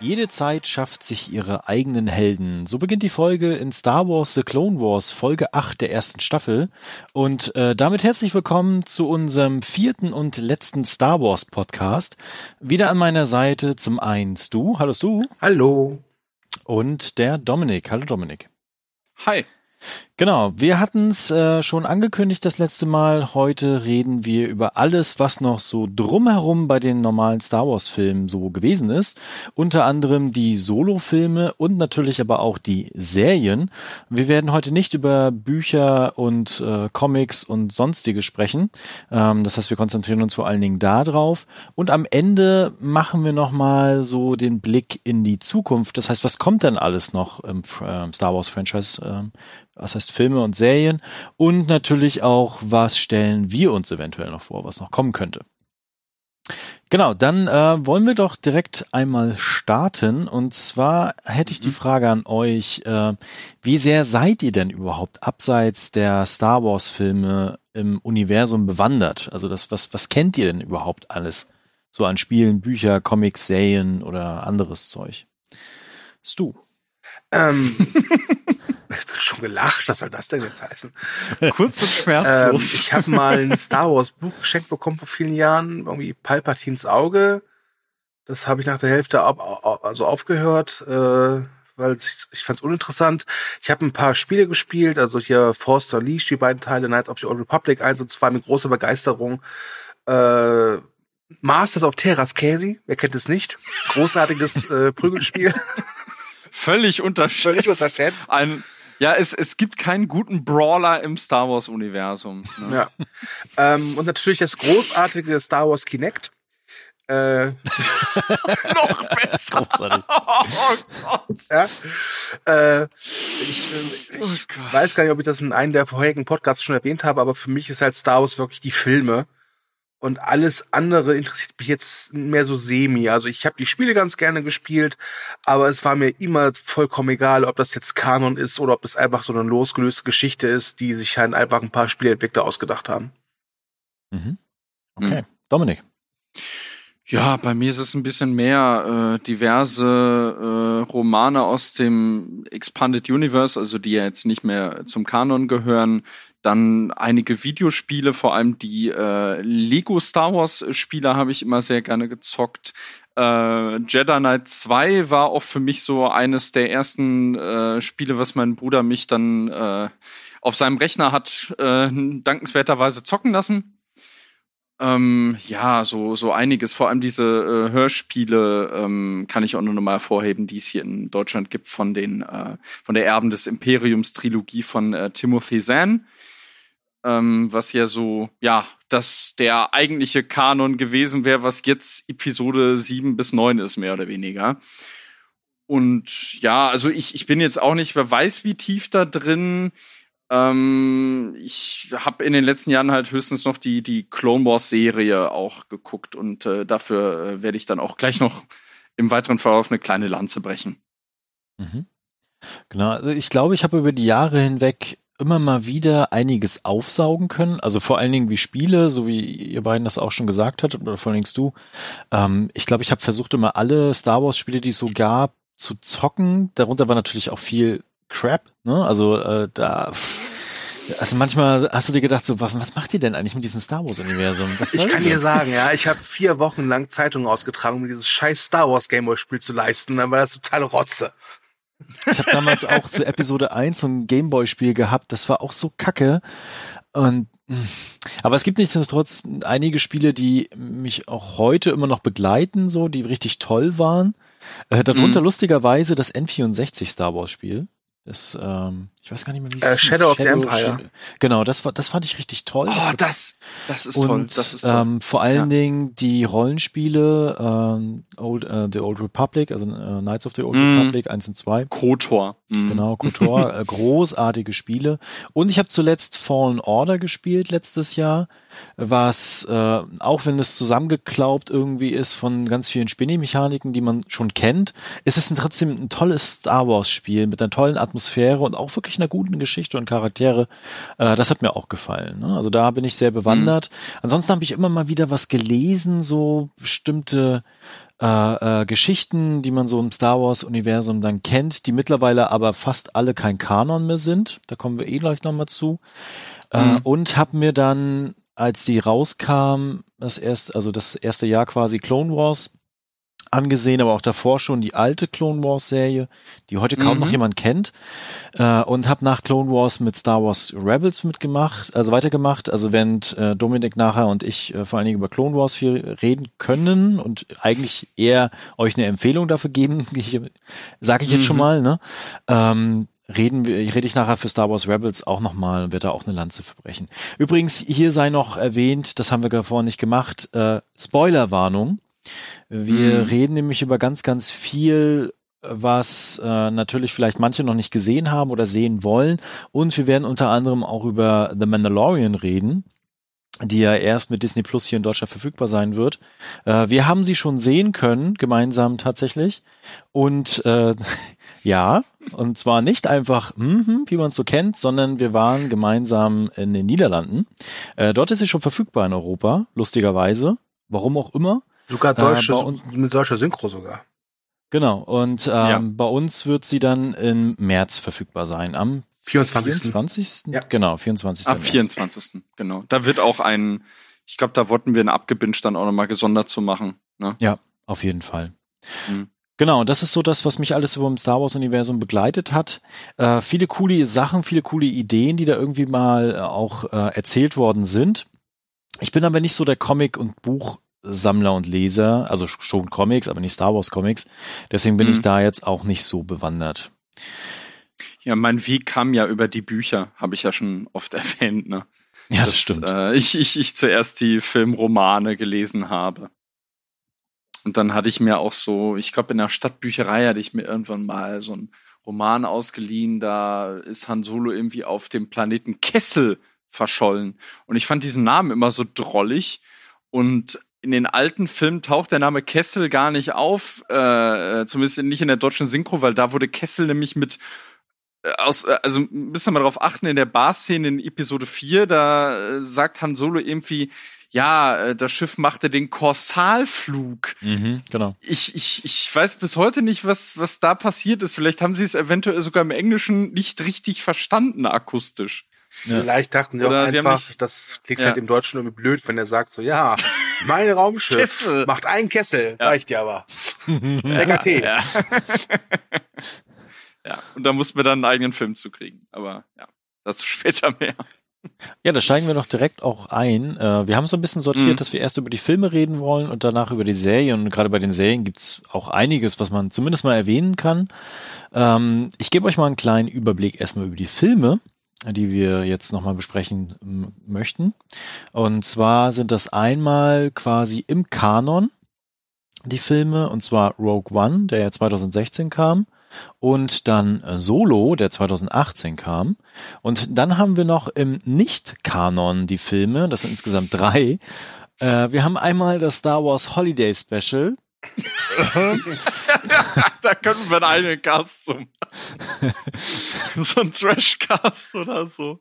Jede Zeit schafft sich ihre eigenen Helden. So beginnt die Folge in Star Wars The Clone Wars, Folge 8 der ersten Staffel. Und äh, damit herzlich willkommen zu unserem vierten und letzten Star Wars Podcast. Wieder an meiner Seite zum einen Stu. Hallo Stu. Hallo. Und der Dominik. Hallo Dominik. Hi. Genau, wir hatten es äh, schon angekündigt das letzte Mal. Heute reden wir über alles, was noch so drumherum bei den normalen Star Wars-Filmen so gewesen ist. Unter anderem die Solo-Filme und natürlich aber auch die Serien. Wir werden heute nicht über Bücher und äh, Comics und sonstige sprechen. Ähm, das heißt, wir konzentrieren uns vor allen Dingen da drauf. Und am Ende machen wir nochmal so den Blick in die Zukunft. Das heißt, was kommt denn alles noch im äh, Star Wars-Franchise? Äh, was heißt Filme und Serien und natürlich auch, was stellen wir uns eventuell noch vor, was noch kommen könnte. Genau, dann äh, wollen wir doch direkt einmal starten. Und zwar hätte ich die mhm. Frage an euch, äh, wie sehr seid ihr denn überhaupt abseits der Star Wars-Filme im Universum bewandert? Also das, was, was kennt ihr denn überhaupt alles? So an Spielen, Bücher, Comics, Serien oder anderes Zeug? Stu. Ähm, Es wird schon gelacht, was soll das denn jetzt heißen? Kurz und schmerzlos. Ähm, ich habe mal ein Star Wars Buch geschenkt bekommen vor vielen Jahren, irgendwie Palpatines Auge. Das habe ich nach der Hälfte ab, also aufgehört, äh, weil ich, ich fand es uninteressant. Ich habe ein paar Spiele gespielt, also hier Force Unleashed, die beiden Teile, Knights of the Old Republic 1 und 2 mit großer Begeisterung. Äh, Masters of Terras Käsi, wer kennt es nicht? Großartiges äh, Prügelspiel. Völlig unterschätzt. Völlig unterschätzt. Ein ja, es, es gibt keinen guten Brawler im Star Wars-Universum. Ne? Ja. ähm, und natürlich das großartige Star Wars Kinect. Äh, noch besser. oh Gott. Ja. Äh, ich, ich oh weiß gar nicht, ob ich das in einem der vorherigen Podcasts schon erwähnt habe, aber für mich ist halt Star Wars wirklich die Filme. Und alles andere interessiert mich jetzt mehr so semi. Also ich habe die Spiele ganz gerne gespielt, aber es war mir immer vollkommen egal, ob das jetzt Kanon ist oder ob das einfach so eine losgelöste Geschichte ist, die sich halt einfach ein paar Spieleentwickler ausgedacht haben. Mhm. Okay. Mhm. Dominik. Ja, bei mir ist es ein bisschen mehr äh, diverse äh, Romane aus dem Expanded Universe, also die ja jetzt nicht mehr zum Kanon gehören, dann einige Videospiele, vor allem die äh, Lego Star Wars Spiele habe ich immer sehr gerne gezockt. Äh, Jedi Knight 2 war auch für mich so eines der ersten äh, Spiele, was mein Bruder mich dann äh, auf seinem Rechner hat äh, dankenswerterweise zocken lassen. Ähm, ja, so, so einiges. Vor allem diese äh, Hörspiele ähm, kann ich auch nur noch mal hervorheben, die es hier in Deutschland gibt von den, äh, von der Erben des Imperiums Trilogie von äh, Timothy Zahn ähm, was ja so, ja, dass der eigentliche Kanon gewesen wäre, was jetzt Episode 7 bis 9 ist, mehr oder weniger. Und ja, also ich, ich bin jetzt auch nicht, wer weiß, wie tief da drin. Ähm, ich habe in den letzten Jahren halt höchstens noch die, die Clone Wars Serie auch geguckt und äh, dafür äh, werde ich dann auch gleich noch im weiteren Verlauf eine kleine Lanze brechen. Mhm. Genau, also ich glaube, ich habe über die Jahre hinweg immer mal wieder einiges aufsaugen können. Also vor allen Dingen wie Spiele, so wie ihr beiden das auch schon gesagt habt, oder vor allen Dingen du. Ähm, ich glaube, ich habe versucht, immer alle Star Wars-Spiele, die es so gab, zu zocken. Darunter war natürlich auch viel Crap. Ne? Also äh, da. Also manchmal hast du dir gedacht, so, was, was macht ihr denn eigentlich mit diesem Star Wars-Universum? Ich kann dir sagen, ja, ich habe vier Wochen lang Zeitungen ausgetragen, um dieses scheiß Star Wars Gameboy-Spiel zu leisten. Dann war das totale Rotze. Ich habe damals auch zu Episode 1 so ein Gameboy-Spiel gehabt, das war auch so kacke. Und aber es gibt nichtsdestotrotz einige Spiele, die mich auch heute immer noch begleiten, so, die richtig toll waren. Äh, darunter mhm. lustigerweise das N64 Star Wars Spiel. Das, ähm, Ich weiß gar nicht mehr, wie es Äh, Shadow of the Empire. Genau, das war, das fand ich richtig toll. Oh, Das das, ist und toll. Das ist toll. Ähm, vor allen Ja. Dingen die Rollenspiele ähm, Old, äh, The Old Republic, also äh, Knights of the Old Mhm. Republic 1 und 2. Kotor. Mhm. Genau, KOTOR, äh, großartige Spiele. Und ich habe zuletzt Fallen Order gespielt letztes Jahr, was, äh, auch wenn es zusammengeklaubt irgendwie ist von ganz vielen Spinny-Mechaniken, die man schon kennt, ist es ein, trotzdem ein tolles Star Wars-Spiel mit einer tollen Atmosphäre und auch wirklich einer guten Geschichte und Charaktere. Äh, das hat mir auch gefallen. Ne? Also da bin ich sehr bewandert. Ansonsten habe ich immer mal wieder was gelesen, so bestimmte äh, äh, Geschichten, die man so im Star Wars-Universum dann kennt, die mittlerweile aber fast alle kein Kanon mehr sind. Da kommen wir eh gleich nochmal zu. Äh, Mhm. und habe mir dann, als sie rauskam, das erste, also das erste Jahr quasi Clone Wars angesehen, aber auch davor schon die alte Clone Wars Serie, die heute kaum Mhm. noch jemand kennt, äh, und habe nach Clone Wars mit Star Wars Rebels mitgemacht, also weitergemacht, also während äh, Dominik nachher und ich äh, vor allen Dingen über Clone Wars viel reden können und eigentlich eher euch eine Empfehlung dafür geben, sage ich jetzt schon Mhm. mal, ne? Ähm, reden wir, rede ich nachher für Star Wars Rebels auch nochmal und werde da auch eine Lanze verbrechen. Übrigens, hier sei noch erwähnt, das haben wir vorhin nicht gemacht, äh, Spoilerwarnung. Wir Mhm. reden nämlich über ganz, ganz viel, was äh, natürlich vielleicht manche noch nicht gesehen haben oder sehen wollen. Und wir werden unter anderem auch über The Mandalorian reden die ja erst mit Disney Plus hier in Deutschland verfügbar sein wird. Äh, wir haben sie schon sehen können, gemeinsam tatsächlich. Und äh, ja, und zwar nicht einfach, mhm, wie man es so kennt, sondern wir waren gemeinsam in den Niederlanden. Äh, dort ist sie schon verfügbar in Europa, lustigerweise. Warum auch immer. Sogar deutsche, bei uns- mit deutscher Synchro sogar. Genau. Und ähm, Ja. bei uns wird sie dann im März verfügbar sein. Am 24.. 24. Ja. Genau, 24. Am März. 24. Genau. Da wird auch ein, ich glaube, da wollten wir einen abgebinged dann auch nochmal gesondert zu machen. Ne? Auf jeden Fall. Mhm. Genau, und das ist so das, was mich alles über dem Star Wars-Universum begleitet hat. Äh, viele coole Sachen, viele coole Ideen, die da irgendwie mal äh, auch äh, erzählt worden sind. Ich bin aber nicht so der Comic- und Buchsammler und Leser, also sch- schon Comics, aber nicht Star Wars-Comics. Deswegen bin Mhm. ich da jetzt auch nicht so bewandert. Ja, mein Weg kam ja über die Bücher, habe ich ja schon oft erwähnt. Ne? Ja, Dass, Äh, ich, ich, ich zuerst die Filmromane gelesen habe. Und dann hatte ich mir auch so, ich glaube, in der Stadtbücherei hatte ich mir irgendwann mal so einen Roman ausgeliehen, da ist Han Solo irgendwie auf dem Planeten Kessel verschollen. Und ich fand diesen Namen immer so drollig. Und in den alten Filmen taucht der Name Kessel gar nicht auf, äh, zumindest nicht in der deutschen Synchro, weil da wurde Kessel nämlich mit äh, aus, äh, also müssen wir mal drauf achten, in der Bar-Szene in Episode 4, da äh, sagt Han Solo irgendwie, ja, äh, das Schiff machte den Korsalflug. Mhm, genau. Ich, ich, ich weiß bis heute nicht, was, was da passiert ist. Vielleicht haben sie es eventuell sogar im Englischen nicht richtig verstanden, akustisch. Ja. Vielleicht dachten sie auch Oder sie haben einfach, nicht- das klingt Ja. halt im Deutschen irgendwie blöd, wenn er sagt so, ja, mein Raumschiff Kessel. macht einen Kessel, Ja. ich dir aber. Lecker Tee. Ja. ja, und da mussten wir dann einen eigenen Film zu kriegen. Aber ja, dazu später mehr. Ja, da steigen wir doch direkt auch ein. Äh, wir haben so ein bisschen sortiert, Mhm. dass wir erst über die Filme reden wollen und danach über die Serien. Und gerade bei den Serien gibt's auch einiges, was man zumindest mal erwähnen kann. Ähm, ich gebe euch mal einen kleinen Überblick erstmal über die Filme, die wir jetzt nochmal besprechen möchten. Und zwar sind das einmal quasi im Kanon die Filme, und zwar Rogue One, der ja 2016 kam. Und dann Solo, der 2018 kam. Und dann haben wir noch im Nicht-Kanon die Filme, das sind insgesamt drei. Äh, wir haben einmal das Star Wars Holiday Special. da könnten wir einen eigenen Cast zum. so ein Trash-Cast oder so.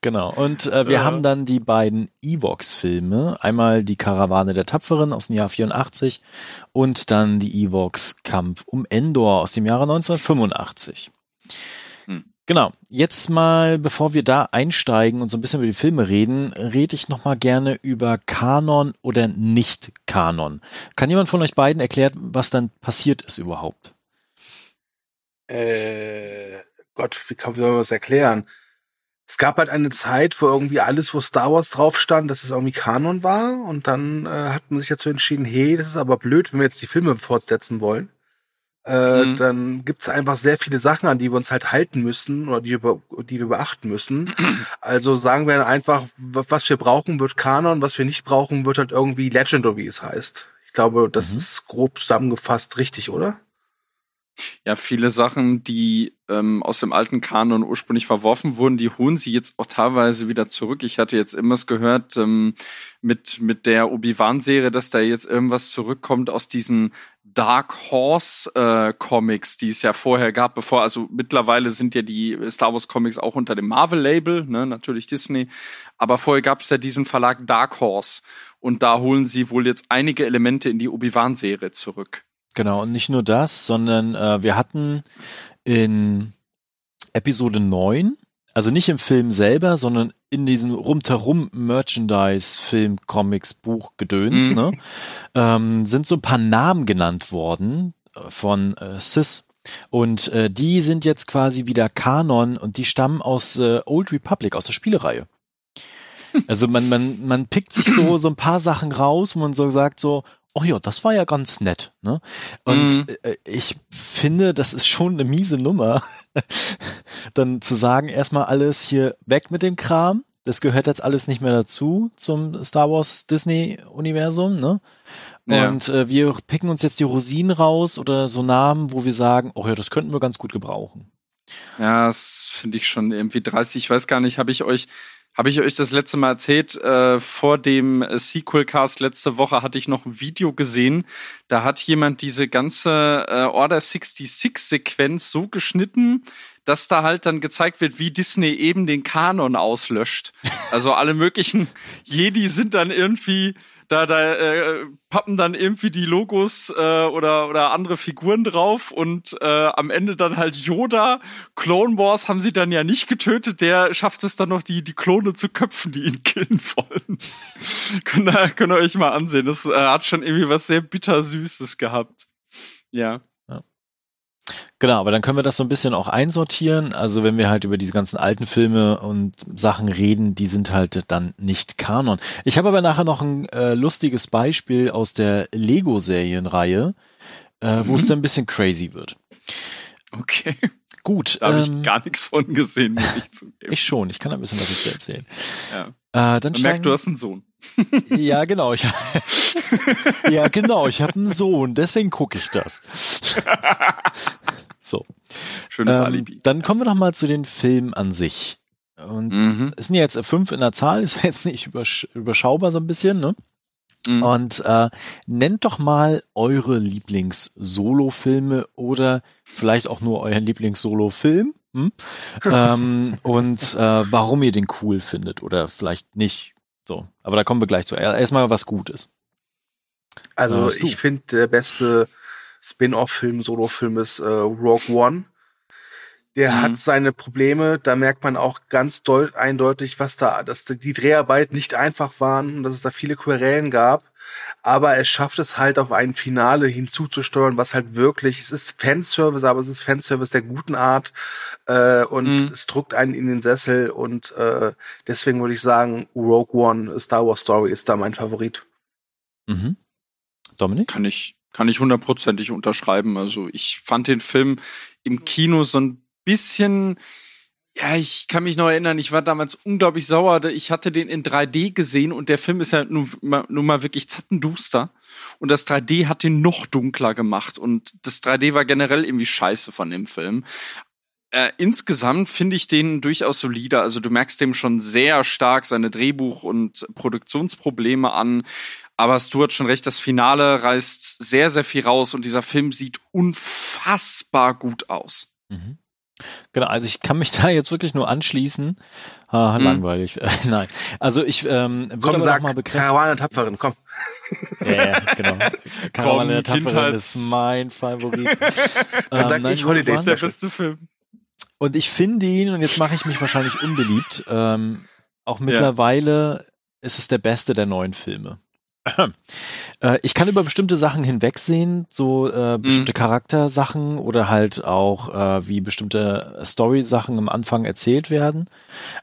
Genau. Und äh, wir Ja. haben dann die beiden Evox-Filme. Einmal die Karawane der Tapferen aus dem Jahr 84 und dann die Evox Kampf um Endor aus dem Jahre 1985. Genau. Jetzt mal, bevor wir da einsteigen und so ein bisschen über die Filme reden, rede ich noch mal gerne über Kanon oder Nicht-Kanon. Kann jemand von euch beiden erklären, was dann passiert ist überhaupt? Äh, Gott, wie kann man das erklären? Es gab halt eine Zeit, wo irgendwie alles, wo Star Wars drauf stand, dass es irgendwie Kanon war. Und dann äh, hat man sich dazu entschieden, hey, das ist aber blöd, wenn wir jetzt die Filme fortsetzen wollen. Äh, Mhm. dann gibt's einfach sehr viele Sachen, an die wir uns halt halten müssen oder die, wir, die wir beachten müssen. Also sagen wir einfach, wa- was wir brauchen, wird Kanon, was wir nicht brauchen, wird halt irgendwie Legendary, wie es heißt. Ich glaube, das Mhm. ist grob zusammengefasst richtig, oder? Ja, viele Sachen, die ähm, aus dem alten Kanon ursprünglich verworfen wurden, die holen sie jetzt auch teilweise wieder zurück. Ich hatte jetzt immer gehört ähm, mit, mit der Obi-Wan-Serie, dass da jetzt irgendwas zurückkommt aus diesen Dark Horse äh, Comics, die es ja vorher gab, bevor, also mittlerweile sind ja die Star Wars Comics auch unter dem Marvel-Label, ne, natürlich Disney, aber vorher gab es ja diesen Verlag Dark Horse und da holen sie wohl jetzt einige Elemente in die Obi-Wan-Serie zurück. Genau, und nicht nur das, sondern äh, wir hatten in Episode 9, also nicht im Film selber, sondern in diesem rundherum Merchandise, Film, Comics, Buch, Gedöns, Mhm. ne, ähm, sind so ein paar Namen genannt worden äh, von äh, Sis. Und äh, die sind jetzt quasi wieder Kanon und die stammen aus äh, Old Republic, aus der Spielereihe. Also man, man, man pickt sich so, so ein paar Sachen raus, wo man so sagt so, oh ja, das war ja ganz nett. Ne? Und äh, ich finde, das ist schon eine miese Nummer, dann zu sagen, erstmal alles hier weg mit dem Kram. Das gehört jetzt alles nicht mehr dazu zum Star Wars Disney Universum, ne? Ja. Und äh, wir picken uns jetzt die Rosinen raus oder so Namen, wo wir sagen, oh ja, das könnten wir ganz gut gebrauchen. Ja, das finde ich schon irgendwie 30. Ich weiß gar nicht, habe ich euch, habe ich euch das letzte Mal erzählt? Äh, vor dem äh, Sequel-Cast letzte Woche hatte ich noch ein Video gesehen. Da hat jemand diese ganze äh, Order 66-Sequenz so geschnitten, dass da halt dann gezeigt wird, wie Disney eben den Kanon auslöscht. Also alle möglichen Jedi sind dann irgendwie da, da äh, pappen dann irgendwie die Logos äh, oder, oder andere Figuren drauf und äh, am Ende dann halt Yoda. Clone Wars haben sie dann ja nicht getötet, der schafft es dann noch, die, die Klone zu köpfen, die ihn killen wollen. könnt, ihr, könnt ihr euch mal ansehen. Das äh, hat schon irgendwie was sehr bittersüßes gehabt. Ja. Genau, aber dann können wir das so ein bisschen auch einsortieren. Also wenn wir halt über diese ganzen alten Filme und Sachen reden, die sind halt dann nicht Kanon. Ich habe aber nachher noch ein äh, lustiges Beispiel aus der Lego-Serienreihe, äh, wo Mhm. es dann ein bisschen crazy wird. Okay. Gut, Da habe ähm, ich gar nichts von gesehen, muss ich zugeben. ich schon. Ich kann ein bisschen was dazu erzählen. ja. Äh, dann Man merkt, du hast einen Sohn. Ja, genau. Ich, ja, genau. Ich habe einen Sohn, deswegen gucke ich das. So. Schönes Ähm, Alibi. Dann kommen wir noch mal zu den Filmen an sich. Und Mhm. es sind ja jetzt fünf in der Zahl, ist ja jetzt nicht übersch überschaubar so ein bisschen, ne? Mhm. Und äh, nennt doch mal eure Lieblings-Solo-Filme oder vielleicht auch nur euren Lieblings-Solo-Film. Hm? ähm, und äh, warum ihr den cool findet oder vielleicht nicht. So, aber da kommen wir gleich zu. Er- Erstmal was Gutes. Also ich finde, der beste Spin-off-Film, Solo-Film ist äh, Rogue One. Der Mhm. hat seine Probleme, da merkt man auch ganz deut eindeutig, was da, dass die Dreharbeiten nicht einfach waren und dass es da viele Querelen gab. Aber er schafft es halt auf ein Finale hinzuzusteuern, was halt wirklich, es ist Fanservice, aber es ist Fanservice der guten Art äh, und Mhm. es drückt einen in den Sessel und äh, deswegen würde ich sagen, Rogue One, Star Wars Story ist da mein Favorit. Mhm. Dominik? Kann ich, kann ich hundertprozentig unterschreiben. Also ich fand den Film im Kino so ein bisschen, ja, ich kann mich noch erinnern, ich war damals unglaublich sauer. Ich hatte den in 3D gesehen und der Film ist ja nun, mal- nun mal wirklich zappenduster. Und das 3D hat den noch dunkler gemacht. Und das 3D war generell irgendwie scheiße von dem Film. Äh, insgesamt finde ich den durchaus solider. Also du merkst dem schon sehr stark seine Drehbuch- und Produktionsprobleme an. Aber Stu hat schon recht, das Finale reißt sehr, sehr viel raus und dieser Film sieht unfassbar gut aus. Mhm. Genau, also ich kann mich da jetzt wirklich nur anschließen. Ah, Mhm. langweilig. Nein. Also ich ähm, würde Komm, sag, noch mal bekräftigen. Karawane der Tapferen, komm. Ja, ja, genau. Karawane der Kindheits- ist mein Favorit. Dann sag nein, ich Holiday One. Special. beste Film. Und ich finde ihn, und jetzt mache ich mich wahrscheinlich unbeliebt, ähm, auch mittlerweile ist es der beste der neuen Filme. Äh, ich kann über bestimmte Sachen hinwegsehen, so äh, Mhm. bestimmte Charaktersachen oder halt auch, äh, wie bestimmte Story-Sachen am Anfang erzählt werden.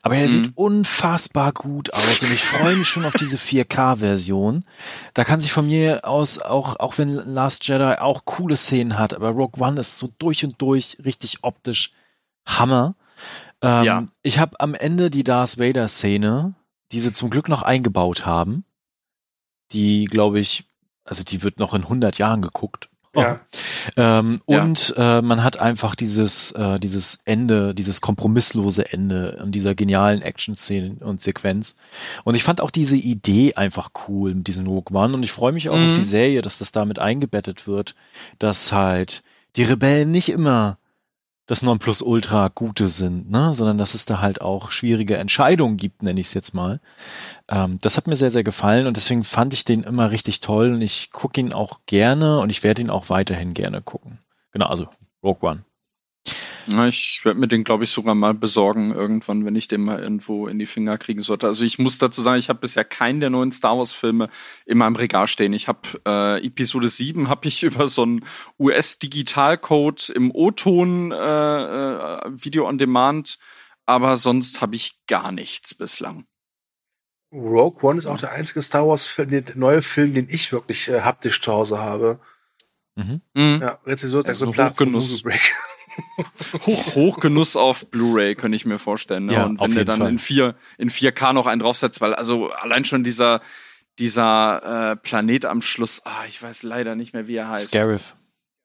Aber er Mhm. sieht unfassbar gut aus und ich freue mich schon auf diese 4K-Version. Da kann sich von mir aus auch, auch wenn Last Jedi auch coole Szenen hat, aber Rogue One ist so durch und durch richtig optisch Hammer. Ähm, Ja. Ich habe am Ende die Darth Vader-Szene, die sie zum Glück noch eingebaut haben die, glaube ich, also die wird noch in 100 Jahren geguckt. Ja. Ähm, Ja. Und äh, man hat einfach dieses, äh, dieses Ende, dieses kompromisslose Ende an dieser genialen Action-Szene und Sequenz. Und ich fand auch diese Idee einfach cool mit diesem Rogue One und ich freue mich auch Mhm. auf die Serie, dass das damit eingebettet wird, dass halt die Rebellen nicht immer das Nonplusultra Gute sind, ne, sondern dass es da halt auch schwierige Entscheidungen gibt, nenne ich es jetzt mal. Ähm, das hat mir sehr, sehr gefallen und deswegen fand ich den immer richtig toll und ich gucke ihn auch gerne und ich werde ihn auch weiterhin gerne gucken. Genau, also Rogue One. Ja, ich werde mir den, glaube ich, sogar mal besorgen irgendwann, wenn ich den mal irgendwo in die Finger kriegen sollte. Also ich muss dazu sagen, ich habe bisher keinen der neuen Star Wars-Filme in meinem Regal stehen. Ich habe äh, Episode 7 habe ich über so einen US-Digitalcode im O-Ton äh, äh, Video on Demand, aber sonst habe ich gar nichts bislang. Rogue One ist auch der einzige Star Wars-Film, der neue Film, den ich wirklich äh, haptisch zu Hause habe. Mhm. Mhm. Ja, Rezensionsexemplar Also von Hochgenuss. Movie Break. Hoch, Hochgenuss auf Blu-ray, könnte ich mir vorstellen. Ne? Ja, und wenn der jeden dann Fall. in, vier, in 4K noch einen draufsetzt, weil also allein schon dieser, dieser äh, Planet am Schluss, ah, ich weiß leider nicht mehr, wie er heißt. Scarif.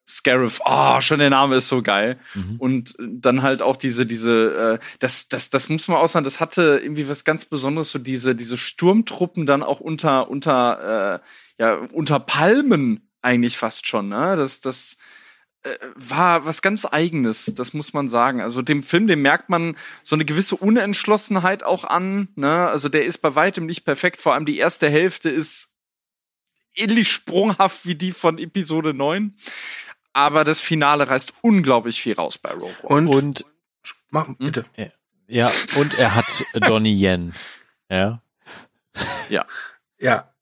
Scarif, ah, schon der Name ist so geil. Mhm. Und dann halt auch diese, diese, äh, das, das, das muss man auch sagen, das hatte irgendwie was ganz Besonderes, so diese, diese Sturmtruppen dann auch unter, unter, äh, ja, unter Palmen eigentlich fast schon, ne? Das, das war was ganz Eigenes, das muss man sagen. Also dem Film, dem merkt man so eine gewisse Unentschlossenheit auch an, ne? Also der ist bei weitem nicht perfekt, vor allem die erste Hälfte ist ähnlich sprunghaft wie die von Episode 9. Aber das Finale reißt unglaublich viel raus bei Rogue One. Und, Und mach bitte. ja, und er hat Donnie Yen. Ja. Ja.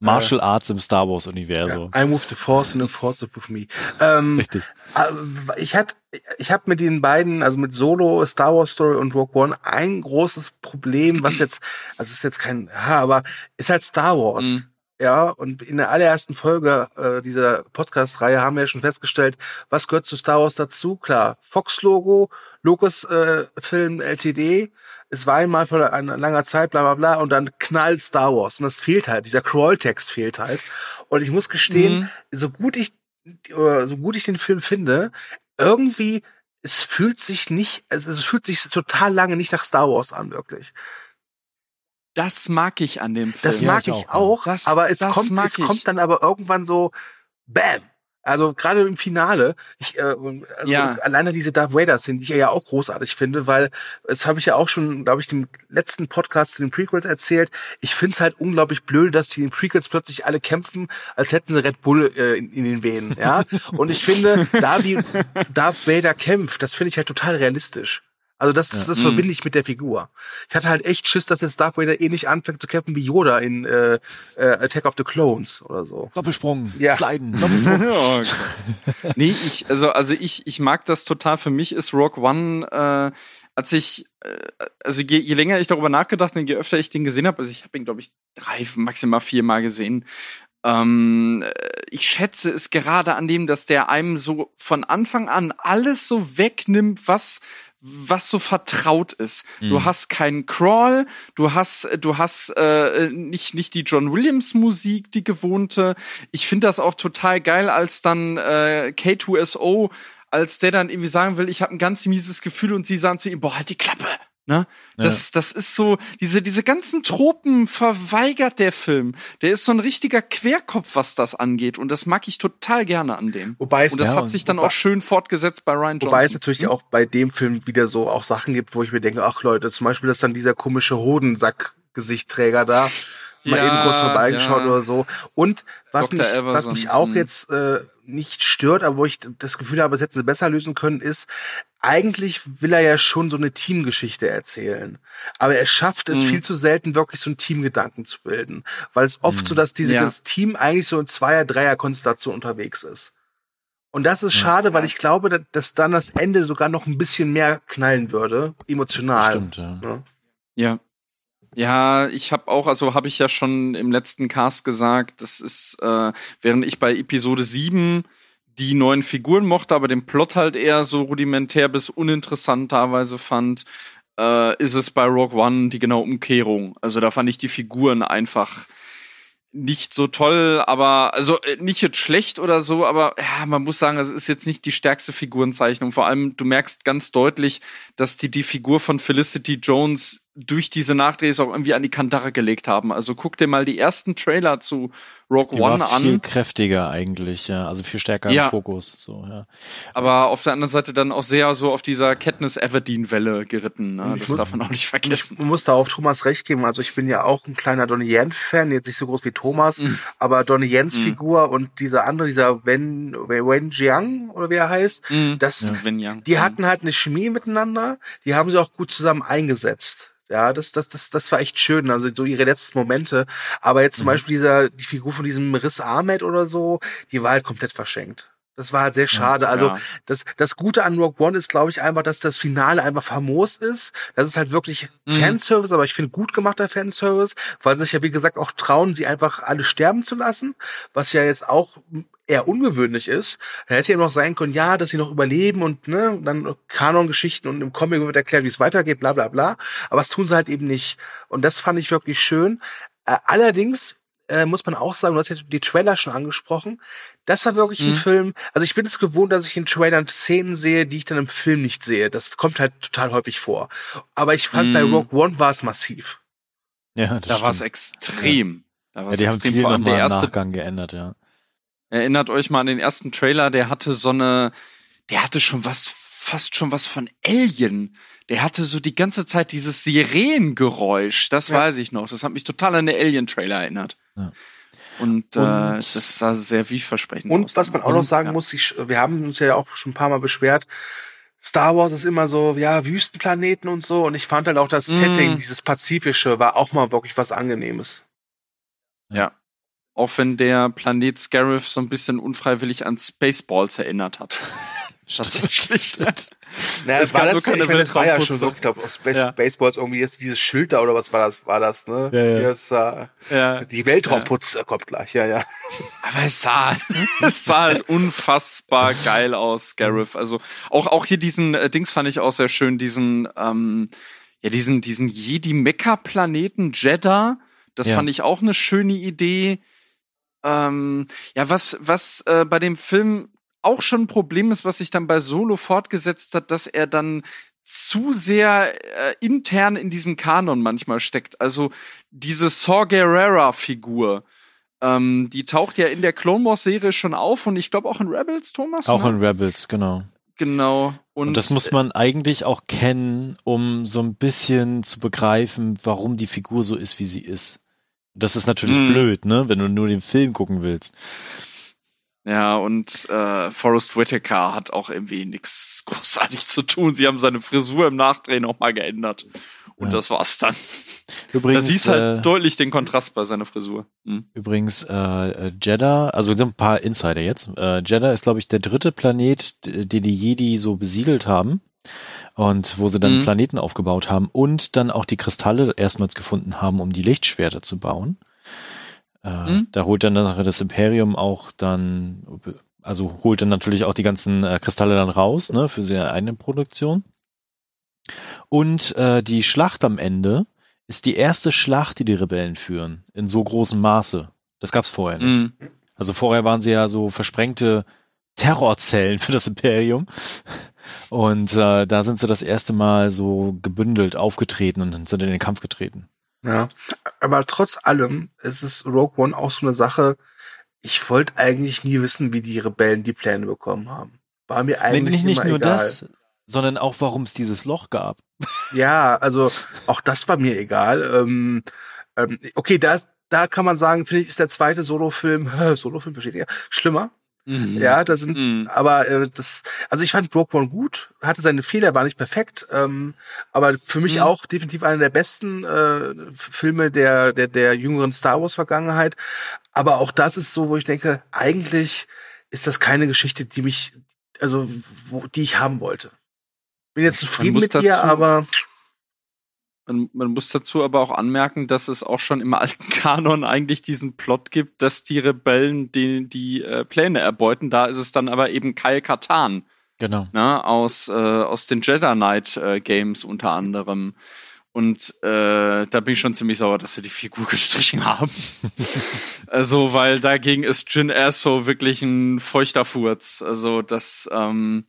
Martial Arts im Star Wars äh, Universum. ja, I move the force and the force with me. Ähm, Richtig. äh, ich hatte, ich habe mit den beiden, also mit Solo, Star Wars Story und Rogue One ein großes Problem, was jetzt, also ist jetzt kein, ha, aber ist halt Star Wars. Mhm. Ja, und in der allerersten Folge äh, dieser Podcast-Reihe haben wir ja schon festgestellt, was gehört zu Star Wars dazu? Klar, Fox-Logo, Lucas-Film LTD, es war einmal vor einer langer Zeit, bla bla bla, und dann knallt Star Wars. Und das fehlt halt, dieser Crawl-Text fehlt halt. Und ich muss gestehen, Mhm. so gut ich, oder so gut ich den Film finde, irgendwie, es fühlt sich nicht, also es fühlt sich total lange nicht nach Star Wars an, wirklich. Das mag ich an dem Film. Das Ja, mag ich ich auch, auch, Das- aber es das kommt, mag es ich. kommt dann aber irgendwann so, bam. Also gerade im Finale, ich, äh, also Ja. alleine diese Darth Vader Szene, die ich ja auch großartig finde, weil das habe ich ja auch schon, glaube ich, dem letzten Podcast zu den Prequels erzählt. Ich finde es halt unglaublich blöd, dass die in den Prequels plötzlich alle kämpfen, als hätten sie Red Bull äh, in, in den Venen, ja. Und ich finde, da wie Darth Vader kämpft, das finde ich halt total realistisch. Also das, Ja. das Mhm. verbinde ich mit der Figur. Ich hatte halt echt Schiss, dass jetzt Darth Vader ähnlich anfängt zu kämpfen wie Yoda in äh, äh, Attack of the Clones oder so. Doppelsprung, Ja. Sliden, Doppelsprung. Ja, okay. nee, ich, also, also ich, ich mag das total. Für mich ist Rogue One, äh, als ich, äh, also je, je länger ich darüber nachgedacht und je öfter ich den gesehen habe, also ich habe ihn, glaube ich, drei, maximal viermal gesehen. Ähm, äh, ich schätze es gerade an dem, dass der einem so von Anfang an alles so wegnimmt, was was so vertraut ist. Du Mhm. hast keinen Crawl, du hast du hast äh, nicht nicht die John Williams Musik, die gewohnte. Ich finde das auch total geil, als dann äh, K2SO, als der dann irgendwie sagen will, ich habe ein ganz mieses Gefühl und sie sagen zu ihm, boah, halt die Klappe. Ne? Das, das ist so, diese, diese ganzen Tropen verweigert der Film. Der ist so ein richtiger Querkopf, was das angeht. Und das mag ich total gerne an dem. Wobei es, Und das Ja, hat sich dann wobei- auch schön fortgesetzt bei Ryan Johnson. wobei es natürlich Hm? auch bei dem Film wieder so auch Sachen gibt, wo ich mir denke, ach Leute, zum Beispiel, dass dann dieser komische Hodensack-Gesichtträger da, mal Ja, eben kurz vorbeigeschaut ja. oder so. Und was Dr. mich, was Everson, mich auch mhm. jetzt äh, nicht stört, aber wo ich das Gefühl habe, es hätte sie besser lösen können, ist, eigentlich will er ja schon so eine Teamgeschichte erzählen. Aber er schafft es Mhm. viel zu selten, wirklich so einen Teamgedanken zu bilden. Weil es oft Mhm. so, dass dieses Ja. Team eigentlich so in Zweier-, Dreier-Konstellation unterwegs ist. Und das ist Ja. schade, weil ich glaube, dass, dass dann das Ende sogar noch ein bisschen mehr knallen würde, emotional. Stimmt, ja. Ja. Ja. Ich habe auch, also habe ich ja schon im letzten Cast gesagt, das ist, äh, während ich bei Episode 7 die neuen Figuren mochte, aber den Plot halt eher so rudimentär bis uninteressant teilweise fand, äh, ist es bei Rogue One die genaue Umkehrung. Also da fand ich die Figuren einfach nicht so toll, aber also äh, nicht jetzt schlecht oder so, aber ja, man muss sagen, es ist jetzt nicht die stärkste Figurenzeichnung. Vor allem, du merkst ganz deutlich, dass die die Figur von Felicity Jones durch diese Nachdrehs auch irgendwie an die Kandare gelegt haben. Also guck dir mal die ersten Trailer zu Rogue Die One war viel an. kräftiger eigentlich, ja. Also viel stärker Ja. im Fokus. So, ja. aber auf der anderen Seite dann auch sehr so auf dieser Katniss Everdeen-Welle geritten. Ne? Ich Das muss- darf man auch nicht vergessen. Ich muss da auch Thomas recht geben. Also ich bin ja auch ein kleiner Donnie Yen-Fan, jetzt nicht so groß wie Thomas, Mhm. aber Donnie Yens Mhm. Figur und dieser andere, dieser Wen, Wen Jiang oder wie er heißt, Mhm. das, Ja. Die Mhm. hatten halt eine Chemie miteinander, die haben sie auch gut zusammen eingesetzt. Ja, das, das, das, das war echt schön, also so ihre letzten Momente. Aber jetzt zum Mhm. Beispiel dieser, die Figur von diesem Riss Ahmed oder so, die war halt komplett verschenkt. Das war halt sehr schade. Also Ja. das, das Gute an Rogue One ist, glaube ich, einfach, dass das Finale einfach famos ist. Das ist halt wirklich Mhm. Fanservice, aber ich finde gut gemachter Fanservice, weil sie sich ja, wie gesagt, auch trauen, sie einfach alle sterben zu lassen, was ja jetzt auch eher ungewöhnlich ist. Da hätte ja noch sein können, ja, dass sie noch überleben und ne, dann Kanon-Geschichten und im Comic wird erklärt, wie es weitergeht, bla bla bla. Aber das tun sie halt eben nicht. Und das fand ich wirklich schön. Äh, allerdings äh, muss man auch sagen, du hast ja die Trailer schon angesprochen, das war wirklich ein Mhm. Film, also ich bin es gewohnt, dass ich in Trailern Szenen sehe, die ich dann im Film nicht sehe. Das kommt halt total häufig vor. Aber ich fand, bei Mhm. Rogue One war es massiv. Ja, Da war es extrem. Da Ja, war's die haben extrem. viel Vor allem der erste Nachgang geändert, ja. Erinnert euch mal an den ersten Trailer, der hatte so eine, der hatte schon was, fast schon was von Alien. Der hatte so die ganze Zeit dieses Sirenengeräusch, das Ja. weiß ich noch. Das hat mich total an den Alien-Trailer erinnert. Ja. Und, äh, Und- das sah sehr vielversprechend aus. Und was man auch noch sagen Ja. muss, ich, wir haben uns ja auch schon ein paar Mal beschwert, Star Wars ist immer so, ja, Wüstenplaneten und so. Und ich fand halt auch das Mm. Setting, dieses Pazifische, war auch mal wirklich was Angenehmes. Ja. Auch wenn der Planet Scarif so ein bisschen unfreiwillig an Spaceballs erinnert hat. Tatsächlich. Naja, Es war das, keine ich meine, das war ja schon wirklich, ich glaube, Space, Ja. Baseballs irgendwie jetzt dieses Schild da oder was war das, war das, ne? Ja, ja. Jetzt, äh, ja. die Weltraumputze kommt gleich, ja, ja. Aber es sah, es sah halt unfassbar geil aus, Scarif. Also auch, auch hier diesen äh, Dings fand ich auch sehr schön, diesen, ähm, ja, diesen, diesen Jedi-Mecha-Planeten Jeddah. Das Ja. fand ich auch eine schöne Idee. Ähm, ja, was, was äh, bei dem Film auch schon ein Problem ist, was sich dann bei Solo fortgesetzt hat, dass er dann zu sehr äh, intern in diesem Kanon manchmal steckt. Also diese Saw Gerrera-Figur, ähm, die taucht ja in der Clone Wars Serie schon auf und ich glaube auch in Rebels, Thomas. Auch ne? in Rebels, genau. genau. Und, Und, das muss man eigentlich auch kennen, um so ein bisschen zu begreifen, warum die Figur so ist, wie sie ist. Das ist natürlich Mhm. blöd, ne, wenn du nur den Film gucken willst. Ja, und äh, Forrest Whitaker hat auch irgendwie nichts großartig zu tun. Sie haben seine Frisur im Nachdrehen noch mal geändert. Und Ja. das war's dann. Übrigens, da siehst halt äh, deutlich den Kontrast bei seiner Frisur. Hm. übrigens äh, äh, Jeddah, also sind ein paar Insider jetzt. Äh, Jeddah ist, glaube ich, der dritte Planet, den die Jedi so besiedelt haben. Und wo sie dann Mhm. Planeten aufgebaut haben und dann auch die Kristalle erstmals gefunden haben, um die Lichtschwerter zu bauen. Äh, Mhm. Da holt dann nachher das Imperium auch dann, also holt dann natürlich auch die ganzen äh, Kristalle dann raus, ne, für seine eigene Produktion. Und äh, die Schlacht am Ende ist die erste Schlacht, die die Rebellen führen, in so großem Maße. Das gab's vorher nicht. Mhm. Also vorher waren sie ja so versprengte Terrorzellen für das Imperium. Und äh, da sind sie das erste Mal so gebündelt aufgetreten und sind in den Kampf getreten. Ja. Aber trotz allem ist es Rogue One auch so eine Sache, ich wollte eigentlich nie wissen, wie die Rebellen die Pläne bekommen haben. War mir Nee, eigentlich nicht, nicht immer nur egal. das, sondern auch, warum es dieses Loch gab. Ja, also auch das war mir egal. Ähm, ähm, okay, da ist, da kann man sagen, finde ich, ist der zweite Solofilm, Solofilm besteht ja, schlimmer. Mhm. Ja, da sind, Mhm. aber äh, das, also ich fand One gut, hatte seine Fehler, war nicht perfekt, ähm, aber für mich Mhm. auch definitiv einer der besten äh, Filme der, der, der jüngeren Star Wars Vergangenheit. Aber auch das ist so, wo ich denke, eigentlich ist das keine Geschichte, die mich, also wo, die ich haben wollte. Bin jetzt zufrieden mit dir, aber Man, man muss dazu aber auch anmerken, dass es auch schon im alten Kanon eigentlich diesen Plot gibt, dass die Rebellen die, die äh, Pläne erbeuten. Da ist es dann aber eben Kyle Katan Genau. ne, aus, äh, aus den Jedi Knight äh, Games unter anderem. Und äh, da bin ich schon ziemlich sauer, dass sie die Figur gestrichen haben. also, weil dagegen ist Jin Erso wirklich ein feuchter Furz. Also, das, ähm,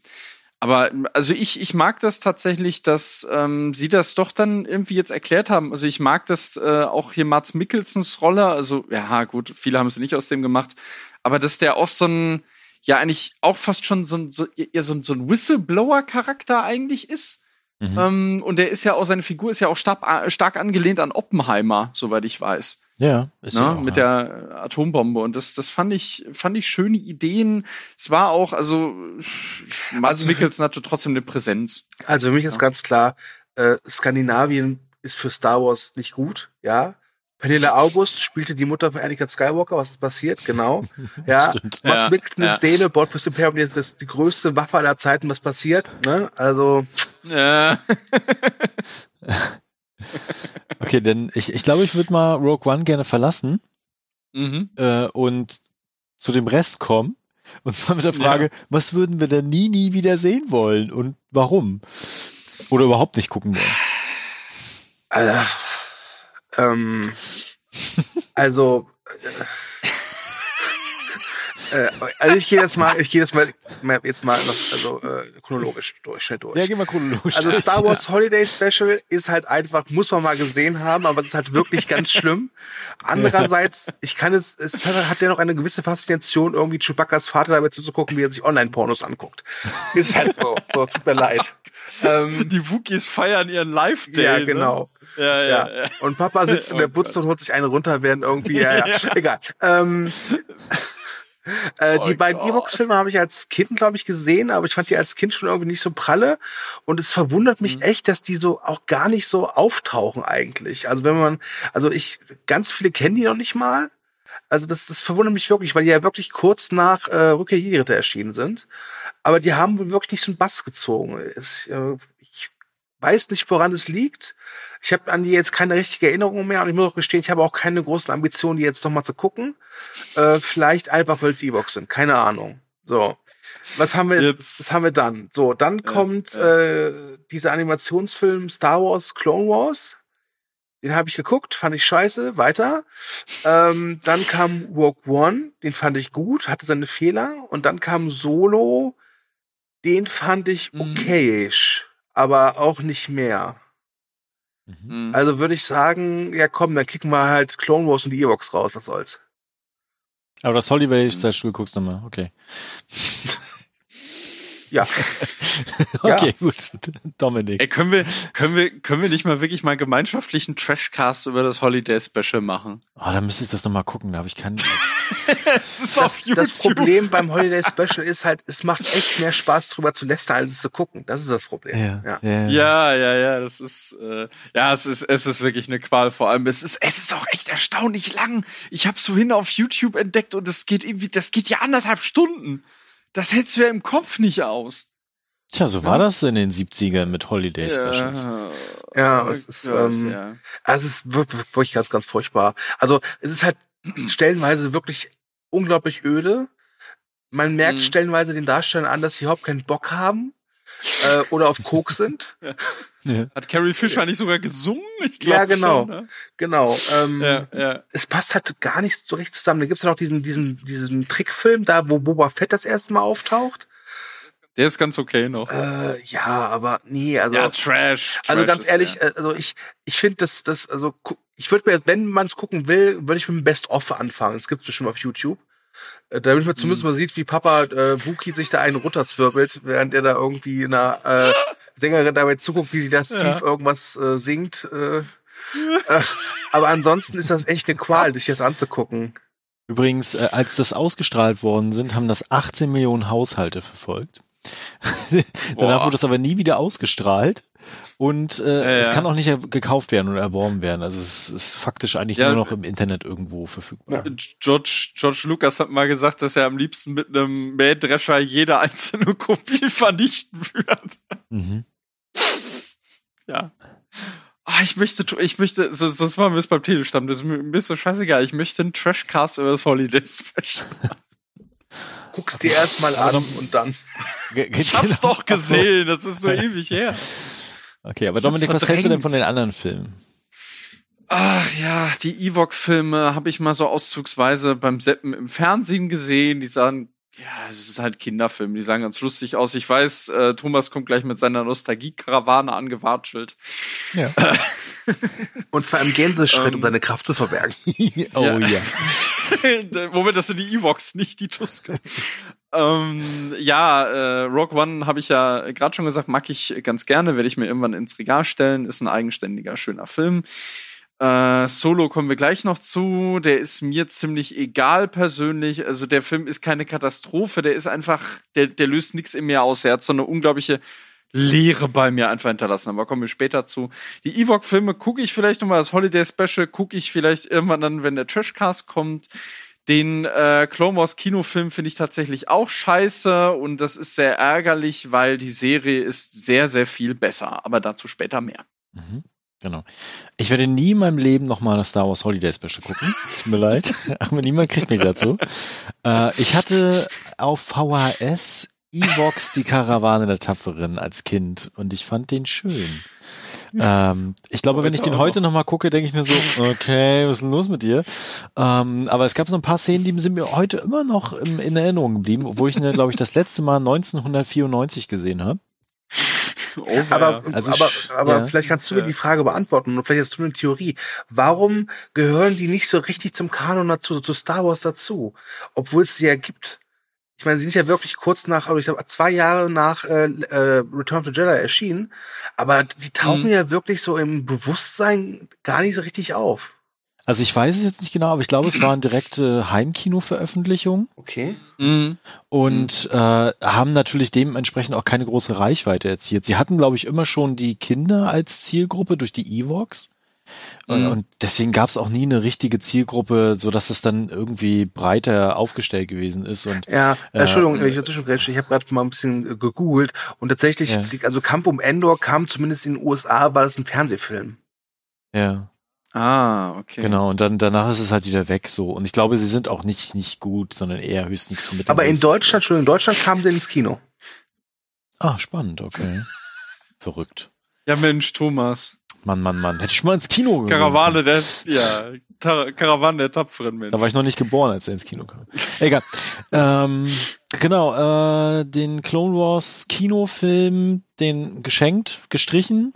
aber also ich, ich mag das tatsächlich, dass ähm, sie das doch dann irgendwie jetzt erklärt haben. Also ich mag das äh, auch hier Mats Mikkelsens Rolle. Also ja gut, viele haben es nicht aus dem gemacht, aber dass der auch so ein ja eigentlich auch fast schon so ein so, eher so ein, so ein Whistleblower-Charakter eigentlich ist. Mhm. Ähm, und der ist ja auch seine Figur ist ja auch stark, stark angelehnt an Oppenheimer, soweit ich weiß ja, ist ne, ja auch, mit ja. der Atombombe und das das fand ich fand ich schöne Ideen es war auch also Mats Also- Mikkelsen hatte trotzdem eine Präsenz Also für mich ist Ja. ganz klar, äh, Skandinavien ist für Star Wars nicht gut, ja. Pernille August spielte die Mutter von Anakin Skywalker, was ist passiert? Genau. Ja. Stimmt. Mats Ja, Mikkelsen ja. ist Däne, Bord fürs Imperium, das ist die größte Waffe aller Zeiten, was passiert, ne? Also, äh, Okay, denn ich, ich glaube, ich würde mal Rogue One gerne verlassen mhm. äh, und zu dem Rest kommen. Und zwar mit der Frage, was würden wir denn nie, nie wieder sehen wollen und warum? Oder überhaupt nicht gucken wollen. äh, ähm, also, äh, also ich gehe jetzt mal, ich gehe jetzt mal, mal jetzt mal noch, also äh, chronologisch durch, schnell durch. Ja, gehen wir chronologisch. Also. Star Wars Holiday Special ist halt einfach, muss man mal gesehen haben, aber es ist halt wirklich ganz schlimm. Andererseits, ich kann es, es hat ja noch eine gewisse Faszination, irgendwie Chewbacca's Vater dabei zuzugucken, wie er sich Online-Pornos anguckt. Ist halt so. So, tut mir leid. Ähm, die Wookies feiern ihren Live Day ja, ne? genau. ja, ja, Ja. ja. Und Papa sitzt in der Oh Butze und holt sich eine runter, während irgendwie, ja, ja, egal. Ähm, äh, Oh die beiden. E-Box-Filme habe ich als Kind, glaube ich, gesehen, aber ich fand die als Kind schon irgendwie nicht so pralle. Und es verwundert mich Mhm. echt, dass die so auch gar nicht so auftauchen eigentlich. Also wenn man, also ich, ganz viele kennen die noch nicht mal. Also das, das verwundert mich wirklich, weil die ja wirklich kurz nach äh, Rückkehr Jedi-Ritter erschienen sind. Aber die haben wohl wirklich nicht so einen Bass gezogen. Es, äh, ich weiß nicht, woran es liegt. Ich habe an die jetzt keine richtige Erinnerung mehr und ich muss auch gestehen, ich habe auch keine großen Ambitionen, die jetzt noch mal zu gucken. Äh, vielleicht einfach, weil es E-Box sind. Keine Ahnung. So. Was haben wir Jetzt- was haben wir dann? So, dann Ja, kommt ja. Äh, dieser Animationsfilm Star Wars Clone Wars. Den habe ich geguckt, fand ich scheiße. Weiter. Ähm, dann kam Rogue One, den fand ich gut, hatte seine Fehler. Und dann kam Solo, den fand ich Mhm. Aber auch nicht mehr. Mhm. Mhm. Also würde ich sagen, ja komm, dann kicken wir halt Clone Wars und die Ewoks raus, was soll's. Aber das Holiday Special guckst du mal, okay. Ja. okay, gut. Dominik. Ey, können wir, können wir, können wir nicht mal wirklich mal gemeinschaftlichen Trashcast über das Holiday Special machen? Oh, da müsste ich das nochmal gucken, da habe ich keinen. Es ist Das, das Problem beim Holiday Special ist halt, es macht echt mehr Spaß drüber zu lästern, als es zu gucken. Das ist das Problem. Ja. ja. Ja, ja, ja, das ist, äh, ja, es ist, es ist wirklich eine Qual. Vor allem, es ist, es ist auch echt erstaunlich lang. Ich habe vorhin auf YouTube entdeckt und es geht irgendwie, das geht ja anderthalb Stunden. Das hältst du ja im Kopf nicht aus. Tja, so war das in den 70ern mit Holiday Specials. Ja, es ist, Gott, ähm, ja. Also es ist wirklich, wirklich ganz, ganz furchtbar. Also es ist halt stellenweise wirklich unglaublich öde. Man merkt Mhm. stellenweise den Darstellern an, dass sie überhaupt keinen Bock haben äh, oder auf Koks sind. Ja. Hat Carrie Fisher nicht sogar gesungen? Ich Ja, glaub genau. Schon, ne? Genau. Ähm, Ja, ja. Es passt halt gar nicht so richtig zusammen. Da gibt's ja noch diesen, diesen, diesen Trickfilm da, wo Boba Fett das erste Mal auftaucht. Der ist ganz okay noch. Äh, ja, aber nee, also. ja, Trash. Also Trash ganz ist ehrlich, der. äh, also ich, ich finde das, das, also ich würde mir, wenn man es gucken will, würde ich mit dem Best-of anfangen. Das gibt's bestimmt auf YouTube. Äh, Damit man zumindest Mhm. mal sieht, wie Papa äh, Wookie sich da einen runterzwirbelt, während er da irgendwie einer äh, Sängerin dabei zuguckt, wie sie das Ja. tief irgendwas äh, singt. Äh, Äh, aber ansonsten ist das echt eine Qual, sich das anzugucken. Übrigens, äh, als das ausgestrahlt worden sind, haben das 18 Millionen Haushalte verfolgt. Danach Boah. wurde es aber nie wieder ausgestrahlt und äh, Ja, es kann auch nicht gekauft werden oder erworben werden. Also es ist faktisch eigentlich Ja. nur noch im Internet irgendwo verfügbar. George, George Lucas hat mal gesagt, dass er am liebsten mit einem Mähdrescher jede einzelne Kopie vernichten wird. Mhm. Ja. Ah, ich möchte, ich möchte, so- sonst machen wir es beim Telestamm, das ist mir, mir so scheißegal. Ich möchte einen Trashcast über das Holiday Special. Guck's dir erstmal an und dann. Ich hab's doch gesehen, das ist so ewig her. Okay, aber Dominik, was hältst du denn von den anderen Filmen? Ach ja, die Ewok-Filme habe ich mal so auszugsweise beim Seppen im Fernsehen gesehen. Die sahen, ja, es ist halt Kinderfilm, die sahen ganz lustig aus. Ich weiß, äh, Thomas kommt gleich mit seiner Nostalgie-Karawane angewatschelt. Ja. Und zwar im Gänseschritt, Ähm. um deine Kraft zu verbergen. oh Ja. ja. Moment, das sind die Ewoks, nicht die Tusken. ähm, ja, äh, Rogue One habe ich ja gerade schon gesagt, mag ich ganz gerne, werde ich mir irgendwann ins Regal stellen. Ist ein eigenständiger, schöner Film. Äh, Solo kommen wir gleich noch zu. Der ist mir ziemlich egal persönlich. Also der Film ist keine Katastrophe. Der ist einfach, der, der löst nichts in mir aus. Er hat so eine unglaubliche Leere bei mir einfach hinterlassen. Aber kommen wir später zu. Die Ewok-Filme gucke ich vielleicht nochmal, das Holiday Special gucke ich vielleicht irgendwann dann, wenn der Trashcast kommt. Den äh, Clone Wars Kinofilm finde ich tatsächlich auch scheiße und das ist sehr ärgerlich, weil die Serie ist sehr, sehr viel besser. Aber dazu später mehr. Mhm. Genau. Ich werde nie in meinem Leben nochmal das Star Wars Holiday Special gucken. Tut mir leid. Aber niemand kriegt mich dazu. Äh, ich hatte auf VHS Evox die Karawane der Tapferen als Kind und ich fand den schön. Ähm, ich glaube, wenn ich den heute nochmal gucke, denke ich mir so, okay, was ist denn los mit dir? Ähm, aber es gab so ein paar Szenen, die sind mir heute immer noch im, in Erinnerung geblieben, obwohl ich ihn, glaube ich, das letzte Mal 1994 gesehen habe. Aber, Also aber, ich- aber ja. vielleicht kannst du mir Ja. die Frage beantworten und vielleicht hast du eine Theorie. Warum gehören die nicht so richtig zum Kanon dazu, zu Star Wars dazu? Obwohl es sie ja gibt. Ich meine, sie sind ja wirklich kurz nach, also ich glaube, zwei Jahre nach äh, äh, Return of the Jedi erschienen, aber die tauchen Mhm. ja wirklich so im Bewusstsein gar nicht so richtig auf. Also ich weiß es jetzt nicht genau, aber ich glaube, es waren direkte Heimkino-Veröffentlichungen Okay. Mhm. und äh, haben natürlich dementsprechend auch keine große Reichweite erzielt. Sie hatten, glaube ich, immer schon die Kinder als Zielgruppe durch die Evox. Und- Mhm. Und deswegen gab es auch nie eine richtige Zielgruppe, so dass es dann irgendwie breiter aufgestellt gewesen ist. Und Ja, Ja. Entschuldigung, ich dazwischen ich habe gerade mal ein bisschen äh, gegoogelt und tatsächlich, Ja. also Kampf um Endor kam zumindest in den USA, war das ein Fernsehfilm. ja, Ah, okay. genau. Und dann danach ist es halt wieder weg so. Und ich glaube, sie sind auch nicht nicht gut, sondern eher höchstens so mit. Aber in Deutschland, Entschuldigung, in Deutschland kamen sie ins Kino. Ah, spannend. Okay. Verrückt. Ja, Mensch, Thomas. Mann, Mann, Mann. Hätte ich mal ins Kino gegangen. Karawane der, ja, Tar Karawane der tapferen Menschen. Da war ich noch nicht geboren, als er ins Kino kam. Egal. ähm, genau, äh, den Clone Wars Kinofilm, den geschenkt, gestrichen.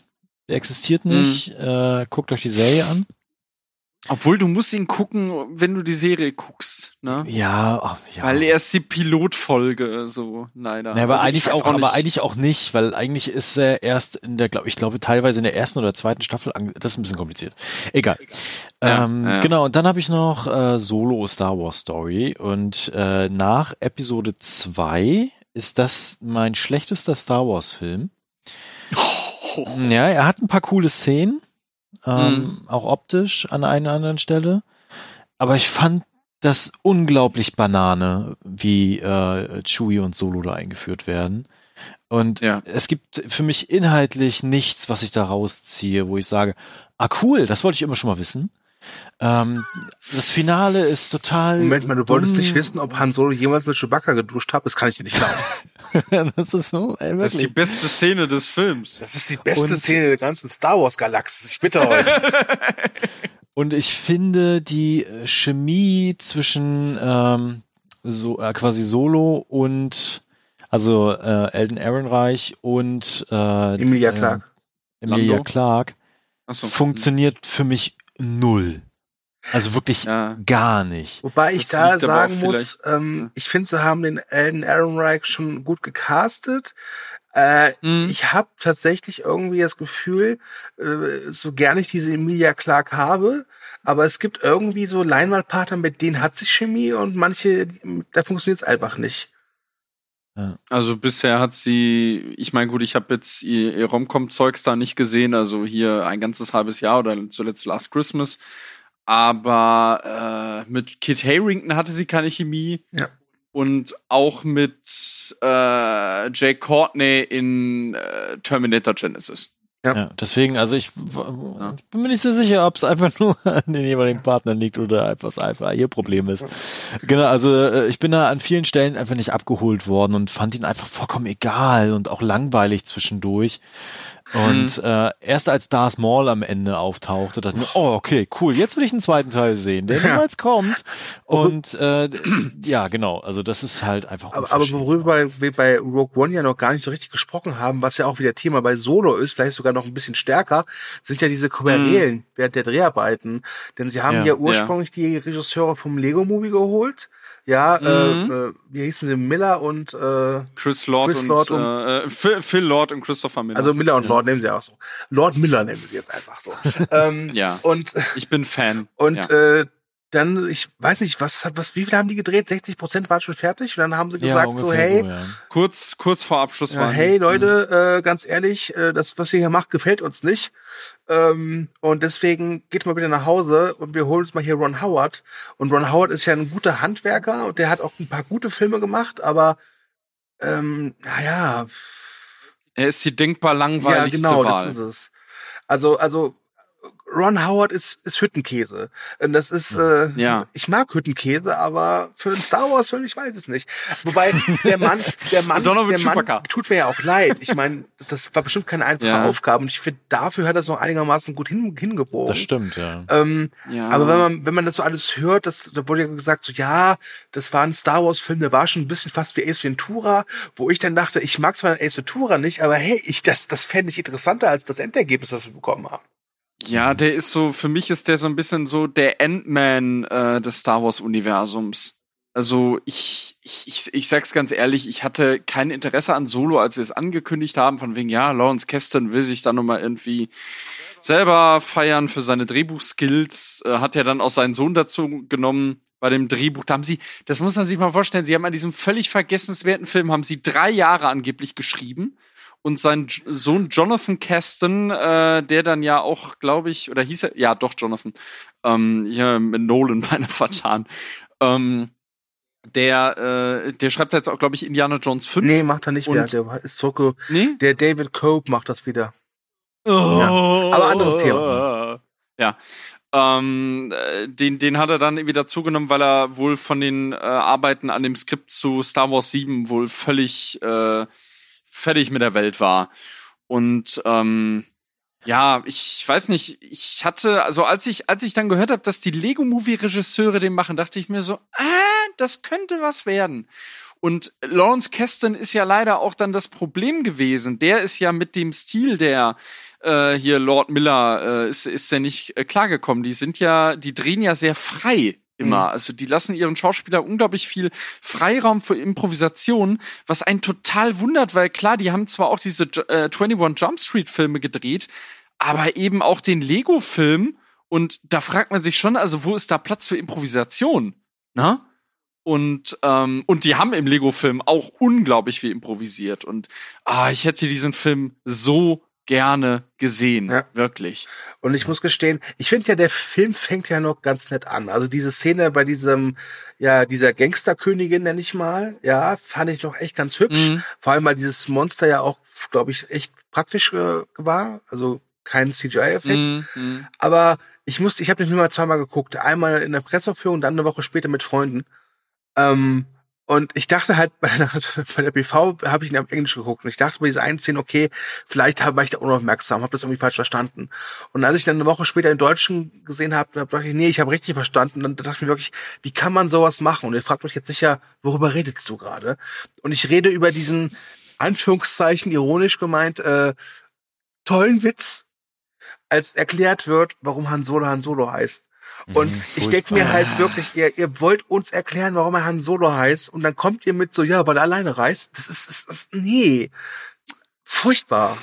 Der existiert Mhm. nicht. Äh, guckt euch die Serie an. Obwohl, du musst ihn gucken, wenn du die Serie guckst, ne? Ja, ach, ja. Weil er ist die Pilotfolge, so, leider. Ja, aber Also ich eigentlich weiß auch, aber nicht. eigentlich auch nicht, weil eigentlich ist er erst in der, glaube ich, glaube teilweise in der ersten oder zweiten Staffel. Das ist ein bisschen kompliziert. Egal. Ja, ähm, ja. Genau. Und dann habe ich noch äh, Solo Star Wars Story und äh, nach Episode 2 ist das mein schlechtester Star Wars Film. Ja, er hat ein paar coole Szenen, ähm, auch optisch an einer anderen Stelle. Aber ich fand das unglaublich Banane, wie äh, Chewie und Solo da eingeführt werden. Und Ja. es gibt für mich inhaltlich nichts, was ich da rausziehe, wo ich sage, ah cool, das wollte ich immer schon mal wissen. Ähm, das Finale ist total. Moment mal, du wolltest dumm. nicht wissen, ob Han Solo jemals mit Chewbacca geduscht hat? Das kann ich dir nicht glauben. das ist so, ey, Das ist die beste Szene des Films. Das ist die beste Und- Szene der ganzen Star Wars Galaxis. Ich bitte euch. Und ich finde die äh, Chemie zwischen ähm, so äh, quasi Solo und also äh, Elden Ehrenreich und äh, Emilia äh, Clarke. Emilia Lando? Clark Achso. funktioniert für mich null. Also wirklich Ja. gar nicht. Wobei ich Das da sagen muss, ähm, ja. ich finde, sie haben den Elden Ehrenreich schon gut gecastet. Äh, Mhm. Ich habe tatsächlich irgendwie das Gefühl, äh, so gerne ich diese Emilia Clark habe, aber es gibt irgendwie so Leinwandpartner, mit denen hat sich Chemie und manche, da funktioniert es einfach nicht. Also bisher hat sie, ich meine, gut, ich habe jetzt ihr, ihr Romcom-Zeugs da nicht gesehen, also hier ein ganzes halbes Jahr oder zuletzt Last Christmas. Aber äh, mit Kit Harington hatte sie keine Chemie. Ja. Und auch mit äh, Jay Courtney in äh, Terminator Genesis. Ja. Ja, deswegen, also ich, ich bin mir nicht so sicher, ob es einfach nur an den jeweiligen Partnern liegt oder einfach es einfach ihr Problem ist. Genau, also äh, ich bin da an vielen Stellen einfach nicht abgeholt worden und fand ihn einfach vollkommen egal und auch langweilig zwischendurch. Und äh, erst als Darth Maul am Ende auftauchte, dachte ich mir, oh, okay, cool, jetzt will ich einen zweiten Teil sehen, der Ja. niemals kommt. Und äh, ja, genau, also das ist halt einfach Aber, aber worüber wir bei Rogue One ja noch gar nicht so richtig gesprochen haben, was ja auch wieder Thema bei Solo ist, vielleicht sogar noch ein bisschen stärker, sind ja diese Querelen während der Dreharbeiten. Denn sie haben Ja, ja, ursprünglich die Regisseure vom Lego-Movie geholt. Ja, Mhm. äh, äh, wie hießen sie? Miller und äh, Chris Lord Chris und, Lord äh, äh, Phil, Phil Lord und Christopher Miller. also Miller und ja. Lord nehmen sie auch so. Lord Miller nehmen sie jetzt einfach so. ähm, Ja, Und ich bin Fan. und ja. äh, dann, ich weiß nicht, was hat, was, wie viel haben die gedreht? 60 Prozent waren schon fertig. Und dann haben sie ja, gesagt, so, ungefähr hey, so, ja. kurz, kurz vor Abschluss Ja, waren hey die. Leute, äh, ganz ehrlich, äh, das, was ihr hier macht, gefällt uns nicht. Ähm, und deswegen geht mal wieder nach Hause und wir holen uns mal hier Ron Howard. Und Ron Howard ist ja ein guter Handwerker und der hat auch ein paar gute Filme gemacht, aber ähm, naja, Er ist die denkbar ja, langweiligste genau, Wahl. das ist es. Also, also Ron Howard ist, ist Hüttenkäse. Und das ist, äh, Ja. ich mag Hüttenkäse, aber für einen Star Wars Film, ich weiß es nicht. Wobei der Mann, der Mann, der Mann Chewbacca. tut mir ja auch leid. Ich meine, das war bestimmt keine einfache Ja. Aufgabe und ich finde, dafür hat er es noch einigermaßen gut hin, hingebogen. Das stimmt, ja. Ähm, ja. aber wenn man, wenn man das so alles hört, das, da wurde ja gesagt, so ja, das war ein Star Wars Film, der war schon ein bisschen fast wie Ace Ventura, wo ich dann dachte, ich mag zwar Ace Ventura nicht, aber hey, ich, das, das fände ich interessanter als das Endergebnis, das wir bekommen haben. Ja, der ist so, für mich ist der so ein bisschen so der Ant-Man äh, des Star Wars-Universums. Also ich, ich, ich, ich sag's ganz ehrlich, ich hatte kein Interesse an Solo, als sie es angekündigt haben, von wegen, ja, Lawrence Keston will sich da nochmal irgendwie selber feiern für seine Drehbuchskills, äh, hat ja dann auch seinen Sohn dazu genommen bei dem Drehbuch. Da haben sie, das muss man sich mal vorstellen, sie haben an diesem völlig vergessenswerten Film, haben sie drei Jahre angeblich geschrieben und sein Sohn Jonathan Caston, äh, der dann ja auch, glaube ich, oder hieß er, ja doch Jonathan, ähm, hier mit Nolan beinahe vertan, ähm, der, äh, der schreibt jetzt auch, glaube ich, Indiana Jones 5. Nee, macht er nicht mehr. Der ist zurück. nee? Der David Cope macht das wieder. Oh. aber anderes Thema. Ja. Ähm, äh, den, den hat er dann irgendwie dazugenommen, weil er wohl von den äh, Arbeiten an dem Skript zu Star Wars 7 wohl völlig äh, fertig mit der Welt war. Und ähm, ja, ich weiß nicht, ich hatte, also als ich, als ich dann gehört habe, dass die Lego-Movie-Regisseure den machen, dachte ich mir so, ah, das könnte was werden. Und Lawrence Keston ist ja leider auch dann das Problem gewesen. Der ist ja mit dem Stil der äh, hier Lord Miller äh, ist, ist ja nicht äh, klargekommen. Die sind ja, die drehen ja sehr frei immer. Mhm. Also die lassen ihren Schauspielern unglaublich viel Freiraum für Improvisation, was einen total wundert, weil klar, die haben zwar auch diese äh, 21 Jump Street Filme gedreht, aber eben auch den Lego-Film. Und da fragt man sich schon, also wo ist da Platz für Improvisation? Na? Und, ähm, und die haben im Lego-Film auch unglaublich viel improvisiert. Und ah, ich hätte diesen Film so gerne gesehen. Ja. Wirklich. Und ich muss gestehen, ich finde ja, der Film fängt ja noch ganz nett an. Also diese Szene bei diesem, ja, dieser Gangsterkönigin, nenne ich mal, ja, fand ich noch echt ganz hübsch. Mhm. Vor allem, weil dieses Monster ja auch, glaube ich, echt praktisch äh, war. Also kein CGI-Effekt. Mhm. Mhm. Aber ich musste, ich habe den Film mal zweimal geguckt. Einmal in der Presseaufführung, dann eine Woche später mit Freunden. Ähm, und ich dachte halt, bei der, bei der BV habe ich ihn auf Englisch geguckt. Und ich dachte bei dieser einen Szene, okay, vielleicht war ich da unaufmerksam, habe das irgendwie falsch verstanden. Und als ich dann eine Woche später im Deutschen gesehen habe, da dachte ich, nee, ich habe richtig verstanden. Und dann dachte ich mir wirklich, wie kann man sowas machen? Und ihr fragt euch jetzt sicher, worüber redest du gerade? Und ich rede über diesen, Anführungszeichen, ironisch gemeint, äh, tollen Witz, als erklärt wird, warum Han Solo Han Solo heißt. Und Mhm, ich denke mir halt wirklich, ihr, ihr wollt uns erklären, warum er Han Solo heißt, und dann kommt ihr mit so, ja, weil er alleine reist. Das ist, ist, ist nee. furchtbar.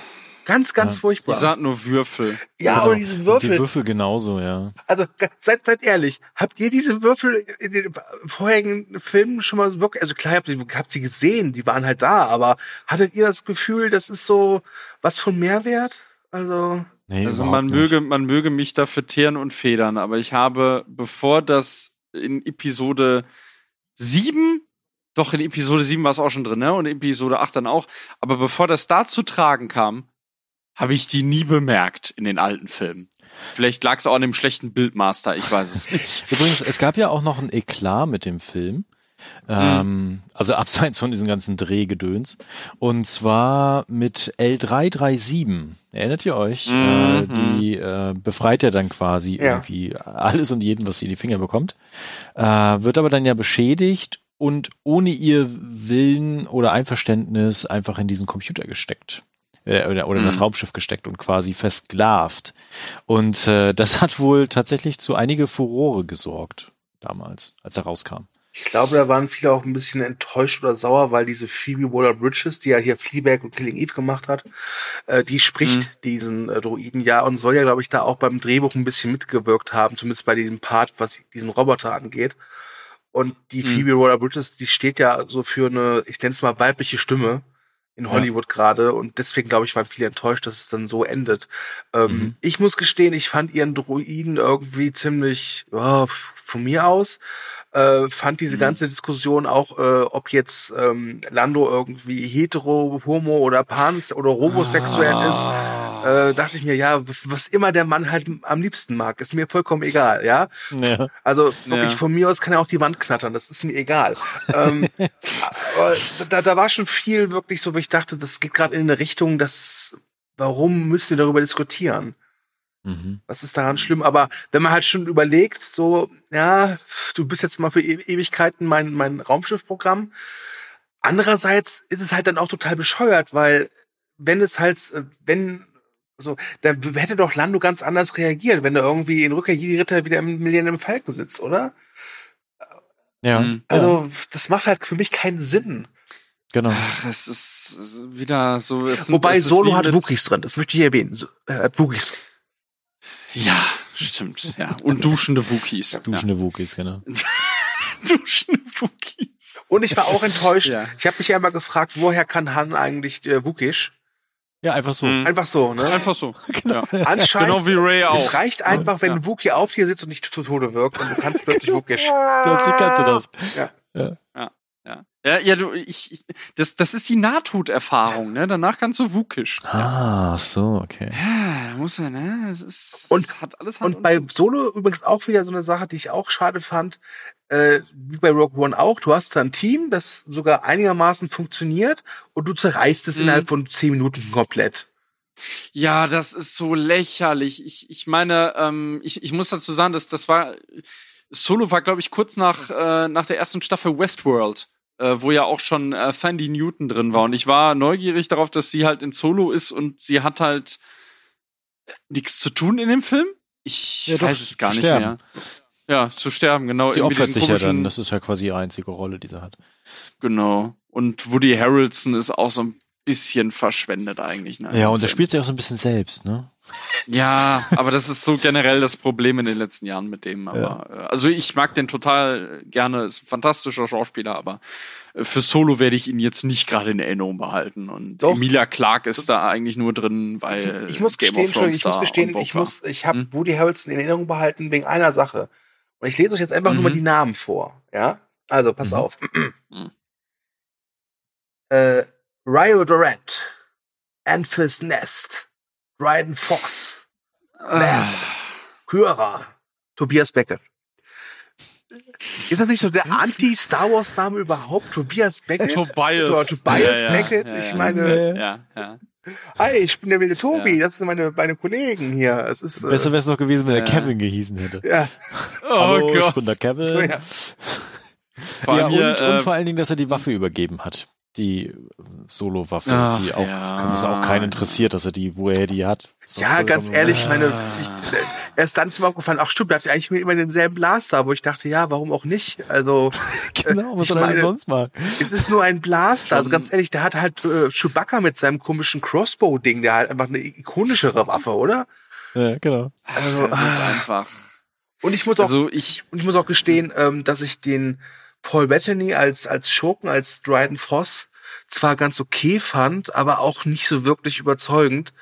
Ganz, ganz Ja. furchtbar. Ich sag nur Würfel. ja, Genau. aber diese Würfel. Die Würfel genauso, ja. Also seid, seid ehrlich, habt ihr diese Würfel in den vorherigen Filmen schon mal wirklich, also klar, habt ihr habt sie gesehen, die waren halt da, aber hattet ihr das Gefühl, das ist so was von Mehrwert? Also, Nee, Also man nicht. möge, man möge mich dafür teeren und federn, aber ich habe, bevor das in Episode 7, doch in Episode 7 war es auch schon drin, ne? Und in Episode 8 dann auch, aber bevor das da zu tragen kam, habe ich die nie bemerkt in den alten Filmen. Vielleicht lag es auch an dem schlechten Bildmaster, ich weiß es nicht. Übrigens, es gab ja auch noch ein Eklat mit dem Film. Ähm, also abseits von diesem ganzen Drehgedöns. Und zwar mit L337. Erinnert ihr euch? Mhm. Äh, die äh, befreit ja dann quasi Ja. irgendwie alles und jeden, was sie in die Finger bekommt. Äh, wird aber dann ja beschädigt und ohne ihr Willen oder Einverständnis einfach in diesen Computer gesteckt. Äh, oder, oder in das Mhm. Raumschiff gesteckt und quasi versklavt. Und äh, das hat wohl tatsächlich zu einige Furore gesorgt damals, als er rauskam. Ich glaube, da waren viele auch ein bisschen enttäuscht oder sauer, weil diese Phoebe Waller-Bridges, die ja hier Fleabag und Killing Eve gemacht hat, äh, die spricht Mhm. diesen äh, Droiden ja und soll ja, glaube ich, da auch beim Drehbuch ein bisschen mitgewirkt haben, zumindest bei diesem Part, was diesen Roboter angeht. Und die Mhm. Phoebe Waller-Bridges, die steht ja so für eine, ich nenne es mal weibliche Stimme in Ja. Hollywood gerade und deswegen glaube ich waren viele enttäuscht, dass es dann so endet. Ähm, Mhm. Ich muss gestehen, ich fand ihren Droiden irgendwie ziemlich ja, f- von mir aus. Äh, fand diese Mhm. ganze Diskussion auch, äh, ob jetzt ähm, Lando irgendwie hetero, homo oder pans oder homosexuell ist, Ah. äh, dachte ich mir, ja, was immer der Mann halt am liebsten mag, ist mir vollkommen egal, ja. Ja. Also wirklich Ja. von mir aus kann er auch die Wand knattern, das ist mir egal. ähm, da, da war schon viel wirklich so, wo ich dachte, das geht gerade in eine Richtung, dass warum müssen wir darüber diskutieren? Mhm. Was ist daran schlimm? Aber wenn man halt schon überlegt, so, ja, du bist jetzt mal für e Ewigkeiten mein, mein Raumschiffprogramm. Andererseits ist es halt dann auch total bescheuert, weil wenn es halt, äh, wenn, so, da hätte doch Lando ganz anders reagiert, wenn er irgendwie in Rückkehr Jedi Ritter wieder im Millennium Falcon sitzt, oder? Ja, Mhm. Also, das macht halt für mich keinen Sinn. genau. Ach, es ist es ist wieder so. Es sind, Wobei es Solo hat Wookies drin, das möchte ich erwähnen. So, äh, hat Wookies. Ja, stimmt. Ja. Und duschende Wookies. Duschende Wookies, genau. Ja. duschende Wookies. Und ich war auch enttäuscht. Ja. Ich habe mich ja immer gefragt, woher kann Han eigentlich äh, Wookish? Ja, einfach so. Mhm. Einfach so, ne? Einfach so. Ja. Anscheinend, Genau wie Ray auch. es reicht einfach, wenn Ja. ein Wookie auf dir sitzt und nicht zu Tode wirkt und du kannst plötzlich Wookish. Plötzlich kannst du das. Ja, ja, ja du, ich, ich, das, das ist die Nahtoderfahrung, ne? Danach kannst du Wukisch. Ah, so, okay. Ja, muss er, ne? Es ist, Und- es hat alles Hand Und bei Solo übrigens auch wieder so eine Sache, die ich auch schade fand, äh, wie bei Rogue One auch. Du hast da ein Team, das sogar einigermaßen funktioniert und du zerreißt es Mhm. innerhalb von zehn Minuten komplett. Ja, das ist so lächerlich. Ich, ich meine, ähm, ich, ich muss dazu sagen, dass das war Solo war, glaube ich, kurz nach äh, nach der ersten Staffel Westworld, äh, wo ja auch schon äh, Sandy Newton drin war. Und ich war neugierig darauf, dass sie halt in Solo ist und sie hat halt nichts zu tun in dem Film. Ich Ja, doch, weiß es gar nicht sterben. mehr. Ja, zu sterben, genau. Sie opfert sich ja dann. Das ist ja quasi ihre einzige Rolle, die sie hat. Genau. Und Woody Harrelson ist auch so ein bisschen verschwendet eigentlich. Ne, Ja, im und er Film. spielt sich auch so ein bisschen selbst, ne? Ja, aber das ist so generell das Problem in den letzten Jahren mit dem. Aber äh, also ich mag den total gerne, ist ein fantastischer Schauspieler, aber äh, für Solo werde ich ihn jetzt nicht gerade in Erinnerung behalten. Und Doch. Emilia Clark ist da eigentlich nur drin, weil Ich muss Game gestehen, of Thrones Entschuldigung, ich muss gestehen, ich muss, ich habe Hm? Woody Harrelson in Erinnerung behalten wegen einer Sache. Und ich lese euch jetzt einfach nur Mhm. mal die Namen vor. Ja? Also, pass Mhm. auf. Mhm. äh, Rio Durant, Anfis Nest, Dryden Foss, Ah, Kyra, Tobias Beckett. Ist das nicht so der Anti-Star Wars-Name überhaupt? Tobias Beckett? Tobias. Oder Tobias Ja, ja, Beckett? ja, ich meine, ja, ja. hi, ich bin der wilde Tobi, Ja. das sind meine, meine Kollegen hier. Es ist, äh, Besser wäre es noch gewesen, wenn er. Kevin gehießen hätte. ja, Oh Hallo, ich Gott. bin der Kevin. Ja. Vor ja, allem hier, und, äh, und vor allen Dingen, dass er die Waffe übergeben hat. Die äh, Solo-Waffe, Ach, die auch, ja. was auch keinen interessiert, dass er die, wo er die hat. Doch ja, ganz ehrlich, ich meine, ich, erst dann ist mir aufgefallen, ach stimmt, der hat ja eigentlich immer denselben Blaster, aber ich dachte, ja, warum auch nicht? Also genau, was ich soll er denn sonst machen? es ist nur ein Blaster. Also ganz ehrlich, der hat halt äh, Chewbacca mit seinem komischen Crossbow-Ding, der halt einfach eine ikonischere Waffe, oder? Ja, genau. Also, das ist ah. einfach. Und ich muss auch, Also ich, und ich muss auch gestehen, ähm, dass ich den Paul Bettany als als Schurken, als Dryden Voss zwar ganz okay fand, aber auch nicht so wirklich überzeugend.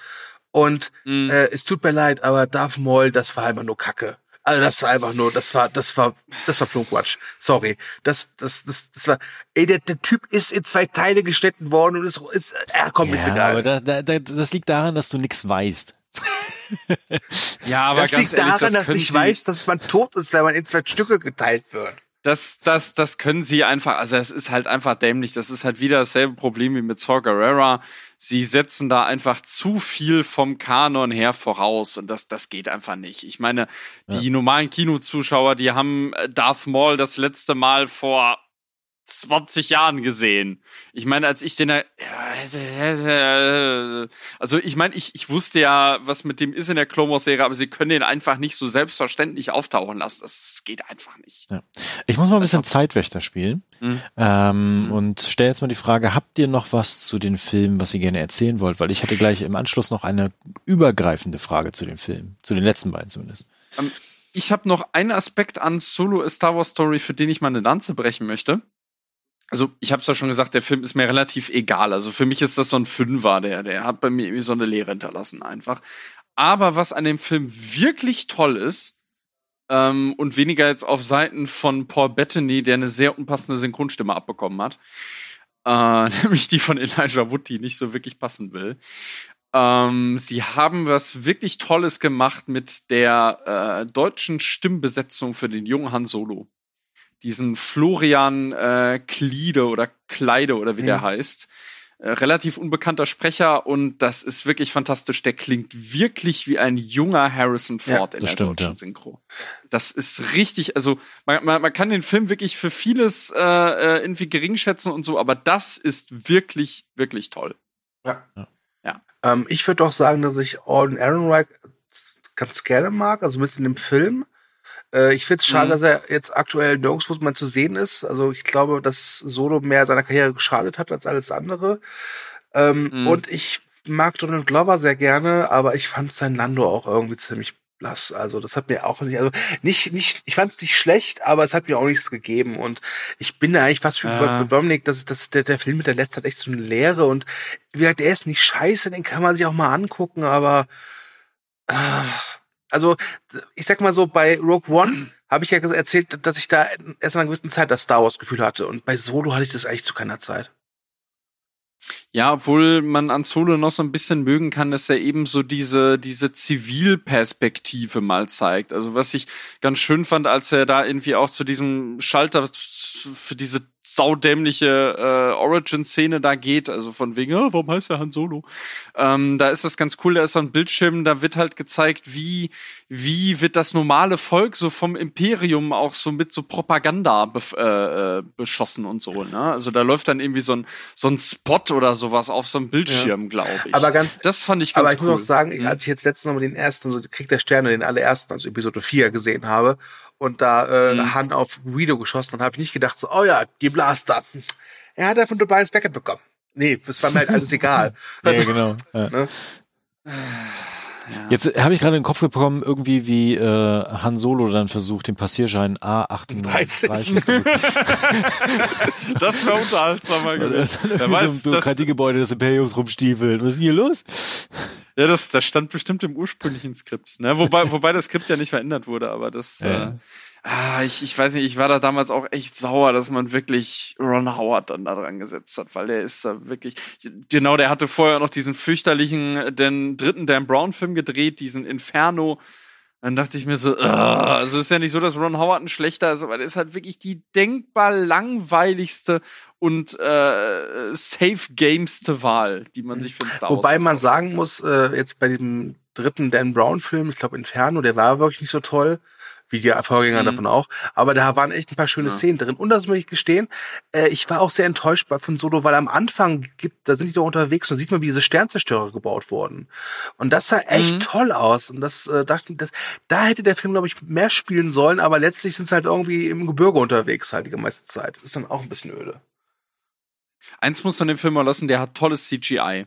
Und mh, äh, es tut mir leid, aber Darth Maul, das war einfach nur Kacke. Also das war einfach nur, das war, das war, das war Plunkwatsch. Sorry. Das, das, das, das war, ey, der, der Typ ist in zwei Teile geschnitten worden und ist, ist äh, komm, ist ja, egal. aber da, da, da, das liegt daran, dass du nichts weißt. ja, aber das ganz liegt ehrlich, daran, das dass ich Sie, weiß, dass man tot ist, wenn man in zwei Stücke geteilt wird. Das, das, das können sie einfach, also es ist halt einfach dämlich. Das ist halt wieder dasselbe Problem wie mit Saw Gerrera. Sie setzen da einfach zu viel vom Kanon her voraus und das, das geht einfach nicht. Ich meine, die normalen Kinozuschauer, die haben äh, Darth Maul das letzte Mal vor 20 Jahren gesehen. Ich meine, als ich den, ja, also ich meine, ich, ich wusste ja, was mit dem ist in der Clone Wars Serie, aber sie können den einfach nicht so selbstverständlich auftauchen lassen. Das geht einfach nicht. Ich muss mal ein bisschen Zeitwächter spielen Mhm. ähm, Mhm. und stelle jetzt mal die Frage, habt ihr noch was zu den Filmen, was ihr gerne erzählen wollt? Weil ich hatte gleich im Anschluss noch eine übergreifende Frage zu den Filmen, zu den letzten beiden zumindest. Ich habe noch einen Aspekt an Solo A Star Wars Story, für den ich mal eine Lanze brechen möchte. Also, ich habe es ja schon gesagt, der Film ist mir relativ egal. Also für mich ist das so ein Fünfer, der, der hat bei mir irgendwie so eine Leere hinterlassen einfach. Aber was an dem Film wirklich toll ist, ähm, und weniger jetzt auf Seiten von Paul Bettany, der eine sehr unpassende Synchronstimme abbekommen hat, äh, nämlich die von Elijah Wood, die nicht so wirklich passen will. Ähm, sie haben was wirklich Tolles gemacht mit der äh, deutschen Stimmbesetzung für den jungen Han Solo. Diesen Florian äh, Kliede oder Kleide oder wie der Mhm. heißt. Äh, relativ unbekannter Sprecher und das ist wirklich fantastisch. Der klingt wirklich wie ein junger Harrison Ja, Ford in das der stimmt, deutschen ja. Synchro. Das ist richtig, also man, man, man kann den Film wirklich für vieles äh, äh, irgendwie gering schätzen und so, aber das ist wirklich, wirklich toll. Ja. Ja. Ja. Ähm, ich würde doch sagen, dass ich Alden Ehrenreich ganz gerne mag, also ein bisschen im Film. Äh, ich finde es schade, Mhm. dass er jetzt aktuell nirgendwo mal zu sehen ist. Also ich glaube, dass Solo mehr seiner Karriere geschadet hat als alles andere. Ähm, Mhm. Und ich mag Donald Glover sehr gerne, aber ich fand sein Lando auch irgendwie ziemlich blass. Also das hat mir auch nicht, also nicht, nicht, ich fand es nicht schlecht, aber es hat mir auch nichts gegeben. Und ich bin da eigentlich fast wie Ja. Dominik, dass, dass der, der Film mit der letzte hat echt so eine Leere und wie gesagt, der ist nicht scheiße, den kann man sich auch mal angucken, aber ah, also ich sag mal so, bei Rogue One habe ich ja erzählt, dass ich da erst nach einer gewissen Zeit das Star Wars Gefühl hatte und bei Solo hatte ich das eigentlich zu keiner Zeit. Ja, obwohl man an Solo noch so ein bisschen mögen kann, dass er eben so diese, diese Zivilperspektive mal zeigt. Also was ich ganz schön fand, als er da irgendwie auch zu diesem Schalter für diese saudämliche äh, Origin-Szene da geht, also von wegen, oh, warum heißt er Han Solo? Ähm, da ist das ganz cool, da ist so ein Bildschirm, da wird halt gezeigt, wie, wie wird das normale Volk so vom Imperium auch so mit so Propaganda bef- äh, äh, beschossen und so, ne? Also da läuft dann irgendwie so ein, so ein Spot oder sowas auf so einem Bildschirm, glaube ich. Aber ganz, das fand ich ganz aber ich cool. muss auch sagen, Mhm. als ich jetzt letztens noch mal den ersten, so Krieg der Sterne, den allerersten, also Episode 4 gesehen habe und da äh, Mhm. Han auf Guido geschossen hat, habe ich nicht gedacht so, oh ja, die Blaster. Er hat er von Tobias Beckett bekommen. Nee, das war mir halt alles egal. Ja, genau. Ja. Ne? Ja. Jetzt habe ich gerade in den Kopf bekommen, irgendwie wie äh, Han Solo dann versucht, den Passierschein A38 zu das wäre unterhaltsamer gewesen. Wer weiß, das- Bürokratiegebäude des Imperiums rumstiefeln. Was ist denn hier los? Ja, das, das stand bestimmt im ursprünglichen Skript. Ne? Wobei, wobei das Skript ja nicht verändert wurde, aber das. Ja. Äh, ah, ich, ich weiß nicht, ich war da damals auch echt sauer, dass man wirklich Ron Howard dann da dran gesetzt hat, weil der ist da wirklich. Genau, der hatte vorher noch diesen fürchterlichen, äh, den dritten Dan Brown-Film gedreht, diesen Inferno. Dann dachte ich mir so, ah, also ist ja nicht so, dass Ron Howard ein schlechter ist, aber der ist halt wirklich die denkbar langweiligste und äh, safe gameste Wahl, die man sich für Star Wars Wobei man sagen muss, äh, jetzt bei diesem dritten Dan Brown Film, ich glaube Inferno, der war wirklich nicht so toll, wie die Vorgänger Mhm. davon auch. Aber da waren echt ein paar schöne Ja. Szenen drin. Und das muss ich gestehen, äh, ich war auch sehr enttäuscht von Solo, weil am Anfang gibt, da sind die doch unterwegs und sieht man, wie diese Sternzerstörer gebaut wurden. Und das sah echt Mhm. toll aus. Und das äh, dachte ich, das, da hätte der Film, glaube ich, mehr spielen sollen, aber letztlich sind sie halt irgendwie im Gebirge unterwegs halt die meiste Zeit. Das ist dann auch ein bisschen öde. Eins muss man den Film mal lassen, der hat tolles CGI.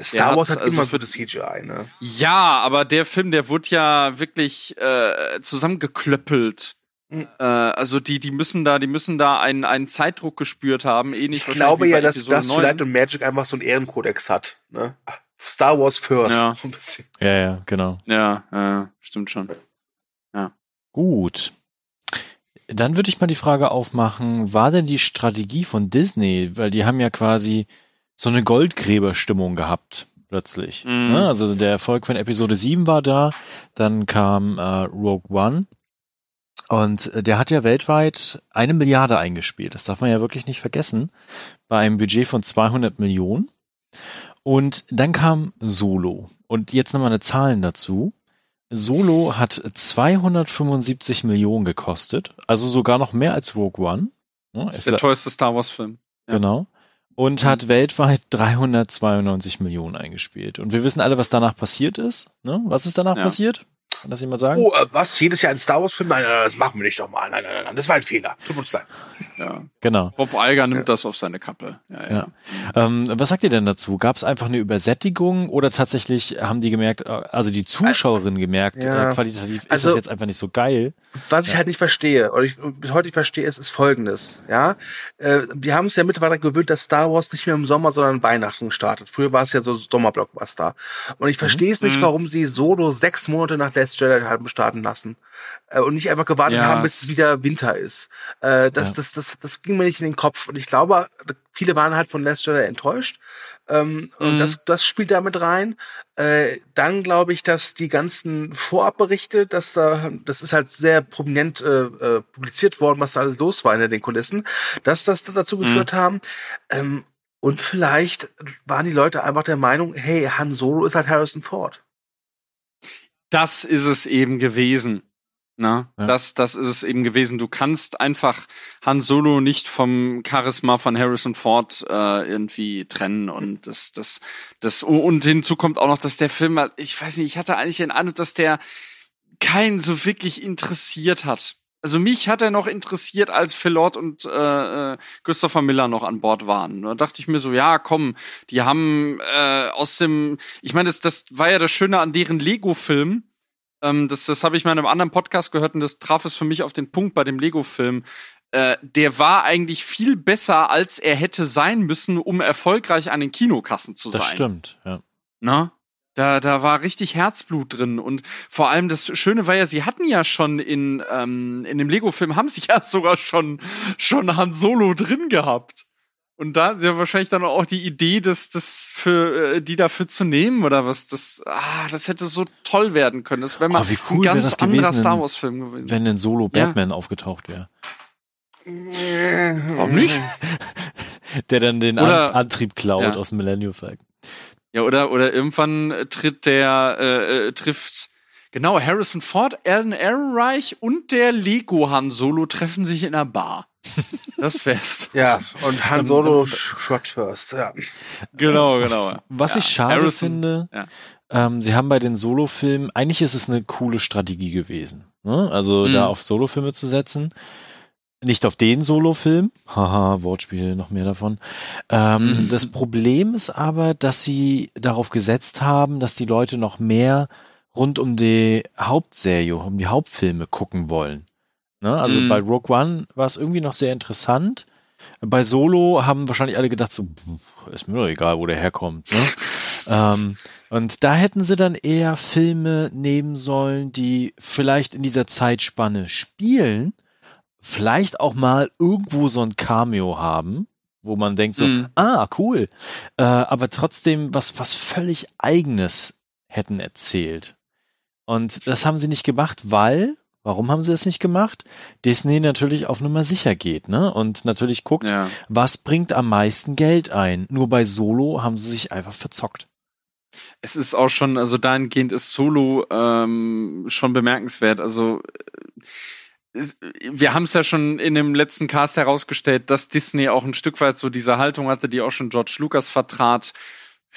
Star hat Wars hat also immer für- für das CGI, ne? Ja, aber der Film, der wurde ja wirklich äh, zusammengeklöppelt. Mhm. Äh, also die, die müssen da, die müssen da einen, einen Zeitdruck gespürt haben. Ähnlich Ich glaube wie ja, dass, Episode dass 9. Light und Magic einfach so einen Ehrenkodex hat. Ne? Star Wars first. Ja. Ein bisschen. Ja, ja, genau. Ja, ja, stimmt schon. Gut. Dann würde ich mal die Frage aufmachen, war denn die Strategie von Disney, weil die haben ja quasi so eine Goldgräberstimmung gehabt, plötzlich. Ne? Also der Erfolg von Episode 7 war da, dann kam äh, Rogue One und äh, der hat ja weltweit eine Milliarde eingespielt. Das darf man ja wirklich nicht vergessen, bei einem Budget von 200 Millionen. Und dann kam Solo. Und jetzt nochmal eine Zahlen dazu. Solo hat 275 Millionen gekostet, also sogar noch mehr als Rogue One. Ja, Das ist der teuerste Star Wars-Film. Ja. Genau. Und Mhm. hat weltweit 392 Millionen eingespielt. Und wir wissen alle, was danach passiert ist. Ne? Was ist danach Ja. passiert? Kann das jemand sagen? Oh, äh, was? Jedes Jahr ein Star Wars-Film? Nein, nein, nein, das machen wir nicht nochmal. Nein, nein, nein, nein, das war ein Fehler. Tut uns leid. Ja. Genau. Bob Iger nimmt das auf seine Kappe. Ja, ja. Ja. Ähm, was sagt ihr denn dazu? Gab es einfach eine Übersättigung oder tatsächlich haben die gemerkt, äh, also die Zuschauerinnen gemerkt, Ja. äh, qualitativ ist Also- das jetzt einfach nicht so geil? Was ich Ja. halt nicht verstehe, oder ich bis heute nicht verstehe, ist, ist folgendes. Ja, äh, wir haben es ja mittlerweile gewöhnt, dass Star Wars nicht mehr im Sommer, sondern Weihnachten startet. Früher war es ja so Sommerblockbuster. Und ich verstehe es nicht, Mhm. warum sie Solo sechs Monate nach Last Jedi haben starten lassen äh, und nicht einfach gewartet Ja, haben, bis wieder Winter ist. Äh, das, Ja. das, das, das ging mir nicht in den Kopf. Und ich glaube, viele waren halt von Last Jedi enttäuscht. Ähm, Und Mhm. das, das spielt damit rein. Äh, dann glaube ich, dass die ganzen Vorabberichte, dass da, das ist halt sehr prominent äh, äh, publiziert worden, was da alles los war in den Kulissen, dass das dazu Mhm. geführt haben. Ähm, und vielleicht waren die Leute einfach der Meinung, hey, Han Solo ist halt Harrison Ford. Das ist es eben gewesen. Na, Ja. das, das ist es eben gewesen. Du kannst einfach Han Solo nicht vom Charisma von Harrison Ford äh, irgendwie trennen und das, das, das und hinzu kommt auch noch, dass der Film, halt- ich weiß nicht, ich hatte eigentlich den Eindruck, dass der keinen so wirklich interessiert hat. Also mich hat er noch interessiert, als Phil Lord und äh, äh, Christopher Miller noch an Bord waren. Da dachte ich mir so, ja, komm, die haben äh, aus dem, ich meine, das, das war ja das Schöne an deren Lego-Film. Ähm, das das habe ich mal in einem anderen Podcast gehört und das traf es für mich auf den Punkt bei dem Lego-Film. Äh, der war eigentlich viel besser, als er hätte sein müssen, um erfolgreich an den Kinokassen zu Das sein. stimmt, ja. Na? Da, da war richtig Herzblut drin. Und vor allem das Schöne war ja, sie hatten ja schon in, ähm, in dem Lego-Film, haben sie ja sogar schon, schon Han Solo drin gehabt. Und da sie ja wahrscheinlich dann auch die Idee, das, das für äh, die dafür zu nehmen oder was. Das, ah, das hätte so toll werden können. Das wäre mal Oh, cool ein ganz anderer gewesen, Star Wars-Film gewesen. Wenn ein Solo Ja. Batman aufgetaucht wäre. Warum nicht? Der dann den An Antrieb klaut Ja. aus dem Millennium Falcon. Ja, oder, oder irgendwann äh, tritt der, äh, äh, trifft, genau, Harrison Ford, Alan Ehrenreich und der Lego Han Solo treffen sich in einer Bar. Das wär's. Ja, und Han Solo shot first, ja. genau, genau. Was Ja, ich schade Harrison- finde, ja. ähm, sie haben bei den Solo-Filmen, eigentlich ist es eine coole Strategie gewesen. Ne? Also Mhm. da auf Solo-Filme zu setzen. Nicht auf den Solo-Film. Haha, Wortspiel, noch mehr davon. Ähm, Mhm. Das Problem ist aber, dass sie darauf gesetzt haben, dass die Leute noch mehr rund um die Hauptserie, um die Hauptfilme gucken wollen. Ne? Also Mhm. bei Rogue One war es irgendwie noch sehr interessant. Bei Solo haben wahrscheinlich alle gedacht, so, ist mir doch egal, wo der herkommt. Ne? ähm, und da hätten sie dann eher Filme nehmen sollen, die vielleicht in dieser Zeitspanne spielen, vielleicht auch mal irgendwo so ein Cameo haben, wo man denkt so, Mhm. ah, cool, äh, aber trotzdem was, was völlig eigenes hätten erzählt. Und das haben sie nicht gemacht, weil, warum haben sie das nicht gemacht? Disney natürlich auf Nummer sicher geht, ne? Und natürlich guckt, Ja. was bringt am meisten Geld ein. Nur bei Solo haben sie sich einfach verzockt. Es ist auch schon, also dahingehend ist Solo ähm, schon bemerkenswert. Also äh, wir haben es ja schon in dem letzten Cast herausgestellt, dass Disney auch ein Stück weit so diese Haltung hatte, die auch schon George Lucas vertrat.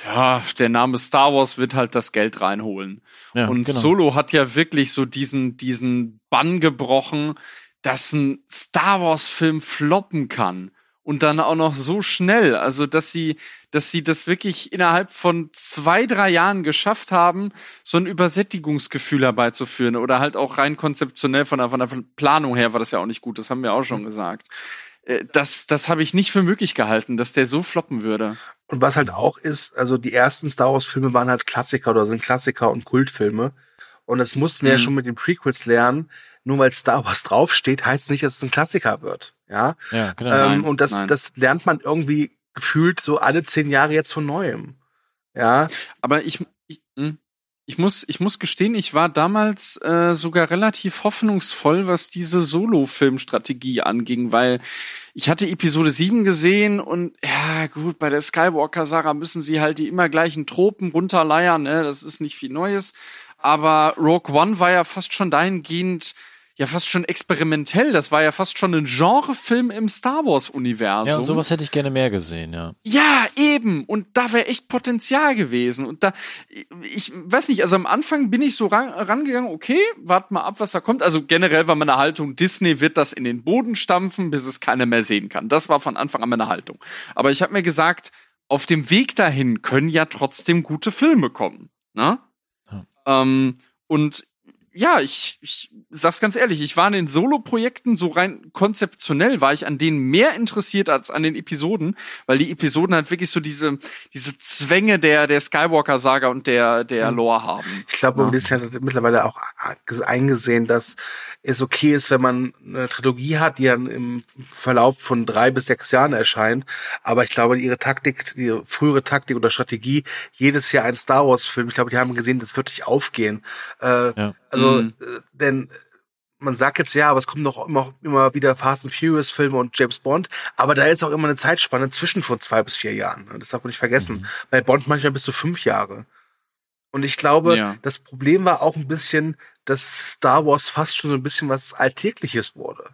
Ja, der Name Star Wars wird halt das Geld reinholen. Ja, und genau. Solo hat ja wirklich so diesen, diesen Bann gebrochen, dass ein Star Wars Film floppen kann und dann auch noch so schnell, also dass sie, dass sie das wirklich innerhalb von zwei, drei Jahren geschafft haben, so ein Übersättigungsgefühl herbeizuführen oder halt auch rein konzeptionell von der, von der Planung her war das ja auch nicht gut, das haben wir auch schon gesagt. Äh, das, das habe ich nicht für möglich gehalten, dass der so floppen würde. Und was halt auch ist, also die ersten Star Wars Filme waren halt Klassiker oder sind Klassiker und Kultfilme. Und das mussten wir mhm. ja schon mit den Prequels lernen. Nur weil Star Wars draufsteht, heißt nicht, dass es ein Klassiker wird. Ja, ja genau. Ähm, nein, und das, das lernt man irgendwie gefühlt so alle zehn Jahre jetzt von neuem. Ja. Aber ich, ich, hm, ich muss, ich muss gestehen, ich war damals äh, sogar relativ hoffnungsvoll, was diese Solo-Filmstrategie anging, weil ich hatte Episode 7 gesehen und ja, gut, bei der Skywalker-Saga müssen sie halt die immer gleichen Tropen runterleiern, ne? Das ist nicht viel Neues. Aber Rogue One war ja fast schon dahingehend ja fast schon experimentell. Das war ja fast schon ein Genrefilm im Star Wars-Universum. Ja, und sowas hätte ich gerne mehr gesehen, ja. Ja, eben. Und da wäre echt Potenzial gewesen. Und da, ich weiß nicht, also am Anfang bin ich so ran, rangegangen, okay, wart mal ab, was da kommt. Also generell war meine Haltung, Disney wird das in den Boden stampfen, bis es keiner mehr sehen kann. Das war von Anfang an meine Haltung. Aber ich habe mir gesagt, auf dem Weg dahin können ja trotzdem gute Filme kommen. Ne? Ja. Ähm, und ja, ich, ich sag's ganz ehrlich, ich war an den Solo-Projekten so rein konzeptionell, war ich an denen mehr interessiert als an den Episoden, weil die Episoden halt wirklich so diese, diese Zwänge der, der Skywalker-Saga und der, der mhm. Lore haben. Ich glaube, ja. ist ja mittlerweile auch eingesehen, dass es okay ist, wenn man eine Trilogie hat, die dann im Verlauf von drei bis sechs Jahren erscheint. Aber ich glaube, ihre Taktik, die frühere Taktik oder Strategie, jedes Jahr ein Star Wars-Film, ich glaube, die haben gesehen, das wird nicht aufgehen. Äh, ja. Also, mhm. Äh, denn man sagt jetzt ja, aber es kommen doch immer, immer wieder Fast and Furious Filme und James Bond, aber da ist auch immer eine Zeitspanne zwischen von zwei bis vier Jahren. Das darf man nicht vergessen. Mhm. Bei Bond manchmal bis zu fünf Jahre. Und ich glaube, ja. das Problem war auch ein bisschen, dass Star Wars fast schon so ein bisschen was Alltägliches wurde.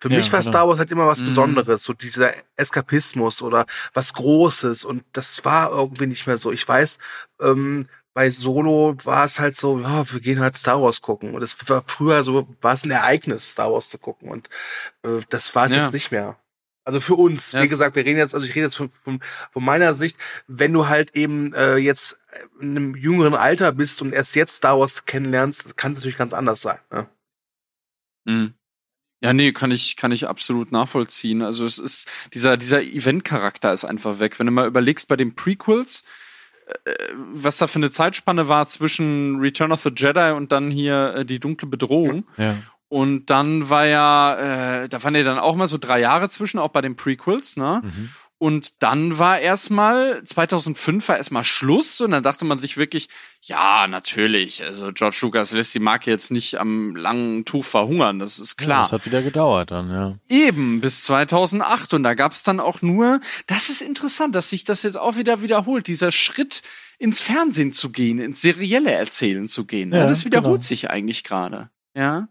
Für ja, mich war genau. Star Wars halt immer was mhm. Besonderes, so dieser Eskapismus oder was Großes und das war irgendwie nicht mehr so. Ich weiß, ähm, bei Solo war es halt so, ja, wir gehen halt Star Wars gucken. Und es war früher so, war es ein Ereignis, Star Wars zu gucken. Und äh, das war es ja. jetzt nicht mehr. Also für uns, ja, wie gesagt, wir reden jetzt, also ich rede jetzt von, von, von meiner Sicht, wenn du halt eben äh, jetzt in einem jüngeren Alter bist und erst jetzt Star Wars kennenlernst, kann es natürlich ganz anders sein. Ne? Mhm. Ja, nee, kann ich, kann ich absolut nachvollziehen. Also es ist, dieser, dieser Event-Charakter ist einfach weg. Wenn du mal überlegst, bei den Prequels, was da für eine Zeitspanne war zwischen Return of the Jedi und dann hier äh, die dunkle Bedrohung. Ja. Und dann war ja, äh, da waren ja dann auch mal so drei Jahre zwischen, auch bei den Prequels, ne? Mhm. Und dann war erstmal, 2005 war erstmal Schluss und dann dachte man sich wirklich, ja, natürlich, also George Lucas lässt die Marke jetzt nicht am langen Tuch verhungern, das ist klar. Ja, das hat wieder gedauert dann, ja. Eben, bis 2008 und da gab's dann auch nur, das ist interessant, dass sich das jetzt auch wieder wiederholt, dieser Schritt ins Fernsehen zu gehen, ins serielle Erzählen zu gehen, ja, das wiederholt genau. sich eigentlich gerade, ja.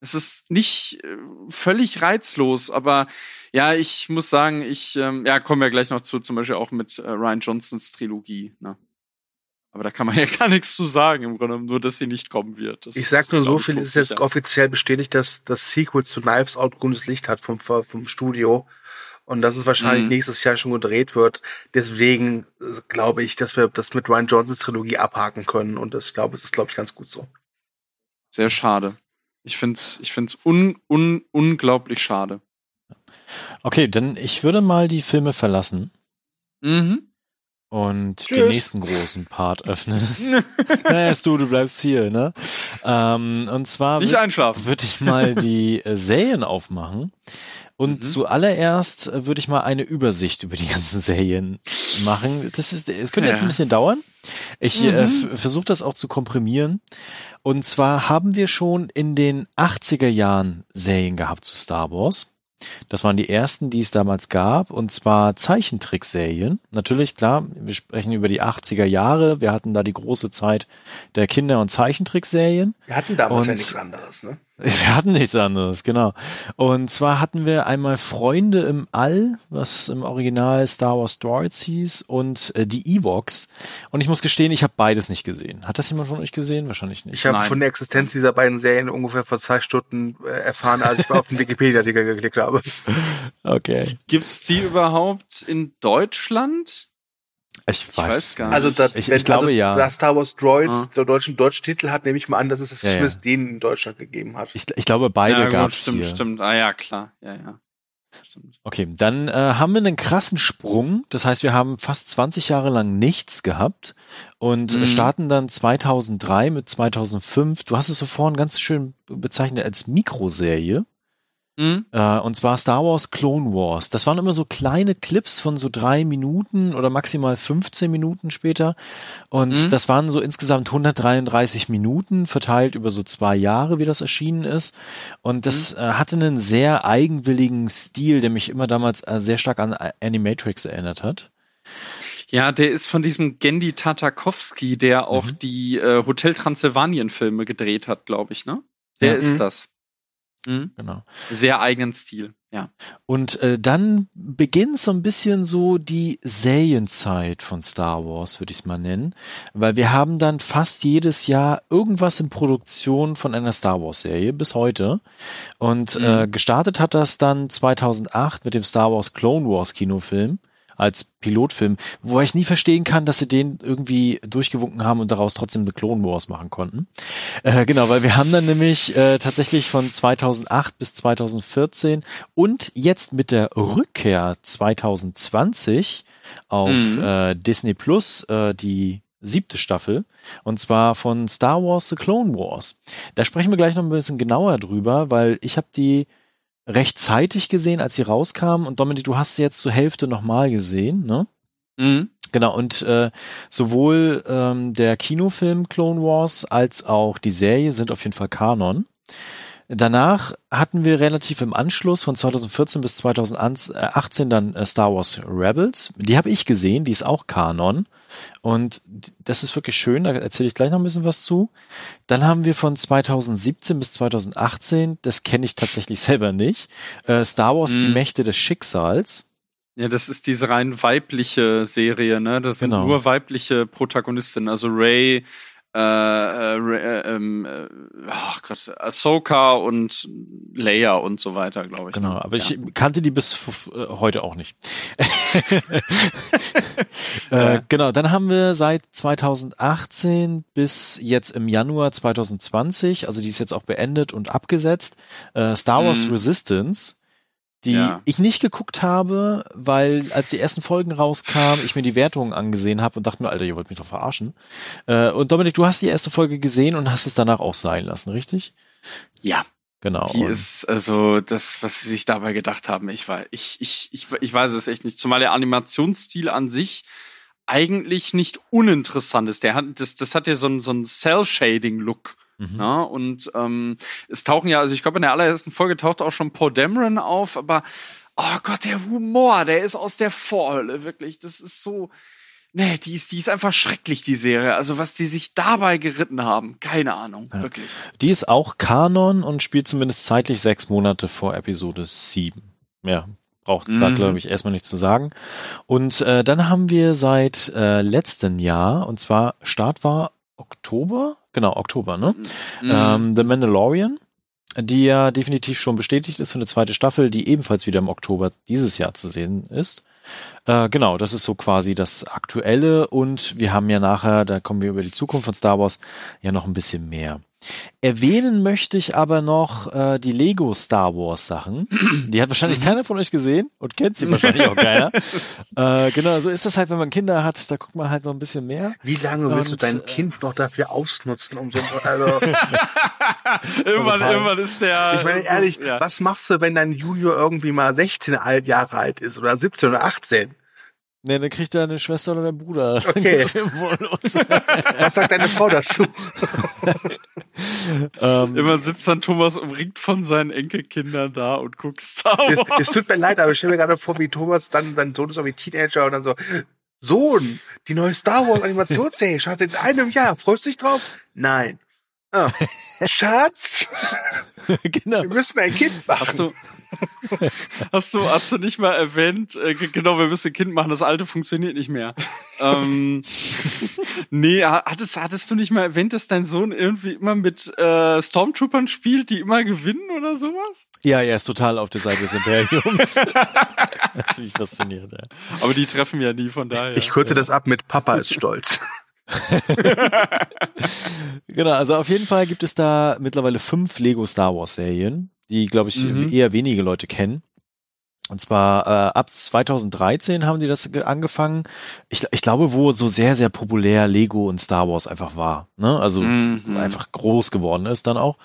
Es ist nicht äh, völlig reizlos, aber ja, ich muss sagen, ich, ähm, ja, kommen wir gleich noch zu, zum Beispiel auch mit äh, Ryan Johnsons Trilogie, ne? Aber da kann man ja gar nichts zu sagen, im Grunde nur, dass sie nicht kommen wird. Das ich sag nur so viel, ist jetzt offiziell bestätigt, dass das Sequel zu Knives Out grünes Licht hat vom, vom Studio. Und dass es wahrscheinlich mhm. nächstes Jahr schon gedreht wird. Deswegen äh, glaube ich, dass wir das mit Ryan Johnsons Trilogie abhaken können. Und das, glaube ich, ist, glaube ich, ganz gut so. Sehr schade. Ich finde es ich find's un, un, unglaublich schade. Okay, dann ich würde mal die Filme verlassen. Mhm. Und Tschüss. den nächsten großen Part öffnen. naja, du, du bleibst hier, ne? Ähm, und zwar Nicht einschlafen. würde ich mal die äh, Serien aufmachen. Und mhm. zuallererst äh, würde ich mal eine Übersicht über die ganzen Serien machen. Das ist, es könnte ja. jetzt ein bisschen dauern. Ich äh, mhm. äh, versuche das auch zu komprimieren. Und zwar haben wir schon in den 80er Jahren Serien gehabt zu Star Wars. Das waren die ersten, die es damals gab, und zwar Zeichentrickserien. Natürlich, klar, wir sprechen über die 80er Jahre. Wir hatten da die große Zeit der Kinder- und Zeichentrickserien. Wir hatten damals Und- ja nichts anderes, ne? Wir hatten nichts anderes, genau. Und zwar hatten wir einmal Freunde im All, was im Original Star Wars Droids hieß, und äh, die Evox. Und ich muss gestehen, ich habe beides nicht gesehen. Hat das jemand von euch gesehen? Wahrscheinlich nicht. Ich habe von der Existenz dieser beiden Serien ungefähr vor zwei Stunden äh, erfahren, als ich mal auf den Wikipedia-Artikel geklickt habe. Okay. Gibt's die überhaupt in Deutschland? Ich weiß, weiß gar nicht. Also, da, ich, wenn- ich glaube also, ja. Da Star Wars Droids Ah. der deutschen deutschen Titel hat, nehme ich mal an, dass es es Ja, ja. den in Deutschland gegeben hat. Ich, ich glaube, beide ja, gut, gab's Stimmt, hier. stimmt. Ah ja, klar. Ja, ja. Stimmt. Okay, dann äh, haben wir einen krassen Sprung. Das heißt, wir haben fast 20 Jahre lang nichts gehabt und Mhm. äh, starten dann 2003 mit 2005. Du hast es so vorhin ganz schön bezeichnet als Mikroserie. Hm? Äh, und zwar Star Wars Clone Wars. Das waren immer so kleine Clips von so drei Minuten oder maximal 15 Minuten später. Und Mhm. das waren so insgesamt 133 Minuten verteilt über so zwei Jahre, wie das erschienen ist. Und das äh, hatte einen sehr eigenwilligen Stil, der mich immer damals äh, sehr stark an Animatrix erinnert hat. Ja, der ist von diesem Gendy Tatakowski, der auch Mhm. die äh, Hotel Transylvanien Filme gedreht hat, glaube ich, ne? Der Ja. ist Mhm. das. Mhm. Genau. Sehr eigenen Stil, ja. Und äh, dann beginnt so ein bisschen so die Serienzeit von Star Wars, würde ich es mal nennen. Weil wir haben dann fast jedes Jahr irgendwas in Produktion von einer Star Wars-Serie bis heute. Und Mhm. äh, gestartet hat das dann 2008 mit dem Star Wars Clone Wars Kinofilm als Pilotfilm, wo ich nie verstehen kann, dass sie den irgendwie durchgewunken haben und daraus trotzdem eine Clone Wars machen konnten. Äh, genau, weil wir haben dann nämlich äh, tatsächlich von 2008 bis 2014 und jetzt mit der Rückkehr 2020 auf Mhm. äh, Disney Plus äh, die siebte Staffel und zwar von Star Wars The Clone Wars. Da sprechen wir gleich noch ein bisschen genauer drüber, weil ich habe die rechtzeitig gesehen, als sie rauskam und Dominik, du hast sie jetzt zur Hälfte nochmal gesehen, ne? Mhm. Genau, und äh, sowohl ähm, der Kinofilm Clone Wars als auch die Serie sind auf jeden Fall Kanon. Danach hatten wir relativ im Anschluss von 2014 bis 2018 dann äh, Star Wars Rebels. Die habe ich gesehen, die ist auch Kanon. Und das ist wirklich schön, da erzähle ich gleich noch ein bisschen was zu. Dann haben wir von 2017 bis 2018, das kenne ich tatsächlich selber nicht, äh, Star Wars Die Mhm. Mächte des Schicksals. Ja, das ist diese rein weibliche Serie, ne? Das sind Genau. nur weibliche Protagonistinnen, also Ray, äh, äh, äh, ähm, äh, ach Gott, Ahsoka und Leia und so weiter, glaube ich. Genau, ne? aber ja. ich kannte die bis äh, heute auch nicht. Äh, genau, dann haben wir seit 2018 bis jetzt im Januar 2020, also die ist jetzt auch beendet und abgesetzt, äh, Star Wars Mhm. Resistance, die Ja. ich nicht geguckt habe, weil als die ersten Folgen rauskamen, ich mir die Wertungen angesehen habe und dachte mir, Alter, ihr wollt mich doch verarschen. Äh, und Dominik, du hast die erste Folge gesehen und hast es danach auch sein lassen, richtig? ja, Genau. die ist also das, was sie sich dabei gedacht haben. Ich weiß, ich, ich, ich, ich weiß es echt nicht. Zumal der Animationsstil an sich eigentlich nicht uninteressant ist. Der hat, das, das hat ja so ein, so ein Cell-Shading-Look. Mhm. Ja, und ähm, es tauchen ja, also ich glaube, in der allerersten Folge taucht auch schon Paul Dameron auf, aber oh Gott, der Humor, der ist aus der Vorhölle, wirklich. Das ist so. Nee, die ist, die ist einfach schrecklich, die Serie. Also, was die sich dabei geritten haben, keine Ahnung, Ja. wirklich. Die ist auch Kanon und spielt zumindest zeitlich sechs Monate vor Episode 7. Ja, braucht da, Mhm. glaube ich, erstmal nichts zu sagen. Und äh, dann haben wir seit äh, letztem Jahr, und zwar Start war Oktober, genau, Oktober, ne? Mhm. Ähm, The Mandalorian, die ja definitiv schon bestätigt ist für eine zweite Staffel, die ebenfalls wieder im Oktober dieses Jahr zu sehen ist. Äh, genau, das ist so quasi das Aktuelle und wir haben ja nachher, da kommen wir über die Zukunft von Star Wars, ja noch ein bisschen mehr. Erwähnen möchte ich aber noch äh, die Lego Star Wars Sachen. Die hat wahrscheinlich keiner von euch gesehen und kennt sie wahrscheinlich auch keiner. äh, genau, so ist das halt, wenn man Kinder hat, da guckt man halt noch ein bisschen mehr. Wie lange willst Und, du dein äh, Kind noch dafür ausnutzen, um so also, irgendwann, Also, irgendwann ist der. Ich meine so- ehrlich, ja. was machst du, wenn dein Junior irgendwie mal 16 alt- Jahre alt ist oder 17 oder 18? Ne, dann kriegt er eine Schwester oder einen Bruder. Okay. Was sagt deine Frau dazu? ähm, Immer sitzt dann Thomas umringt von seinen Enkelkindern da und guckt Star Wars. Es, es tut mir leid, aber ich stelle mir gerade vor, wie Thomas dann, dann Sohn ist so wie Teenager und dann so, Sohn, die neue Star Wars Animationsserie startet in einem Jahr. Freust du dich drauf? Nein. Oh. Schatz, genau. wir müssen ein Kind machen. Hast du, hast du, hast du nicht mal erwähnt, äh, genau, wir müssen ein Kind machen, das alte funktioniert nicht mehr. ähm, nee, hattest, hattest du nicht mal erwähnt, dass dein Sohn irgendwie immer mit äh, Stormtroopern spielt, die immer gewinnen oder sowas? Ja, er ist total auf der Seite des Imperiums. das ist mich fasziniert, ja. Aber die treffen ja nie, von daher. Ich kürze ja. das ab mit Papa ist stolz. genau, also auf jeden Fall gibt es da mittlerweile fünf Lego Star Wars Serien, die, glaube ich, mhm. eher wenige Leute kennen. Und zwar äh, ab 2013 haben die das angefangen. Ich, ich glaube, wo so sehr, sehr populär Lego und Star Wars einfach war. Ne? Also mhm. einfach groß geworden ist dann auch.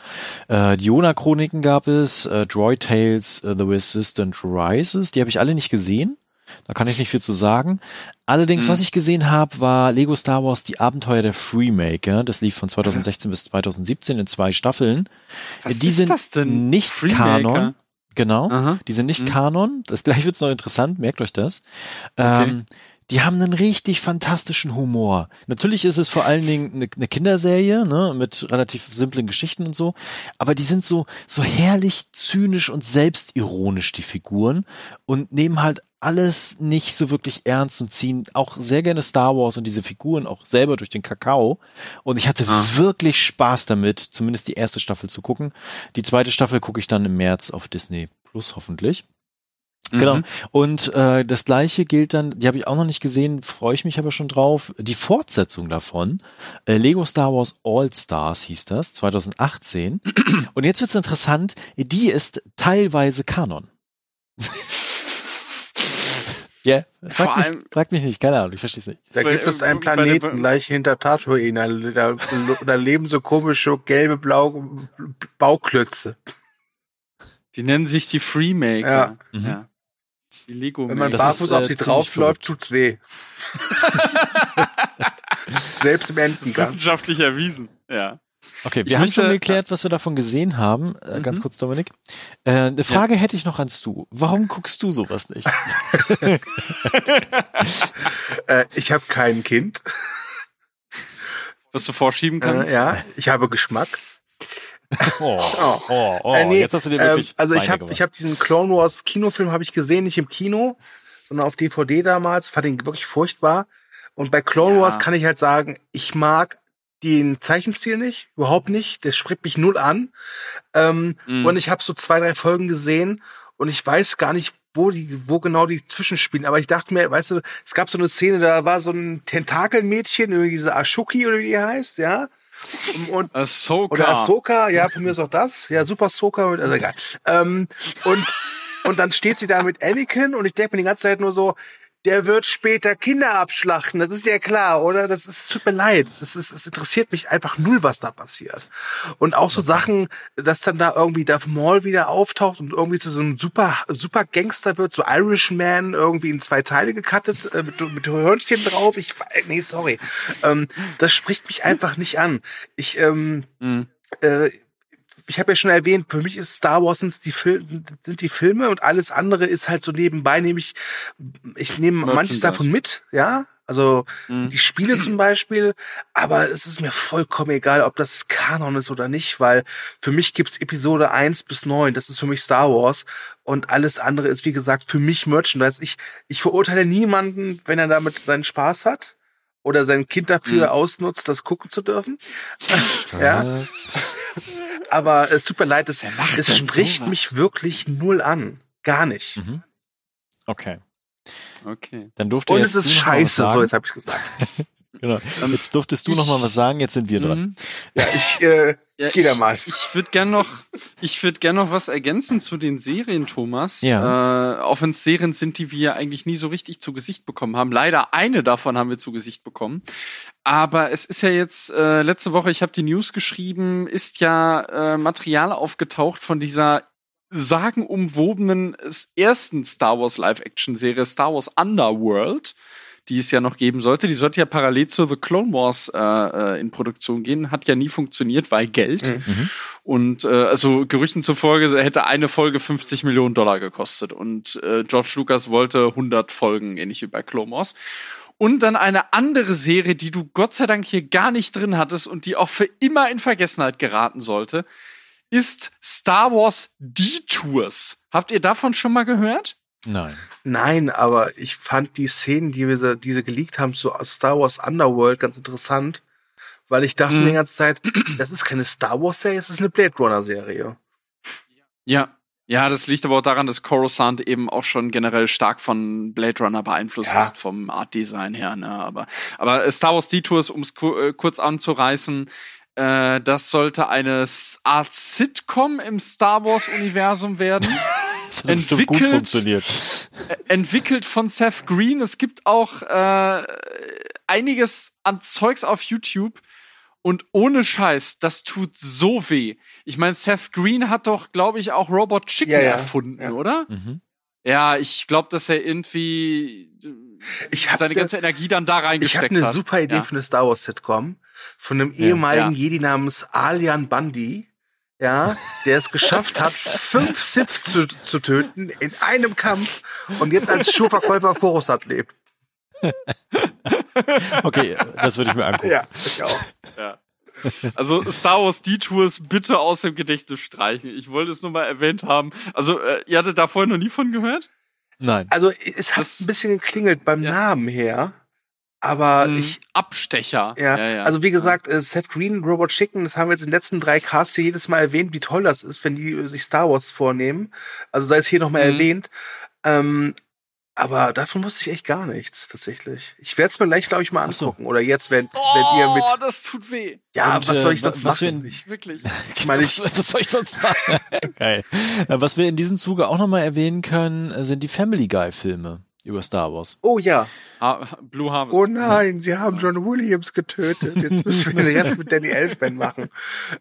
Äh, die Jona-Chroniken gab es, äh, Droid Tales, uh, The Resistant Rises. Die habe ich alle nicht gesehen. Da kann ich nicht viel zu sagen. Allerdings, mhm. was ich gesehen habe, war Lego Star Wars Die Abenteuer der Freemaker. Das lief von 2016 bis 2017 in zwei Staffeln. Was die ist sind das denn? nicht Freemaker? Kanon. Genau. Aha. Die sind nicht Mhm. Kanon. Das gleich wird's noch interessant, merkt euch das. Okay. Ähm, die haben einen richtig fantastischen Humor. Natürlich ist es vor allen Dingen eine, eine Kinderserie, ne, mit relativ simplen Geschichten und so, aber die sind so, so herrlich zynisch und selbstironisch, die Figuren, und nehmen halt alles nicht so wirklich ernst und ziehen auch sehr gerne Star Wars und diese Figuren auch selber durch den Kakao. Und ich hatte Ah. wirklich Spaß damit, zumindest die erste Staffel zu gucken. Die zweite Staffel gucke ich dann im März auf Disney Plus hoffentlich. Genau. Mhm. Und äh, das gleiche gilt dann, die habe ich auch noch nicht gesehen, freue ich mich aber schon drauf. Die Fortsetzung davon, äh, Lego Star Wars All Stars hieß das, 2018. Und jetzt wird's interessant, die ist teilweise Kanon. Ja, Vor frag, mich, allem- frag mich nicht, keine Ahnung, ich verstehe es nicht. Da gibt es äh, einen Planeten gleich hinter Tatooine. Da, da, da leben so komische gelbe, blau Bauklötze. Die nennen sich die Freemaker. Ja. Mhm. ja. Die Lego Wenn man Das barfuß ist, äh, auf sie ziemlich draufläuft, tut's weh. Selbst im Entengang. wissenschaftlich erwiesen. Ja. Okay, Ich wir haben möchte- schon geklärt, was wir davon gesehen haben. Äh, Ganz Mhm. kurz, Dominik. Äh, eine Frage hätte ich noch ans Du. Warum guckst du sowas nicht? Äh, ich habe kein Kind. Was du vorschieben kannst. Äh, ja, ich habe Geschmack. Oh, Oh. oh, oh Äh, nee, jetzt hast du dir wirklich ähm, also ich habe ich hab diesen Clone Wars Kinofilm habe ich gesehen, nicht im Kino, sondern auf DVD damals, fand ihn wirklich furchtbar. Und bei Clone Ja. Wars kann ich halt sagen, ich mag den Zeichenstil nicht, überhaupt nicht. Der spricht mich null an. Ähm, Mhm. Und ich habe so zwei, drei Folgen gesehen und ich weiß gar nicht, wo die, wo genau die zwischenspielen. Aber ich dachte mir, weißt du, es gab so eine Szene, da war so ein Tentakelmädchen, irgendwie diese Ashuki oder wie die heißt, ja. Und, Ahsoka. oder Ahsoka, ja, von mir ist auch das. Ja, super Ahsoka, also egal. Ähm, und, und dann steht sie da mit Anakin und ich denke mir die ganze Zeit nur so, der wird später Kinder abschlachten, das ist ja klar, oder? Das ist, tut mir leid. Es, ist, es interessiert mich einfach null, was da passiert. Und auch so Sachen, dass dann da irgendwie Darth Maul wieder auftaucht und irgendwie zu so einem super, super Gangster wird, so Irishman irgendwie in zwei Teile gecuttet, äh, mit, mit Hörnchen drauf. Ich, nee, sorry. Ähm, das spricht mich einfach nicht an. Ich, ähm, Mhm. äh, ich habe ja schon erwähnt, für mich ist Star Wars sind die, Fil sind die Filme und alles andere ist halt so nebenbei, nehme ich, ich nehme manches davon mit, ja. Also Mhm. die Spiele zum Beispiel, aber es ist mir vollkommen egal, ob das Kanon ist oder nicht, weil für mich gibt's Episode 1 bis 9, das ist für mich Star Wars und alles andere ist, wie gesagt, für mich Merchandise. Ich, ich verurteile niemanden, wenn er damit seinen Spaß hat oder sein Kind dafür Mhm. ausnutzt, das gucken zu dürfen. ja? aber es tut mir leid, es, es spricht sowas? mich wirklich null an. Gar nicht. Mhm. Okay. Okay. Dann durfte Und jetzt es ist du noch mal was scheiße, so sagen. jetzt habe ich gesagt. Genau. Jetzt durftest du noch mal was sagen, jetzt sind wir dran. Mhm. Ja, ich äh, Ja, geh da ich- mal. Ich würde gern noch, ich würde gern noch was ergänzen zu den Serien, Thomas. Ja. Äh, auch wenn es Serien sind, die wir eigentlich nie so richtig zu Gesicht bekommen haben. Leider eine davon haben wir zu Gesicht bekommen. Aber es ist ja jetzt äh, letzte Woche, ich habe die News geschrieben, ist ja äh, Material aufgetaucht von dieser sagenumwobenen ersten Star Wars Live-Action-Serie Star Wars Underworld, die es ja noch geben sollte. Die sollte ja parallel zu The Clone Wars äh, äh, in Produktion gehen. Hat ja nie funktioniert, weil Geld. Mhm. Und äh, also Gerüchten zufolge hätte eine Folge 50 Millionen Dollar gekostet. Und äh, George Lucas wollte 100 Folgen, ähnlich wie bei Clone Wars. Und dann eine andere Serie, die du Gott sei Dank hier gar nicht drin hattest und die auch für immer in Vergessenheit geraten sollte, ist Star Wars Detours. Habt ihr davon schon mal gehört? Nein. Nein, aber ich fand die Szenen, die wir die sie geleakt haben zu Star Wars Underworld ganz interessant, weil ich dachte Mhm. mir die ganze Zeit, das ist keine Star Wars Serie, es ist eine Blade Runner Serie. Ja. Ja, das liegt aber auch daran, dass Coruscant eben auch schon generell stark von Blade Runner beeinflusst Ja. ist, vom Art Design her. Ne? Aber, aber äh, Star Wars Detours, um es äh, kurz anzureißen, äh, das sollte eine Art Sitcom im Star Wars-Universum werden. Das hat bestimmt gut Entwickelt- funktioniert. Äh, entwickelt von Seth Green. Es gibt auch äh, einiges an Zeugs auf YouTube. Und ohne Scheiß, das tut so weh. Ich meine, Seth Green hat doch, glaube ich, auch Robot Chicken Ja, ja. erfunden, Ja. oder? Mhm. Ja, ich glaube, dass er irgendwie Ich hab seine ne- ganze Energie dann da Ich habe reingesteckt eine hat. super Idee Ja. für eine Star Wars Sitcom von einem Ja. ehemaligen Ja. Jedi namens Alian Bundy, ja, der es geschafft hat, fünf Sith zu, zu töten in einem Kampf und jetzt als Schuhverkäufer auf Coruscant lebt. Okay, das würde ich mir angucken. Ja, ich auch. Ja. Also Star Wars Detours bitte aus dem Gedächtnis streichen. Ich wollte es nur mal erwähnt haben. Also, äh, ihr hattet da vorher noch nie von gehört? Nein. Also es hat Das- ein bisschen geklingelt beim Ja. Namen her, aber Hm, ich Abstecher. Ja, also wie gesagt, äh, Seth Green, Robot Chicken, das haben wir jetzt in den letzten drei Casts hier jedes Mal erwähnt, wie toll das ist, wenn die äh, sich Star Wars vornehmen. Also sei es hier nochmal Mhm. erwähnt. Ähm, aber davon wusste ich echt gar nichts, tatsächlich. Ich werde es mir gleich, glaube ich, mal Ach so. angucken. Oder jetzt, wenn, Oh, wenn ihr mit. das tut weh. Ja, Und, was soll äh, ich sonst was wir machen? in- Ich, Wirklich. ich meine, ich, was, was soll ich sonst machen? Geil. Äh, Was wir in diesem Zuge auch nochmal erwähnen können, äh, sind die Family Guy Filme über Star Wars. oh ja. Ha Blue Harvest. Oh nein, sie haben John Williams getötet. Jetzt müssen wir den Rest mit Danny Elfman machen.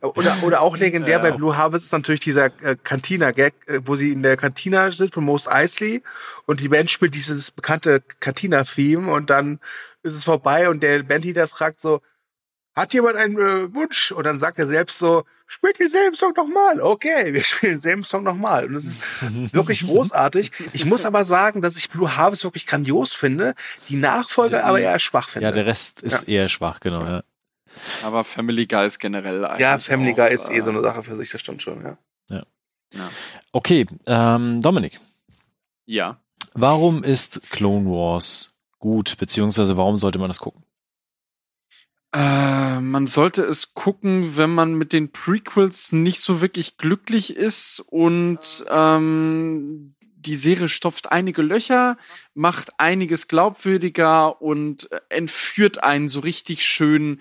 Oder, oder auch legendär bei Blue Harvest ist natürlich dieser äh, Cantina-Gag, äh, wo sie in der Cantina sind von Mos Eisley und die Band spielt dieses bekannte Cantina-Theme und dann ist es vorbei und der Bandleader fragt so, hat jemand einen äh, Wunsch? Und dann sagt er selbst so, spielt denselben Song nochmal. Okay, wir spielen denselben Song nochmal. Und das ist wirklich großartig. Ich muss aber sagen, dass ich Blue Harvest wirklich grandios finde, die Nachfolger aber eher schwach finde. Ja, der Rest ist eher schwach, genau. Ja. Aber Family Guy ist generell eigentlich Ja, Family auch, Guy ist eh äh, so eine Sache für sich, das stimmt schon, ja. Okay, ähm, Dominik, Ja. warum ist Clone Wars gut, beziehungsweise warum sollte man das gucken? Äh, man sollte es gucken, wenn man mit den Prequels nicht so wirklich glücklich ist und ähm, die Serie stopft einige Löcher, macht einiges glaubwürdiger und äh, entführt einen so richtig schön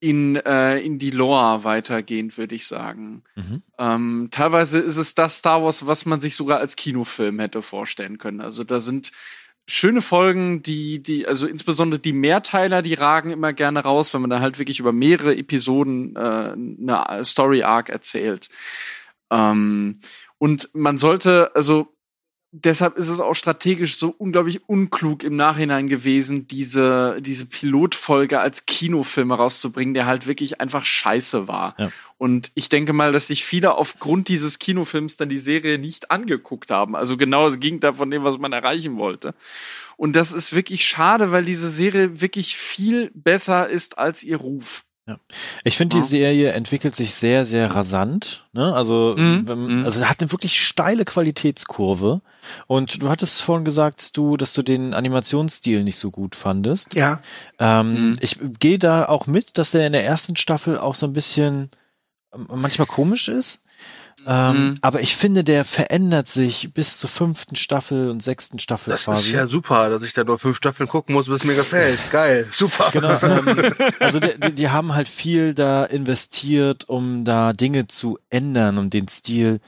in, äh, in die Lore weitergehend, würde ich sagen. Mhm. Ähm, teilweise ist es das Star Wars, was man sich sogar als Kinofilm hätte vorstellen können. Also da sind schöne Folgen, die, die, also insbesondere die Mehrteiler, die ragen immer gerne raus, wenn man da halt wirklich über mehrere Episoden äh, eine Story Arc erzählt. Ähm, und man sollte, also deshalb ist es auch strategisch so unglaublich unklug im Nachhinein gewesen, diese, diese Pilotfolge als Kinofilm rauszubringen, der halt wirklich einfach scheiße war. Ja. Und ich denke mal, dass sich viele aufgrund dieses Kinofilms dann die Serie nicht angeguckt haben. Also genau das Gegenteil von dem, was man erreichen wollte. Und das ist wirklich schade, weil diese Serie wirklich viel besser ist als ihr Ruf. Ich finde, die Ja. Serie entwickelt sich sehr, sehr rasant. Ne? Also, Mhm, mhm. also hat eine wirklich steile Qualitätskurve. Und du hattest vorhin gesagt, du, dass du den Animationsstil nicht so gut fandest. Ja, Ähm, Mhm. Ich gehe da auch mit, dass der in der ersten Staffel auch so ein bisschen ähm, manchmal komisch ist. Ähm, Mhm. Aber ich finde, der verändert sich bis zur fünften Staffel und sechsten Staffel das quasi. ist ja super, dass ich da nur fünf Staffeln gucken muss, bis es mir gefällt. Geil, super. Genau, ähm, also die, die, die haben halt viel da investiert, um da Dinge zu ändern, um den Stil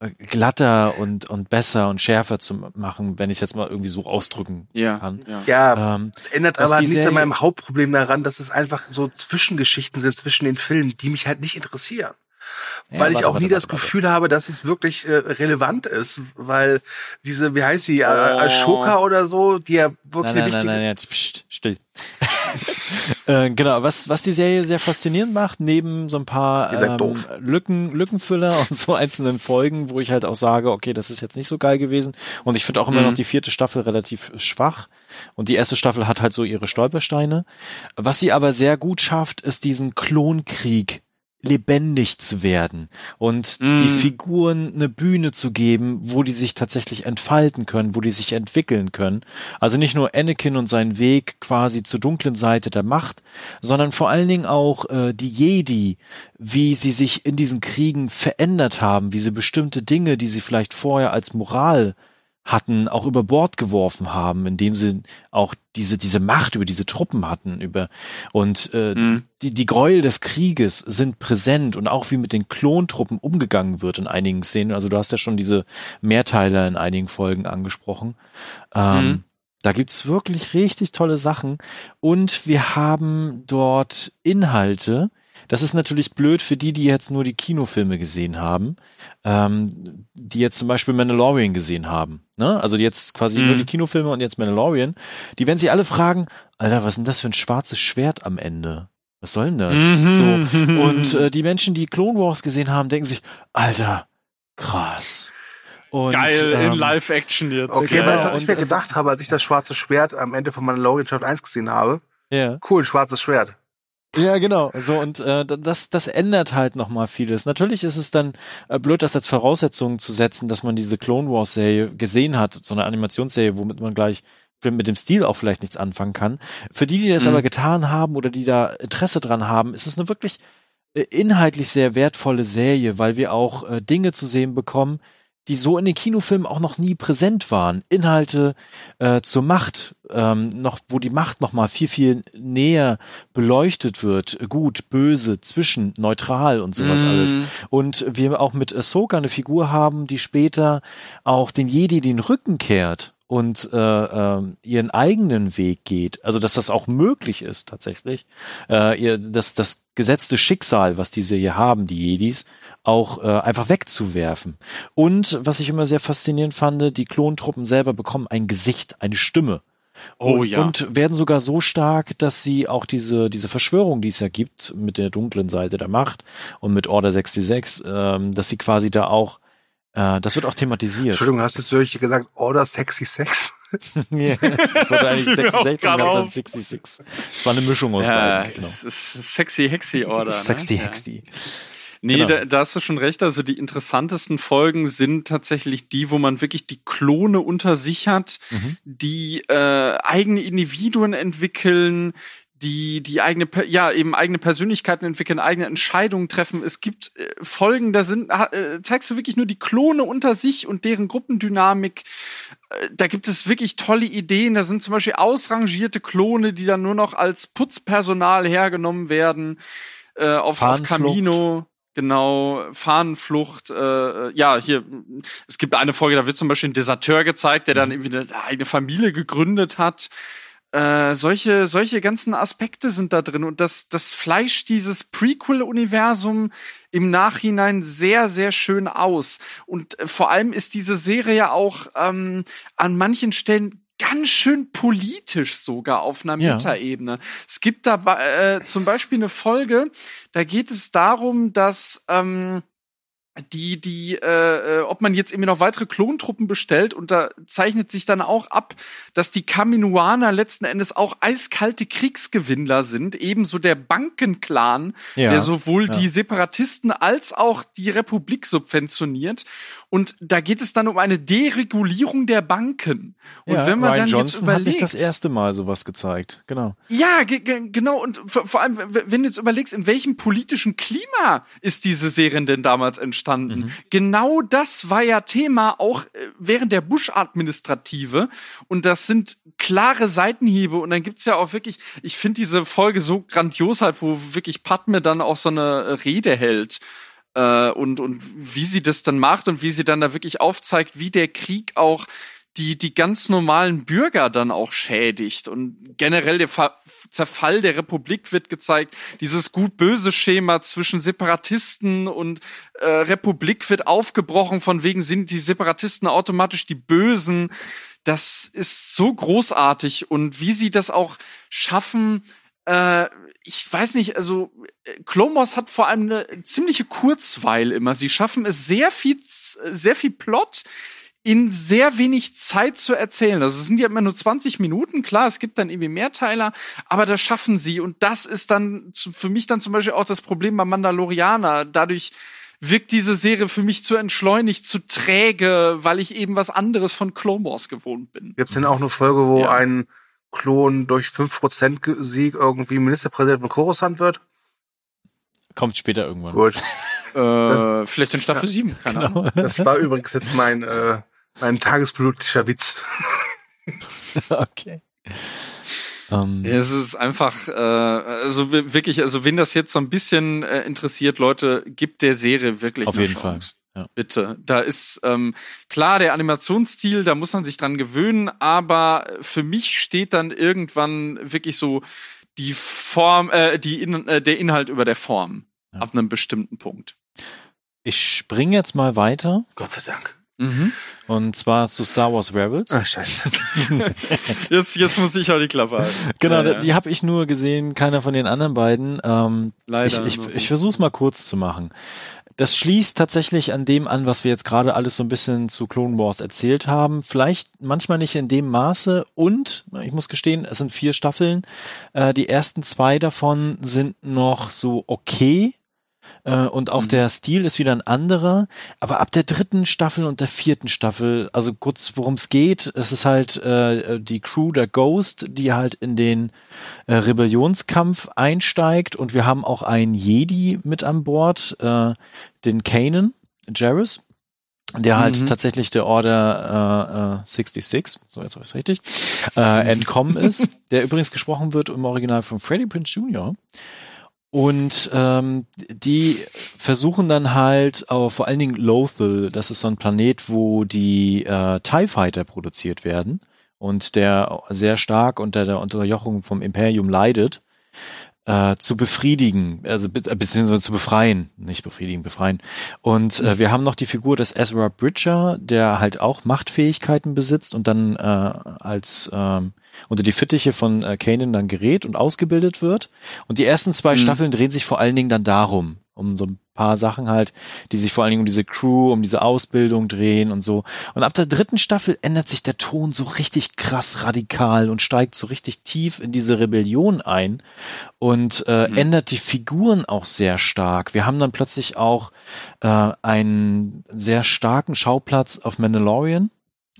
äh, glatter und, und besser und schärfer zu machen, wenn ich es jetzt mal irgendwie so ausdrücken Ja. kann. ja. Ja, Ähm, es ändert aber nichts Serie- an meinem Hauptproblem daran, dass es einfach so Zwischengeschichten sind zwischen den Filmen, die mich halt nicht interessieren. Ja, weil ich auch warte, nie warte, das warte, Gefühl habe, dass es wirklich äh, relevant ist, weil diese, wie heißt sie, oh. Ashoka oder so, die ja wirklich. Nein, nein, nein, nein, nein, Psst, still. äh, genau, was, was die Serie sehr faszinierend macht, neben so ein paar ähm, Lücken, Lückenfüller und so einzelnen Folgen, wo ich halt auch sage, okay, das ist jetzt nicht so geil gewesen. Und ich finde auch immer mhm. noch die vierte Staffel relativ schwach. Und die erste Staffel hat halt so ihre Stolpersteine. Was sie aber sehr gut schafft, ist diesen Klonkrieg lebendig zu werden und mm. die Figuren eine Bühne zu geben, wo die sich tatsächlich entfalten können, wo die sich entwickeln können. Also nicht nur Anakin und sein Weg quasi zur dunklen Seite der Macht, sondern vor allen Dingen auch äh, die Jedi, wie sie sich in diesen Kriegen verändert haben, wie sie bestimmte Dinge, die sie vielleicht vorher als Moral hatten, auch über Bord geworfen haben, indem sie auch diese diese Macht über diese Truppen hatten über und äh, mhm. die die Gräuel des Krieges sind präsent und auch wie mit den Klontruppen umgegangen wird in einigen Szenen. Also du hast ja schon diese Mehrteiler in einigen Folgen angesprochen. Ähm, mhm. Da gibt's wirklich richtig tolle Sachen und wir haben dort Inhalte, das ist natürlich blöd für die, die jetzt nur die Kinofilme gesehen haben, ähm, die jetzt zum Beispiel Mandalorian gesehen haben. Ne? Also jetzt quasi mhm. nur die Kinofilme und jetzt Mandalorian. Die werden sich alle fragen, Alter, was ist denn das für ein schwarzes Schwert am Ende? Was soll denn das? Mhm. So. Und äh, die Menschen, die Clone Wars gesehen haben, denken sich, Alter, krass. Und, Geil, ähm, in Live-Action jetzt. Okay, genau. was ich mir gedacht habe, als ich das schwarze Schwert am Ende von Mandalorian Chapter 1 gesehen habe. Ja. Cool, schwarzes Schwert. Ja, genau. So und äh, das das ändert halt noch mal vieles. Natürlich ist es dann äh, blöd, das als Voraussetzung zu setzen, dass man diese Clone Wars Serie gesehen hat, so eine Animationsserie, womit man gleich mit dem Stil auch vielleicht nichts anfangen kann. Für die, die das mhm. aber getan haben oder die da Interesse dran haben, ist es eine wirklich äh, inhaltlich sehr wertvolle Serie, weil wir auch äh, Dinge zu sehen bekommen, die so in den Kinofilmen auch noch nie präsent waren. Inhalte äh, zur Macht, ähm, noch, wo die Macht noch mal viel, viel näher beleuchtet wird. Gut, böse, zwischen, neutral und sowas mm. alles. Und wir auch mit Ahsoka eine Figur haben, die später auch den Jedi den Rücken kehrt und äh, äh, ihren eigenen Weg geht, also dass das auch möglich ist tatsächlich, äh, ihr, das, das gesetzte Schicksal, was diese hier haben, die Jedis, auch äh, einfach wegzuwerfen. Und was ich immer sehr faszinierend fand, die Klontruppen selber bekommen ein Gesicht, eine Stimme. Oh und, ja. Und werden sogar so stark, dass sie auch diese, diese Verschwörung, die es ja gibt, mit der dunklen Seite der Macht und mit Order 66, ähm, dass sie quasi da auch, äh, das wird auch thematisiert. Entschuldigung, hast du jetzt wirklich gesagt Order Sexy Sex? yes, ich wollte eigentlich 66 und dann 66. Es war eine Mischung aus ja, beiden. Genau. Sexy Hexy Order. Sexy ne? Hexy. Ja. Nee, genau. da, da hast du schon recht. Also die interessantesten Folgen sind tatsächlich die, wo man wirklich die Klone unter sich hat, mhm. die äh, eigene Individuen entwickeln, die die eigene ja eben eigene Persönlichkeiten entwickeln, eigene Entscheidungen treffen. Es gibt äh, Folgen, da sind äh, zeigst du wirklich nur die Klone unter sich und deren Gruppendynamik. Äh, da gibt es wirklich tolle Ideen. Da sind zum Beispiel ausrangierte Klone, die dann nur noch als Putzpersonal hergenommen werden äh, auf, auf Camino. Genau, Fahnenflucht, äh, ja, hier, es gibt eine Folge, da wird zum Beispiel ein Deserteur gezeigt, der dann mhm. irgendwie eine eigene Familie gegründet hat. Äh, solche, solche ganzen Aspekte sind da drin und das, das fleischt dieses Prequel-Universum im Nachhinein sehr, sehr schön aus. Und äh, vor allem ist diese Serie auch ähm, an manchen Stellen ganz schön politisch sogar auf einer ja. Metaebene. Es gibt da äh, zum Beispiel eine Folge, da geht es darum, dass ähm, die, die, äh, äh, ob man jetzt irgendwie noch weitere Klontruppen bestellt und da zeichnet sich dann auch ab, dass die Kaminoaner letzten Endes auch eiskalte Kriegsgewinnler sind, ebenso der Bankenclan, ja, der sowohl ja. die Separatisten als auch die Republik subventioniert. Und da geht es dann um eine Deregulierung der Banken. Und ja, wenn man Ryan dann Johnson jetzt überlegt, hat nicht das erste Mal sowas gezeigt, genau. Ja, genau. Und vor allem, wenn du jetzt überlegst, in welchem politischen Klima ist diese Serie denn damals entstanden? Mhm. Genau das war ja Thema auch äh, während der Bush-Administrative. Und das sind klare Seitenhiebe. Und dann gibt's ja auch wirklich, ich finde diese Folge so grandios halt, wo wirklich Padme dann auch so eine Rede hält äh, und, und wie sie das dann macht und wie sie dann da wirklich aufzeigt, wie der Krieg auch die, die ganz normalen Bürger dann auch schädigt. Und generell der Ver Zerfall der Republik wird gezeigt. Dieses gut-böse Schema zwischen Separatisten und äh, Republik wird aufgebrochen, von wegen sind die Separatisten automatisch die Bösen. Das ist so großartig und wie sie das auch schaffen, äh, ich weiß nicht, also Clomos hat vor allem eine ziemliche Kurzweil immer. Sie schaffen es sehr viel, sehr viel Plot in sehr wenig Zeit zu erzählen. Also es sind ja immer nur 20 Minuten, klar, es gibt dann irgendwie Mehrteiler, aber das schaffen sie und das ist dann für mich dann zum Beispiel auch das Problem bei Mandalorianer. Dadurch wirkt diese Serie für mich zu entschleunigt, zu träge, weil ich eben was anderes von Clone Wars gewohnt bin. Gibt's denn auch eine Folge, wo ja. ein Klon durch 5% Sieg irgendwie Ministerpräsident von Coruscant wird? Kommt später irgendwann. Gut. äh, vielleicht in Staffel ja, 7, keine genau. Ahnung. Das war übrigens jetzt mein, äh, mein tagespolitischer Witz. okay. Um. Ähm. es ist einfach, äh, also wirklich, also wenn das jetzt so ein bisschen äh, interessiert, Leute, gibt der Serie wirklich Auf jeden Chance. Fall. Ja. Bitte. Da ist ähm, klar der Animationsstil, da muss man sich dran gewöhnen, aber für mich steht dann irgendwann wirklich so die Form, äh, die In äh, der Inhalt über der Form ja. ab einem bestimmten Punkt. Ich springe jetzt mal weiter. Gott sei Dank. Mhm. Und zwar zu Star Wars Rebels. Ach, scheiße. jetzt, jetzt muss ich auch die Klappe halten. Genau, ja, ja. die habe ich nur gesehen, keiner von den anderen beiden. Ähm, Leider. Ich, ich, ich versuche es mal kurz zu machen. Das schließt tatsächlich an dem an, was wir jetzt gerade alles so ein bisschen zu Clone Wars erzählt haben. Vielleicht manchmal nicht in dem Maße. Und ich muss gestehen, es sind vier Staffeln. Äh, die ersten zwei davon sind noch so okay äh, und auch mhm. der Stil ist wieder ein anderer. Aber ab der dritten Staffel und der vierten Staffel, also kurz worum es geht, es ist halt äh, die Crew der Ghost, die halt in den äh, Rebellionskampf einsteigt und wir haben auch einen Jedi mit an Bord, äh, den Kanan, Jarrus der halt mhm. tatsächlich der Order äh, äh, 66, so jetzt habe ich richtig, äh, entkommen ist, der übrigens gesprochen wird im Original von Freddie Prince Jr. Und ähm, die versuchen dann halt, aber vor allen Dingen Lothal, das ist so ein Planet, wo die äh, TIE Fighter produziert werden und der sehr stark unter der Unterjochung vom Imperium leidet, äh, zu befriedigen, also äh, beziehungsweise zu befreien, nicht befriedigen, befreien. Und äh, wir haben noch die Figur des Ezra Bridger, der halt auch Machtfähigkeiten besitzt und dann äh, als ähm, unter die Fittiche von äh, Kanan dann gerät und ausgebildet wird. Und die ersten zwei mhm. Staffeln drehen sich vor allen Dingen dann darum, um so ein paar Sachen halt, die sich vor allen Dingen um diese Crew, um diese Ausbildung drehen und so. Und ab der dritten Staffel ändert sich der Ton so richtig krass radikal und steigt so richtig tief in diese Rebellion ein und äh, mhm. ändert die Figuren auch sehr stark. Wir haben dann plötzlich auch äh, einen sehr starken Schauplatz auf Mandalorian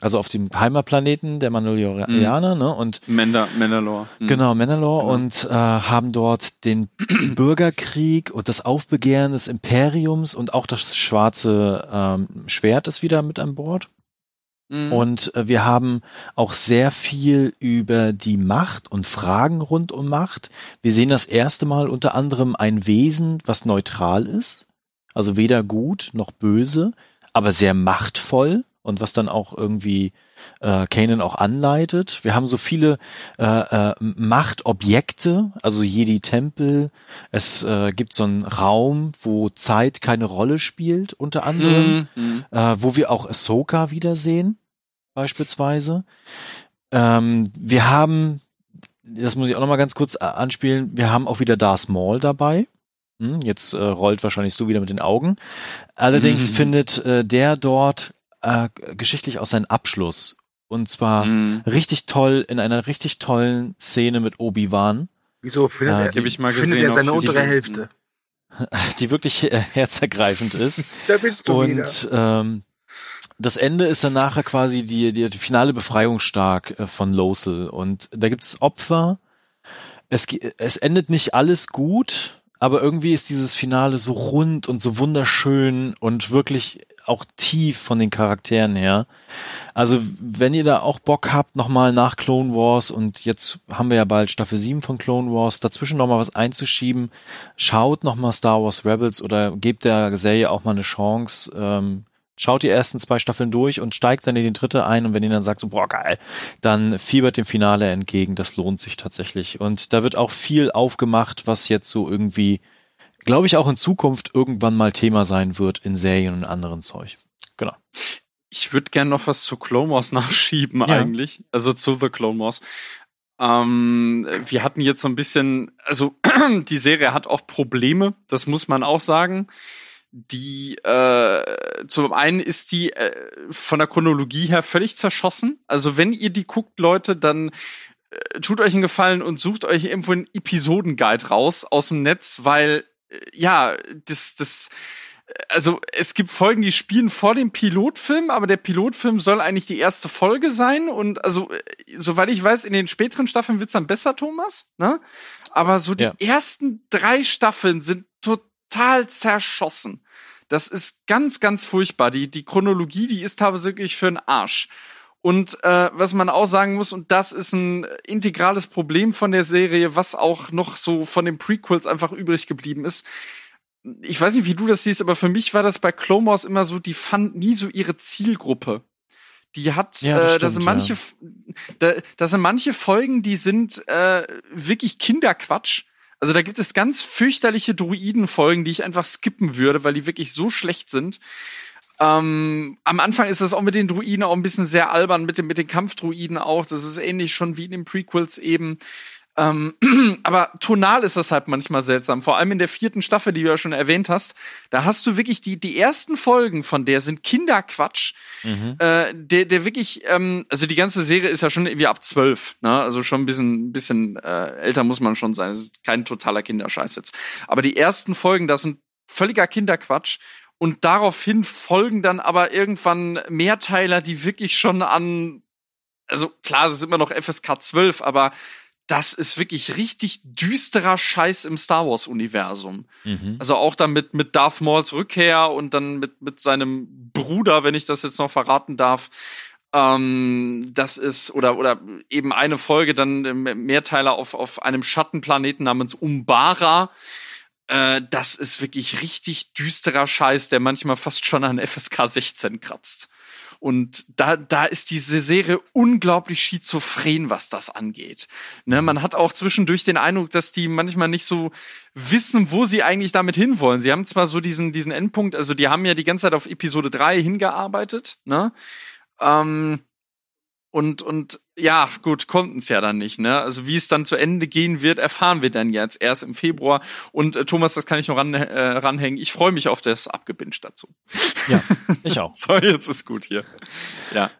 also auf dem Heimatplaneten der Mandalorianer, mhm. ne? Und Manda, Mandalore. Mhm. Genau, Mandalore genau. und äh, haben dort den Bürgerkrieg und das Aufbegehren des Imperiums und auch das schwarze ähm, Schwert ist wieder mit an Bord. Mhm. Und äh, wir haben auch sehr viel über die Macht und Fragen rund um Macht. Wir sehen das erste Mal unter anderem ein Wesen, was neutral ist, also weder gut noch böse, aber sehr machtvoll und was dann auch irgendwie äh, Kanan auch anleitet. Wir haben so viele äh, äh, Machtobjekte, also Jedi-Tempel. Es äh, gibt so einen Raum, wo Zeit keine Rolle spielt, unter anderem, mhm. äh, wo wir auch Ahsoka wiedersehen, beispielsweise. Ähm, wir haben, das muss ich auch noch mal ganz kurz äh, anspielen, wir haben auch wieder Darth Maul dabei. Hm, jetzt äh, rollt wahrscheinlich du wieder mit den Augen. Allerdings mhm. findet äh, der dort äh, geschichtlich auch seinen Abschluss. Und zwar mhm. richtig toll, in einer richtig tollen Szene mit Obi-Wan. Wieso findet äh, er, die, ich mal findet gesehen er seine untere Hälfte? Die wirklich äh, herzergreifend ist. da bist du Und wieder. Ähm, das Ende ist dann nachher quasi die, die, die finale Befreiungsstark äh, von Lothal. Und da gibt's Opfer. Es, es endet nicht alles gut, aber irgendwie ist dieses Finale so rund und so wunderschön und wirklich auch tief von den Charakteren her. Also, wenn ihr da auch Bock habt, nochmal nach Clone Wars und jetzt haben wir ja bald Staffel 7 von Clone Wars, dazwischen nochmal was einzuschieben, schaut nochmal Star Wars Rebels oder gebt der Serie auch mal eine Chance. Ähm, schaut die ersten zwei Staffeln durch und steigt dann in die dritte ein und wenn ihr dann sagt so, boah, geil, dann fiebert dem Finale entgegen, das lohnt sich tatsächlich. Und da wird auch viel aufgemacht, was jetzt so irgendwie, glaube ich, auch in Zukunft irgendwann mal Thema sein wird in Serien und anderen Zeug. Genau. Ich würde gern noch was zu Clone Wars nachschieben Ja. eigentlich, also zu The Clone Wars. Ähm, wir hatten jetzt so ein bisschen, also die Serie hat auch Probleme, das muss man auch sagen. Die äh, zum einen ist die äh, von der Chronologie her völlig zerschossen. Also wenn ihr die guckt, Leute, dann äh, tut euch einen Gefallen und sucht euch irgendwo einen Episodenguide raus aus dem Netz, weil ja, das, das, also es gibt Folgen, die spielen vor dem Pilotfilm, aber der Pilotfilm soll eigentlich die erste Folge sein und also soweit ich weiß, in den späteren Staffeln wird's dann besser, Thomas, ne? Aber so die Ja. ersten drei Staffeln sind total zerschossen. Das ist ganz, ganz furchtbar. Die, die Chronologie, die ist teilweise wirklich für den Arsch. Und äh, was man auch sagen muss, und das ist ein integrales Problem von der Serie, was auch noch so von den Prequels einfach übrig geblieben ist. Ich weiß nicht, wie du das siehst, aber für mich war das bei Clone Wars immer so, die fand nie so ihre Zielgruppe. Die hat, Ja, das äh, da stimmt, sind manche, da, da sind manche Folgen, die sind äh, wirklich Kinderquatsch. Also da gibt es ganz fürchterliche Druidenfolgen, die ich einfach skippen würde, weil die wirklich so schlecht sind. Ähm, am Anfang ist das auch mit den Druiden auch ein bisschen sehr albern, mit, den mit den Kampfdruiden auch. Das ist ähnlich schon wie in den Prequels eben. Ähm, aber tonal ist das halt manchmal seltsam. Vor allem in der vierten Staffel, die du ja schon erwähnt hast. Da hast du wirklich die, die ersten Folgen von der sind Kinderquatsch. Mhm. Äh, der, der wirklich, ähm, also die ganze Serie ist ja schon irgendwie ab zwölf, ne? Also schon ein bisschen, bisschen äh, älter muss man schon sein. Es ist kein totaler Kinderscheiß jetzt. Aber die ersten Folgen, das sind völliger Kinderquatsch. Und daraufhin folgen dann aber irgendwann Mehrteiler, die wirklich schon an, also klar, es ist immer noch FSK 12, aber das ist wirklich richtig düsterer Scheiß im Star Wars Universum. Mhm. Also auch dann mit, mit Darth Mauls Rückkehr und dann mit, mit seinem Bruder, wenn ich das jetzt noch verraten darf. Ähm, das ist, oder, oder eben eine Folge, dann äh, Mehrteiler auf, auf einem Schattenplaneten namens Umbara. Äh, das ist wirklich richtig düsterer Scheiß, der manchmal fast schon an FSK 16 kratzt. Und da, da ist diese Serie unglaublich schizophren, was das angeht. Ne, man hat auch zwischendurch den Eindruck, dass die manchmal nicht so wissen, wo sie eigentlich damit hinwollen. Sie haben zwar so diesen, diesen Endpunkt, also die haben ja die ganze Zeit auf Episode 3 hingearbeitet, ne? Ähm, und, und ja, gut, konnten es ja dann nicht, ne? Also wie es dann zu Ende gehen wird, erfahren wir dann jetzt erst im Februar. Und äh, Thomas, das kann ich noch ran, äh, ranhängen. Ich freue mich auf das Abgebinged dazu. Ja, ich auch. So, jetzt ist gut hier. Ja.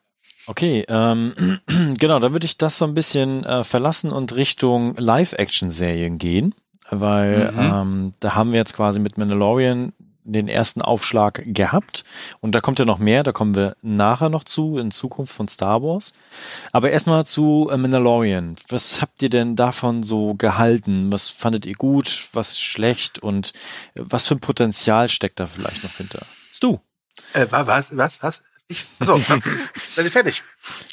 Okay, ähm, genau, dann würde ich das so ein bisschen äh, verlassen und Richtung Live-Action-Serien gehen, weil Mhm. ähm, da haben wir jetzt quasi mit Mandalorian den ersten Aufschlag gehabt und da kommt ja noch mehr, da kommen wir nachher noch zu in Zukunft von Star Wars. Aber erstmal zu äh, Mandalorian. Was habt ihr denn davon so gehalten? Was fandet ihr gut, was schlecht und äh, was für ein Potenzial steckt da vielleicht noch hinter? Bist du? Äh, wa- was, was, was? Ich, achso, dann seid ihr fertig.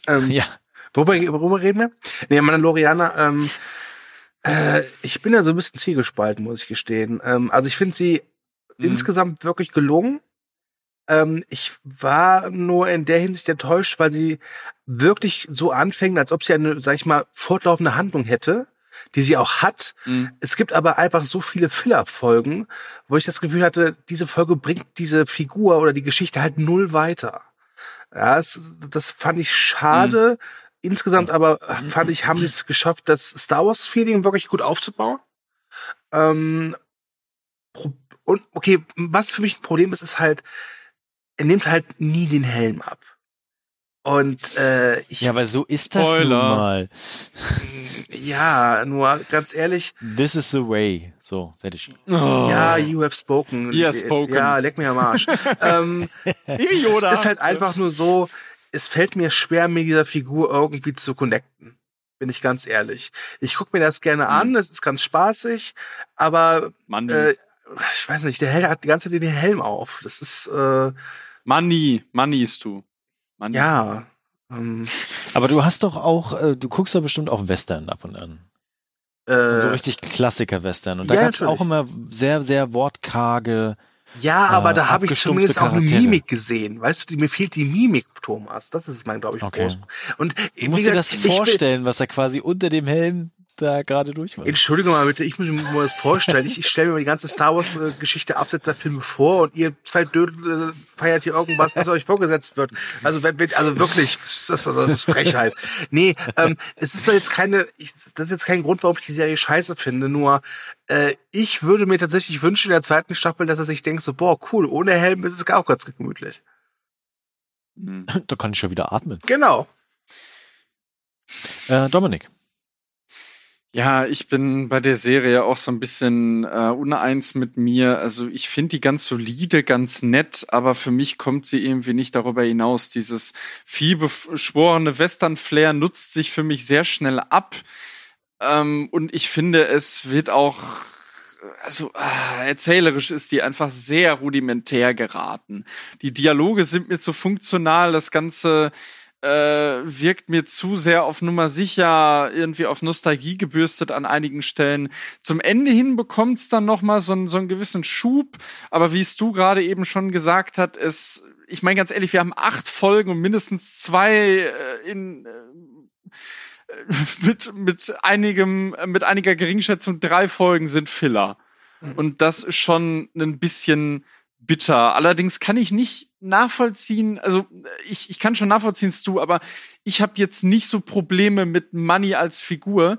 Ähm, Ja. worüber, worüber reden wir? Nee, Mandalorianer, ähm, äh, ich bin ja so ein bisschen zielgespalten, muss ich gestehen. Ähm, also ich finde sie Mhm. insgesamt wirklich gelungen. Ähm, ich war nur in der Hinsicht enttäuscht, weil sie wirklich so anfängt, als ob sie eine, sag ich mal, fortlaufende Handlung hätte, die sie auch hat. Mhm. Es gibt aber einfach so viele Filler-Folgen, wo ich das Gefühl hatte, diese Folge bringt diese Figur oder die Geschichte halt null weiter. Ja, es, das fand ich schade. Insgesamt aber fand ich, haben sie es geschafft, das Star Wars-Feeling wirklich gut aufzubauen. Ähm, und okay, was für mich ein Problem ist, ist halt, er nimmt halt nie den Helm ab. Und äh, ich Ja, aber so ist das nun Spoiler. mal. ja, nur ganz ehrlich, This is the way. So, fertig. Oh. ja, you have spoken. You have spoken. Ja, leck mir am Arsch. ähm, Yoda. Es ist halt einfach nur so, es fällt mir schwer, mit dieser Figur irgendwie zu connecten. Bin ich ganz ehrlich. Ich gucke mir das gerne an, es ist ganz spaßig, aber Manni. äh, ich weiß nicht, der Held hat die ganze Zeit den Helm auf. Das ist, äh, Money. Money ist du. Money. ja. Ähm, Aber du hast doch auch, äh, du guckst doch bestimmt auch Western ab und an. äh, so richtig Klassiker-Western. Und da ja, gab's auch natürlich. immer sehr, sehr wortkarge Ja, aber äh, da habe ich zumindest auch eine. Mimik gesehen. Weißt du, die, mir fehlt die Mimik, Thomas. Das ist mein, glaube ich, Okay. groß. Und Du musst dir das vorstellen, was er quasi unter dem Helm da gerade durchmacht. Entschuldigung mal bitte, ich muss mir mal das vorstellen. Ich, ich stelle mir mal die ganze Star Wars-Geschichte abseits der Filme vor und ihr zwei Dödel äh, feiert hier irgendwas, was euch vorgesetzt wird. Also, wenn, also wirklich, das ist, das ist Frechheit. Nee, ähm, es ist doch jetzt keine, ich, das ist jetzt kein Grund, warum ich die Serie scheiße finde, nur äh, ich würde mir tatsächlich wünschen in der zweiten Staffel, dass er sich denkt, so, boah, cool, ohne Helm ist es auch ganz gemütlich. Mhm. Da kann ich schon wieder atmen. Genau. Äh, Dominik. Ja, ich bin bei der Serie auch so ein bisschen äh, uneins mit mir. Also ich finde die ganz solide, ganz nett, aber für mich kommt sie irgendwie nicht darüber hinaus. Dieses vielbeschworene Western-Flair nutzt sich für mich sehr schnell ab. Ähm, und ich finde, es wird auch, also äh, erzählerisch ist die einfach sehr rudimentär geraten. Die Dialoge sind mir zu funktional, das Ganze äh, wirkt mir zu sehr auf Nummer sicher, irgendwie auf Nostalgie gebürstet an einigen Stellen. Zum Ende hin bekommt's dann noch mal so, einen- so einen gewissen Schub, aber wie es du gerade eben schon gesagt hat, es, ich meine ganz ehrlich, wir haben acht Folgen und mindestens zwei äh, in äh, mit mit einigem mit einiger Geringschätzung drei Folgen sind Filler. Und das ist schon ein bisschen bitter. Allerdings kann ich nicht nachvollziehen, also ich, ich kann schon nachvollziehen, du, aber ich habe jetzt nicht so Probleme mit Money als Figur,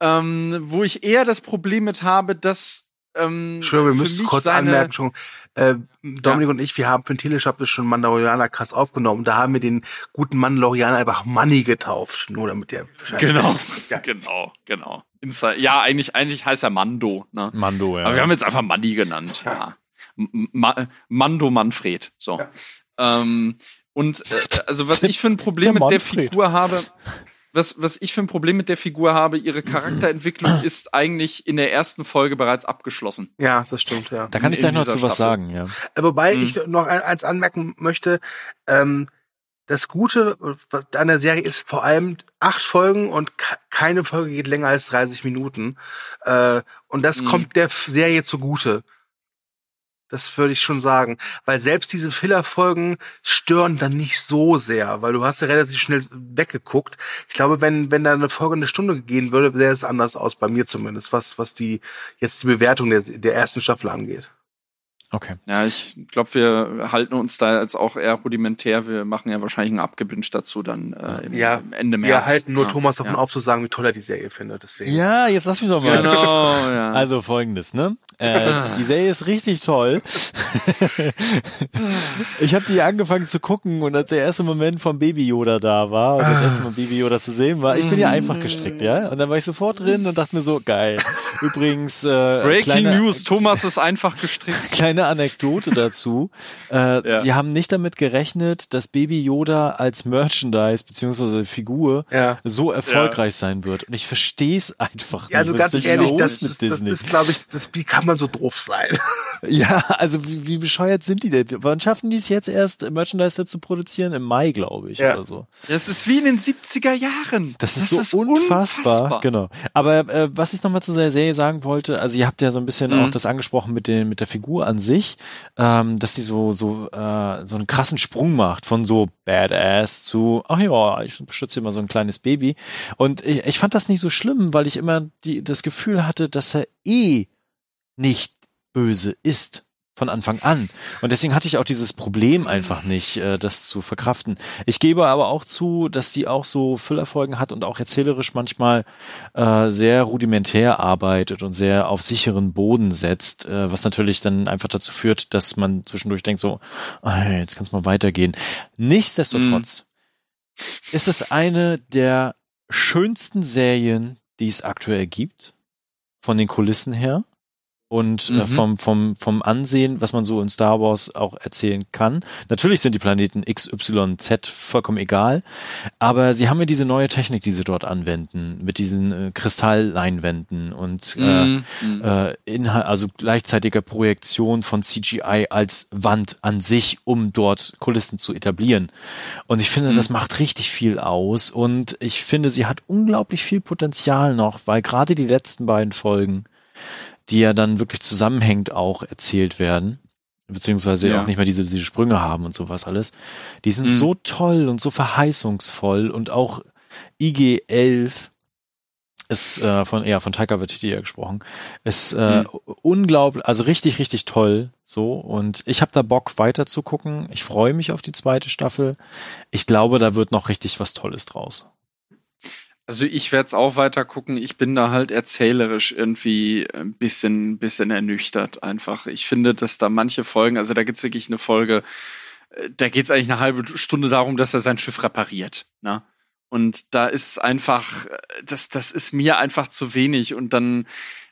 ähm, wo ich eher das Problem mit habe, dass ähm, Entschuldigung, wir müssen kurz seine- anmerken schon. Äh, Dominik und ich, wir haben für den Teleshop schon Mandalorianer krass aufgenommen. Da haben wir den guten Mandalorianer einfach Money getauft. Nur damit der Genau. Ja. genau, genau. Inside, ja, eigentlich, eigentlich heißt er Mando, ne? Mando, ja. Aber wir haben jetzt einfach Manni genannt. Ja. M- Ma Mando Manfred. So. Ähm, und äh, also was ich für ein Problem Der mit der Manfred. Figur habe, was, was ich für ein Problem mit der Figur habe, ihre Charakterentwicklung ist eigentlich in der ersten Folge bereits abgeschlossen. ja, das stimmt, ja. da kann ich gleich noch zu was Staffel. sagen, ja. Äh, Wobei Mhm. ich noch ein- eins anmerken möchte, ähm, das Gute an der Serie ist vor allem acht Folgen und ke- keine Folge geht länger als 30 Minuten. Äh, und das Mhm. kommt der Serie zugute. Das würde ich schon sagen. Weil selbst diese Filler-Folgen stören dann nicht so sehr, weil du hast ja relativ schnell weggeguckt. Ich glaube, wenn, wenn da eine Folge eine Stunde gehen würde, sähe es anders aus, bei mir zumindest, was, was die, jetzt die Bewertung der, der ersten Staffel angeht. Okay. Ja, ich glaube, wir halten uns da jetzt auch eher rudimentär. Wir machen ja wahrscheinlich einen Abgebinsch dazu dann äh, im, Ja, im Ende März. Wir halten nur ja, Thomas davon ja. auf zu sagen, wie toll er die Serie findet. Deswegen. Ja, jetzt lass mich doch mal. Genau, ja. Also folgendes, ne? Äh, die Serie ist richtig toll. ich habe die angefangen zu gucken und als der erste Moment vom Baby Yoda da war und das erste Mal Baby Yoda zu sehen war, ich bin ja einfach gestrickt, ja? Und dann war ich sofort drin und dachte mir so, geil. Übrigens, äh, Breaking kleine, News, Thomas ist einfach gestrickt. kleine Anekdote dazu. Äh, Ja. Die haben nicht damit gerechnet, dass Baby Yoda als Merchandise beziehungsweise Figur Ja. so erfolgreich sein wird. Und ich verstehe es einfach Ja, also nicht. Was ganz ist ehrlich, los das, mit das, das ist, glaube ich, das, wie kann man so doof sein? Ja, also wie, wie bescheuert sind die denn? Wann schaffen die es jetzt erst, Merchandise zu produzieren? Im Mai, glaube ich, Ja. oder so. Das ist wie in den 70er Jahren. Das ist so unfassbar. unfassbar. Genau. Aber äh, was ich nochmal zu der Serie sagen wollte, also ihr habt ja so ein bisschen Mhm. auch das angesprochen mit den mit der Figur an sich, ähm, dass sie so so äh, so einen krassen Sprung macht von so Badass zu ach ja, ich beschütze immer so ein kleines Baby. Und ich, ich fand das nicht so schlimm, weil ich immer die das Gefühl hatte, dass er eh nicht böse ist von Anfang an. Und deswegen hatte ich auch dieses Problem einfach nicht, äh, das zu verkraften. Ich gebe aber auch zu, dass die auch so Füllerfolgen hat und auch erzählerisch manchmal äh, sehr rudimentär arbeitet und sehr auf sicheren Boden setzt, äh, was natürlich dann einfach dazu führt, dass man zwischendurch denkt so, ah, jetzt kann es mal weitergehen. Nichtsdestotrotz ist es eine der schönsten Serien, die es aktuell gibt, von den Kulissen her und äh, Mhm. vom, vom, vom Ansehen, was man so in Star Wars auch erzählen kann. Natürlich sind die Planeten X, Y, Z vollkommen egal, aber sie haben ja diese neue Technik, die sie dort anwenden, mit diesen äh, Kristallleinwänden und äh, Mhm. Mhm. äh, Inhalt, also gleichzeitiger Projektion von CGI als Wand an sich, um dort Kulissen zu etablieren. Und ich finde, Mhm. das macht richtig viel aus und ich finde, sie hat unglaublich viel Potenzial noch, weil gerade die letzten beiden Folgen, die ja dann wirklich zusammenhängend auch erzählt werden, beziehungsweise Ja. auch nicht mehr diese, diese Sprünge haben und sowas alles. Die sind Mhm. so toll und so verheißungsvoll und auch IG-11 ist äh, von ja von Taika Waititi ja gesprochen ist äh, Mhm. unglaublich also richtig richtig toll so und ich habe da Bock weiter zu gucken ich freue mich auf die zweite Staffel ich glaube da wird noch richtig was Tolles draus Also ich werde es auch weiter gucken. Ich bin da halt erzählerisch irgendwie ein bisschen, bisschen ernüchtert einfach. Ich finde, dass da manche Folgen, also da gibt's wirklich eine Folge, äh, da geht's eigentlich eine halbe Stunde darum, dass er sein Schiff repariert. Ne? Und da ist einfach, äh, das, das ist mir einfach zu wenig. Und dann,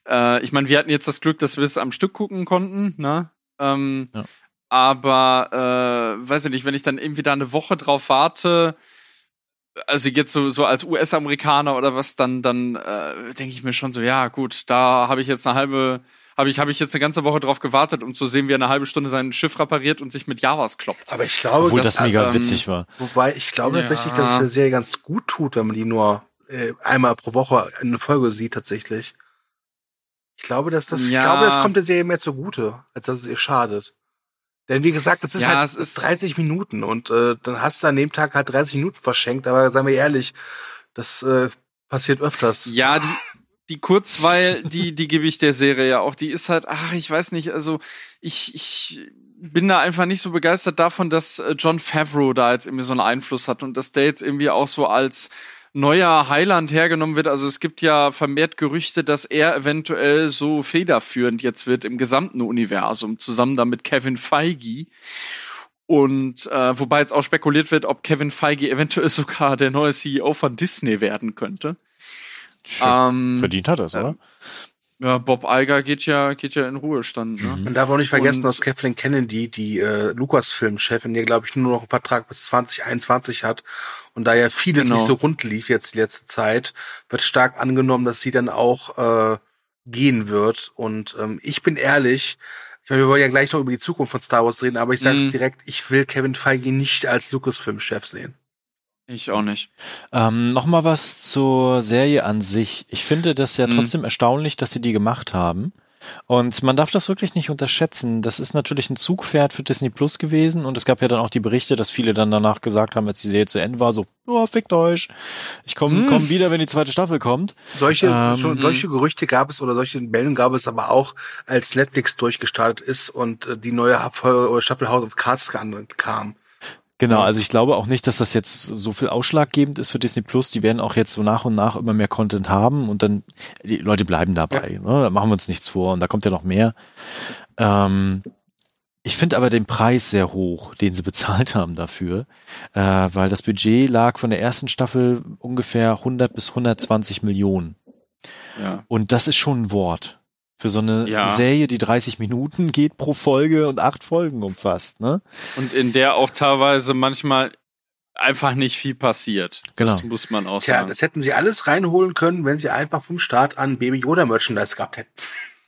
äh, ich meine, wir hatten jetzt das Glück, dass wir es am Stück gucken konnten, ne? Ähm, Ja. Aber äh, weiß ich nicht, wenn ich dann irgendwie da eine Woche drauf warte, also jetzt so, so als US-Amerikaner oder was, dann, dann äh, denke ich mir schon so, ja gut, da habe ich jetzt eine halbe, habe ich, habe ich jetzt eine ganze Woche drauf gewartet, um zu sehen, wie er eine halbe Stunde sein Schiff repariert und sich mit Javas kloppt. Aber ich glaube, obwohl dass, das mega ähm, witzig war wobei ich glaube Ja. tatsächlich, dass es der Serie ganz gut tut, wenn man die nur äh, einmal pro Woche eine Folge sieht tatsächlich. Ich glaube, dass das, ich Ja. glaube, das kommt der Serie mehr zugute, als dass es ihr schadet. Denn wie gesagt, das ist Ja, halt es ist- 30 Minuten und äh, dann hast du an dem Tag halt 30 Minuten verschenkt, aber seien wir ehrlich, das äh, passiert öfters. Ja, die, die Kurzweil, die, die gebe ich der Serie ja auch. Die ist halt, ach, ich weiß nicht, also ich, ich bin da einfach nicht so begeistert davon, dass äh, John Favreau da jetzt irgendwie so einen Einfluss hat und dass der jetzt irgendwie auch so als neuer Heiland hergenommen wird. Also es gibt ja vermehrt Gerüchte, dass er eventuell so federführend jetzt wird im gesamten Universum, zusammen da mit Kevin Feige. Und äh, wobei jetzt auch spekuliert wird, ob Kevin Feige eventuell sogar der neue CEO von Disney werden könnte. Ähm, verdient hat das ähm, oder ja, Bob Iger geht ja, geht ja in Ruhestand. Ne? Man darf auch nicht vergessen, Und- dass Kathleen Kennedy, die äh, Lucasfilm-Chefin, die glaube ich nur noch einen Vertrag bis 2021 hat und da ja vieles Genau. nicht so rund lief jetzt die letzte Zeit, wird stark angenommen, dass sie dann auch äh, gehen wird. Und ähm, ich bin ehrlich, ich meine, wir wollen ja gleich noch über die Zukunft von Star Wars reden, aber ich sage es Mhm. direkt, ich will Kevin Feige nicht als Lucasfilm-Chef sehen. Ich auch nicht. Ähm, Nochmal was zur Serie an sich. Ich finde das ja Mhm. trotzdem erstaunlich, dass sie die gemacht haben. Und man darf das wirklich nicht unterschätzen. Das ist natürlich ein Zugpferd für Disney Plus gewesen. Und es gab ja dann auch die Berichte, dass viele dann danach gesagt haben, als die Serie zu Ende war, so, oh, fickt euch. Ich komme Mhm. komm wieder, wenn die zweite Staffel kommt. Solche, Ähm, schon, solche Gerüchte gab es oder solche Meldungen gab es aber auch, als Netflix durchgestartet ist und äh, die neue Staffel House of Cards kam. Genau, also ich glaube auch nicht, dass das jetzt so viel ausschlaggebend ist für Disney Plus. Die werden auch jetzt so nach und nach immer mehr Content haben und dann, die Leute bleiben dabei. Ne? Da machen wir uns nichts vor und da kommt ja noch mehr. Ähm, ich finde aber den Preis sehr hoch, den sie bezahlt haben dafür, äh, weil das Budget lag von der ersten Staffel ungefähr 100 bis 120 Millionen. Ja. Und das ist schon ein Wort. Für so eine Ja. Serie, die 30 Minuten geht pro Folge und acht Folgen umfasst, ne? Und in der auch teilweise manchmal einfach nicht viel passiert. Genau. Das muss man auch Tja, sagen. das hätten sie alles reinholen können, wenn sie einfach vom Start an Baby Yoda Merchandise gehabt hätten.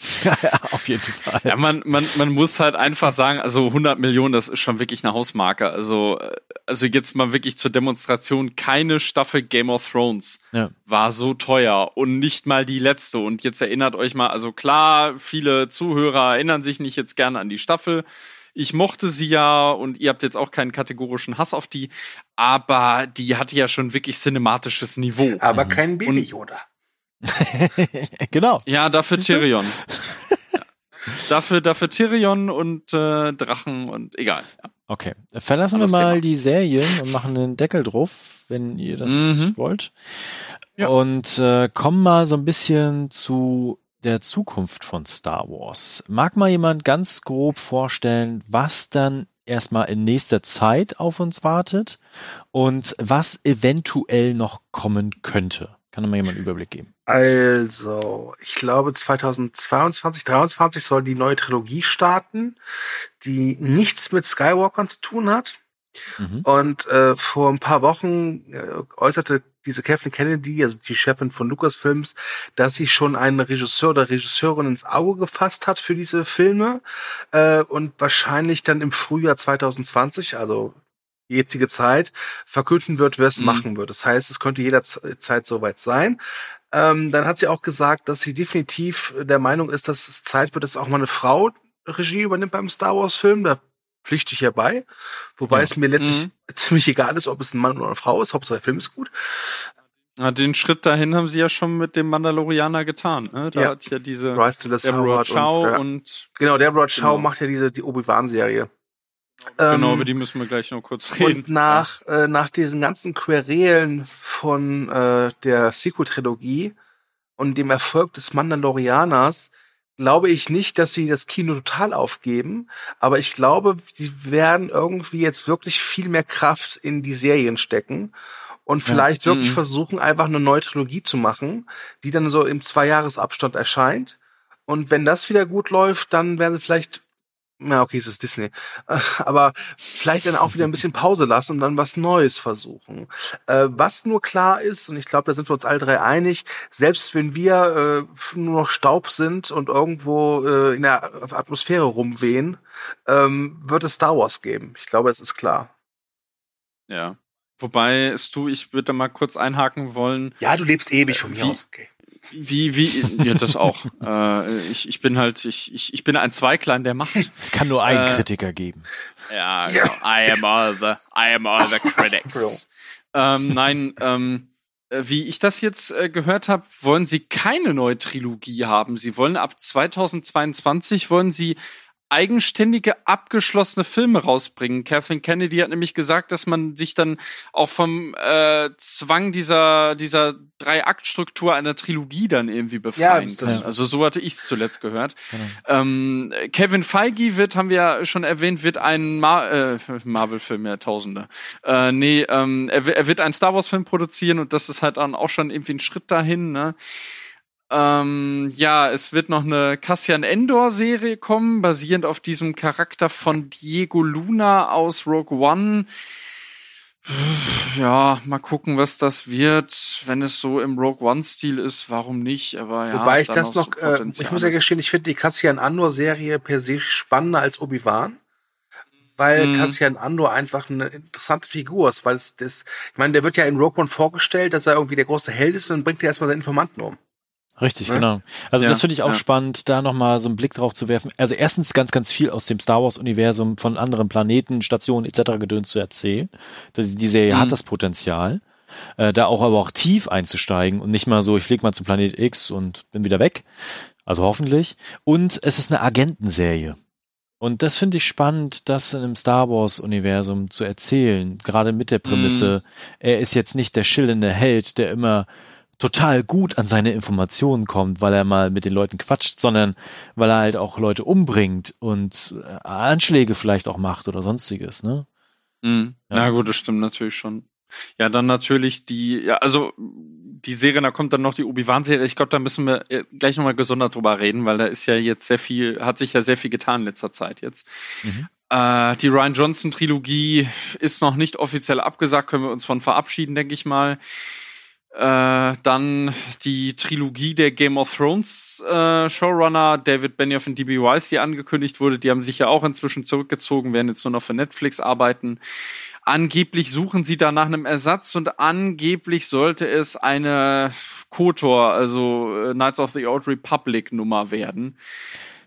ja, auf jeden Fall. Ja, man, man, man muss halt einfach sagen, also 100 Millionen, das ist schon wirklich eine Hausmarke. Also, äh, also jetzt mal wirklich zur Demonstration, keine Staffel Game of Thrones Ja. war so teuer und nicht mal die letzte. Und jetzt erinnert euch mal, also klar, viele Zuhörer erinnern sich nicht jetzt gerne an die Staffel. Ich mochte sie ja und ihr habt jetzt auch keinen kategorischen Hass auf die, aber die hatte ja schon wirklich cinematisches Niveau. Aber Mhm. kein Baby Und- Yoda. genau. Ja, dafür Siehst? Tyrion. ja. Dafür, dafür Tyrion und äh, Drachen und egal. Ja. Okay. Verlassen Anderes wir mal Thema. die Serien und machen einen Deckel drauf, wenn ihr das Mhm. wollt. Ja. Und äh, kommen mal so ein bisschen zu der Zukunft von Star Wars. Mag mal jemand ganz grob vorstellen, was dann erstmal in nächster Zeit auf uns wartet und was eventuell noch kommen könnte? Kann mal jemand einen Überblick geben? Also, ich glaube 2022, 2023 soll die neue Trilogie starten, die nichts mit Skywalkern zu tun hat. Mhm. Und äh, vor ein paar Wochen äh, äußerte diese Kathleen Kennedy, also die Chefin von Lucasfilms, dass sie schon einen Regisseur oder Regisseurin ins Auge gefasst hat für diese Filme äh, und wahrscheinlich dann im Frühjahr 2020, also jetzige Zeit, verkünden wird, wer es Mhm. machen wird. Das heißt, es könnte jederzeit soweit sein. Ähm, dann hat sie auch gesagt, dass sie definitiv der Meinung ist, dass es Zeit wird, dass auch mal eine Frau Regie übernimmt beim Star Wars Film, da pflichte ich ja bei. Wobei Ja. es mir letztlich Mhm. ziemlich egal ist, ob es ein Mann oder eine Frau ist. Hauptsache der Film ist gut. Na, den Schritt dahin haben sie ja schon mit dem Mandalorianer getan. Ne? Da Ja. hat ja diese Rise to the Deborah Chow und, ja. und, Genau, Deborah Chow Genau. macht ja diese die Obi-Wan-Serie. Genau, Ähm, über die müssen wir gleich noch kurz reden. Und nach, äh, nach diesen ganzen Querelen von äh, der Sequel-Trilogie und dem Erfolg des Mandalorianers glaube ich nicht, dass sie das Kino total aufgeben, aber ich glaube, die werden irgendwie jetzt wirklich viel mehr Kraft in die Serien stecken und vielleicht wirklich Mhm. versuchen, einfach eine neue Trilogie zu machen, die dann so im Zweijahresabstand erscheint. Und wenn das wieder gut läuft, dann werden sie vielleicht na, okay, es ist Disney. Aber vielleicht dann auch wieder ein bisschen Pause lassen und dann was Neues versuchen. Äh, was nur klar ist, und ich glaube, da sind wir uns alle drei einig, selbst wenn wir äh, nur noch Staub sind und irgendwo äh, in der Atmosphäre rumwehen, ähm, wird es Star Wars geben. Ich glaube, das ist klar. Ja. Wobei, Stu, ich würde da mal kurz einhaken wollen. Ja, du lebst ewig von mir aus. Okay. Wie, wie, ja, das auch. äh, ich, ich bin halt, ich, ich, ich bin ein Zweiklein der Macht. Es kann nur einen Äh, Kritiker geben. Ja, Ja. genau. I am all the, I am all the critics. ähm, nein, ähm, äh, wie ich das jetzt äh, gehört habe, wollen sie keine neue Trilogie haben. Sie wollen ab 2022 wollen sie eigenständige, abgeschlossene Filme rausbringen. Kathleen Kennedy hat nämlich gesagt, dass man sich dann auch vom äh, Zwang dieser, dieser Drei-Akt-Struktur einer Trilogie dann irgendwie befreien das- kann. Also so hatte ich es zuletzt gehört. Genau. Ähm, Kevin Feige wird, haben wir ja schon erwähnt, wird ein Mar äh, Marvel-Film, ja, Tausende. Äh, nee, ähm, er, er wird einen Star Wars-Film produzieren und das ist halt dann auch schon irgendwie ein Schritt dahin, ne? Ähm, ja, es wird noch eine Cassian Endor-Serie kommen, basierend auf diesem Charakter von Diego Luna aus Rogue One. Ja, mal gucken, was das wird. Wenn es so im Rogue One-Stil ist, warum nicht? Aber ja, Wobei ich da das noch, äh, ich muss ja gestehen, ich finde die Cassian Andor-Serie per se spannender als Obi-Wan. Weil Mhm. Cassian Andor einfach eine interessante Figur ist, weil es das, ich meine, der wird ja in Rogue One vorgestellt, dass er irgendwie der große Held ist und dann bringt er erstmal seinen Informanten um. Richtig, Ne? genau. Also Ja, das finde ich auch ja. spannend, da nochmal so einen Blick drauf zu werfen. Also erstens ganz, ganz viel aus dem Star Wars-Universum von anderen Planeten, Stationen etc. gedöns zu erzählen. Das, die Serie Mhm. hat das Potenzial, äh, da auch aber auch tief einzusteigen und nicht mal so, ich flieg mal zu Planet X und bin wieder weg. Also hoffentlich. Und es ist eine Agentenserie. Und das finde ich spannend, das in einem Star Wars-Universum zu erzählen. Gerade mit der Prämisse, er ist jetzt nicht der schillende Held, der immer total gut an seine Informationen kommt, weil er mal mit den Leuten quatscht, sondern weil er halt auch Leute umbringt und äh, Anschläge vielleicht auch macht oder sonstiges, ne? Mhm. Ja. Na gut, das stimmt natürlich schon. Ja, dann natürlich die, ja, also die Serie, da kommt dann noch die Obi-Wan-Serie. Ich glaube, da müssen wir äh, gleich nochmal gesondert drüber reden, weil da ist ja jetzt sehr viel, hat sich ja sehr viel getan in letzter Zeit jetzt. Mhm. Äh, die Ryan Johnson-Trilogie ist noch nicht offiziell abgesagt, können wir uns von verabschieden, denke ich mal. Äh, dann die Trilogie der Game of Thrones äh, Showrunner David Benioff und D.B. Weiss, die angekündigt wurde, die haben sich ja auch inzwischen zurückgezogen, werden jetzt nur noch für Netflix arbeiten. Angeblich suchen sie da nach einem Ersatz und angeblich sollte es eine KOTOR, also äh, Knights of the Old Republic Nummer werden.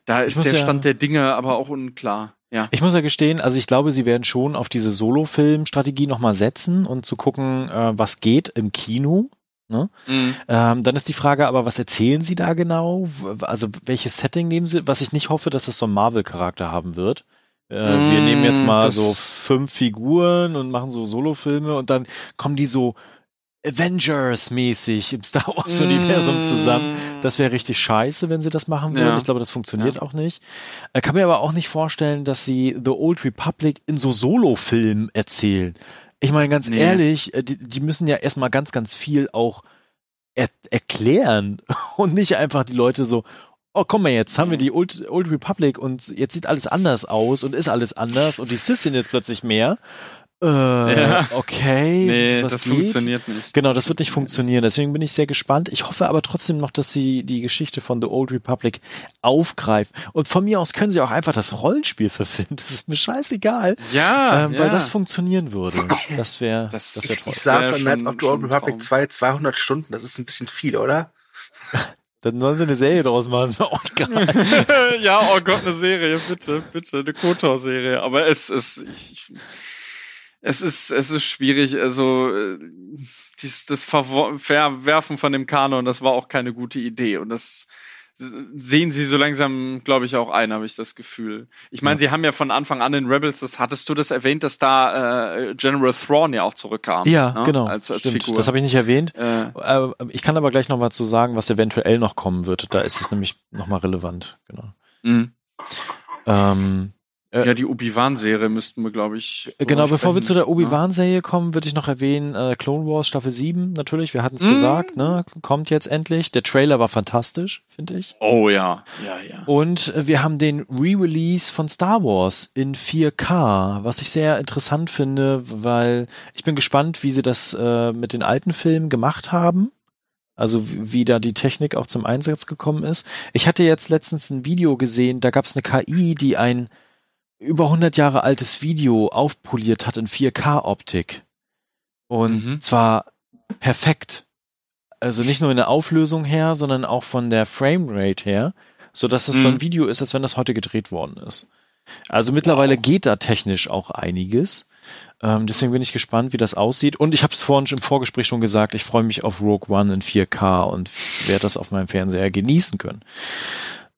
Da ist der ja- Stand der Dinge aber auch unklar. Ja. Ich muss ja gestehen, also ich glaube, sie werden schon auf diese Solo-Film-Strategie nochmal setzen und zu gucken, äh, was geht im Kino. Ne? Mhm. Ähm, dann ist die Frage aber, was erzählen sie da genau? Also welches Setting nehmen sie? Was ich nicht hoffe, dass es so einen Marvel-Charakter haben wird. Äh, wir Mm, nehmen jetzt mal das- so fünf Figuren und machen so Solo-Filme und dann kommen die so Avengers-mäßig im Star Wars-Universum zusammen. Das wäre richtig scheiße, wenn sie das machen würden. Ja. Ich glaube, das funktioniert Ja. auch nicht. Äh, kann mir aber auch nicht vorstellen, dass sie The Old Republic in so Solo-Filmen erzählen. Ich meine, ganz Nee. ehrlich, äh, die, die müssen ja erstmal ganz, ganz viel auch er erklären und nicht einfach die Leute so, oh, komm mal, jetzt haben wir die Old, Old Republic und jetzt sieht alles anders aus und ist alles anders und die Sis sind jetzt plötzlich mehr. Äh, Ja. okay, Nee, was das geht? funktioniert nicht. Genau, das wird nicht funktionieren. Deswegen bin ich sehr gespannt. Ich hoffe aber trotzdem noch, dass sie die Geschichte von The Old Republic aufgreifen. Und von mir aus können sie auch einfach das Rollenspiel verfilmen. Das ist mir scheißegal, Ja, ähm, ja. weil das funktionieren würde. Das wäre, Das- das, Ich toll. saß wär an schon- of the Old Republic Traum. 2 200 Stunden, das ist ein bisschen viel, oder? Dann sollen sie eine Serie draus machen, ist mir auch egal. ja, oh Gott, eine Serie, bitte, bitte, eine Kotor-Serie. Aber es ist, ich, es ist, es ist schwierig. Also äh, dies, das Verwerfen von dem Kanon, das war auch keine gute Idee. Und das sehen sie so langsam, glaube ich, auch ein, habe ich das Gefühl. Ich meine, ja. sie haben ja von Anfang an in Rebels, das hattest du das erwähnt, dass da äh, General Thrawn ja auch zurückkam. Ja, ne? genau. Als, als Stimmt, Figur. Das habe ich nicht erwähnt. Äh, äh, ich kann aber gleich noch mal zu sagen, was eventuell noch kommen wird. Da ist es nämlich noch mal relevant. Genau. Mhm. Ähm, äh, ja, die Obi-Wan-Serie müssten wir, glaube ich. Genau, sprechen. bevor wir zu der Obi-Wan-Serie kommen, würde ich noch erwähnen, äh, Clone Wars Staffel 7, natürlich, wir hatten es mm. gesagt, ne? Kommt jetzt endlich. Der Trailer war fantastisch, finde ich. Oh ja. Ja, ja. Und äh, wir haben den Re-Release von Star Wars in 4K, was ich sehr interessant finde, weil ich bin gespannt, wie sie das äh, mit den alten Filmen gemacht haben. Also wie da die Technik auch zum Einsatz gekommen ist. Ich hatte jetzt letztens ein Video gesehen, da gab es eine KI, die ein über 100 Jahre altes Video aufpoliert hat in 4K-Optik. Und mhm. zwar perfekt. Also nicht nur in der Auflösung her, sondern auch von der Framerate her, so dass es mhm. so ein mhm. Video ist, als wenn das heute gedreht worden ist. Also mittlerweile wow. geht da technisch auch einiges. Ähm, deswegen bin ich gespannt, wie das aussieht. Und ich habe es vorhin im Vorgespräch schon gesagt, ich freue mich auf Rogue One in 4K und werde das auf meinem Fernseher genießen können.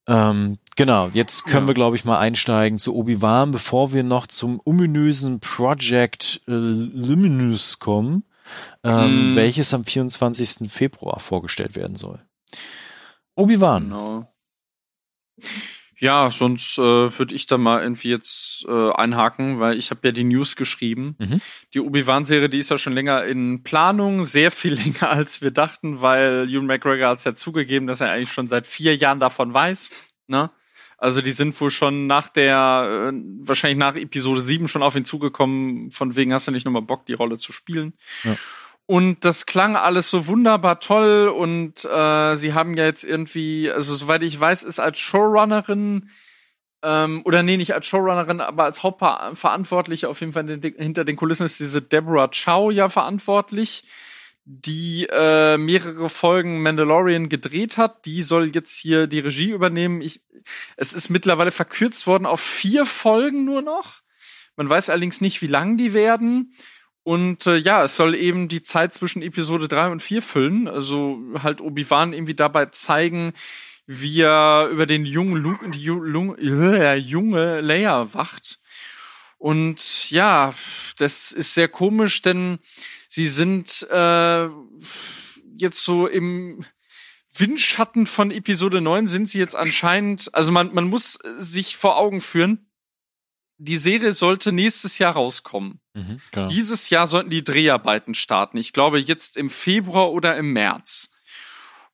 Ähm, genau, jetzt können ja. wir, glaube ich, mal einsteigen zu Obi-Wan, bevor wir noch zum ominösen Project äh, Luminous kommen, ähm, mm. welches am 24. Februar vorgestellt werden soll. Obi-Wan. Genau. Ja, sonst äh, würde ich da mal irgendwie jetzt äh, einhaken, weil ich habe ja die News geschrieben. Mhm. Die Obi-Wan-Serie, die ist ja schon länger in Planung, sehr viel länger als wir dachten, weil Ewan McGregor hat es ja zugegeben, dass er eigentlich schon seit vier Jahren davon weiß. Ne? Also die sind wohl schon nach der, äh, wahrscheinlich nach Episode 7 schon auf ihn zugekommen, von wegen hast du nicht nochmal Bock, die Rolle zu spielen. Ja. Und das klang alles so wunderbar toll und äh, sie haben ja jetzt irgendwie, also soweit ich weiß, ist als Showrunnerin ähm, oder nee, nicht als Showrunnerin, aber als Hauptverantwortliche auf jeden Fall hinter den Kulissen ist diese Deborah Chow ja verantwortlich, die äh, mehrere Folgen Mandalorian gedreht hat. Die soll jetzt hier die Regie übernehmen. Ich, es ist mittlerweile verkürzt worden auf vier Folgen nur noch. Man weiß allerdings nicht, wie lang die werden. Und äh, ja, es soll eben die Zeit zwischen Episode 3 und 4 füllen. Also halt Obi-Wan irgendwie dabei zeigen, wie er über den jungen Luke, die äh, junge Leia wacht. Und ja, das ist sehr komisch, denn sie sind äh, jetzt so im Windschatten von Episode 9 sind sie jetzt anscheinend, also man, man muss sich vor Augen führen, die Serie sollte nächstes Jahr rauskommen. Mhm, genau. Dieses Jahr sollten die Dreharbeiten starten. Ich glaube jetzt im Februar oder im März.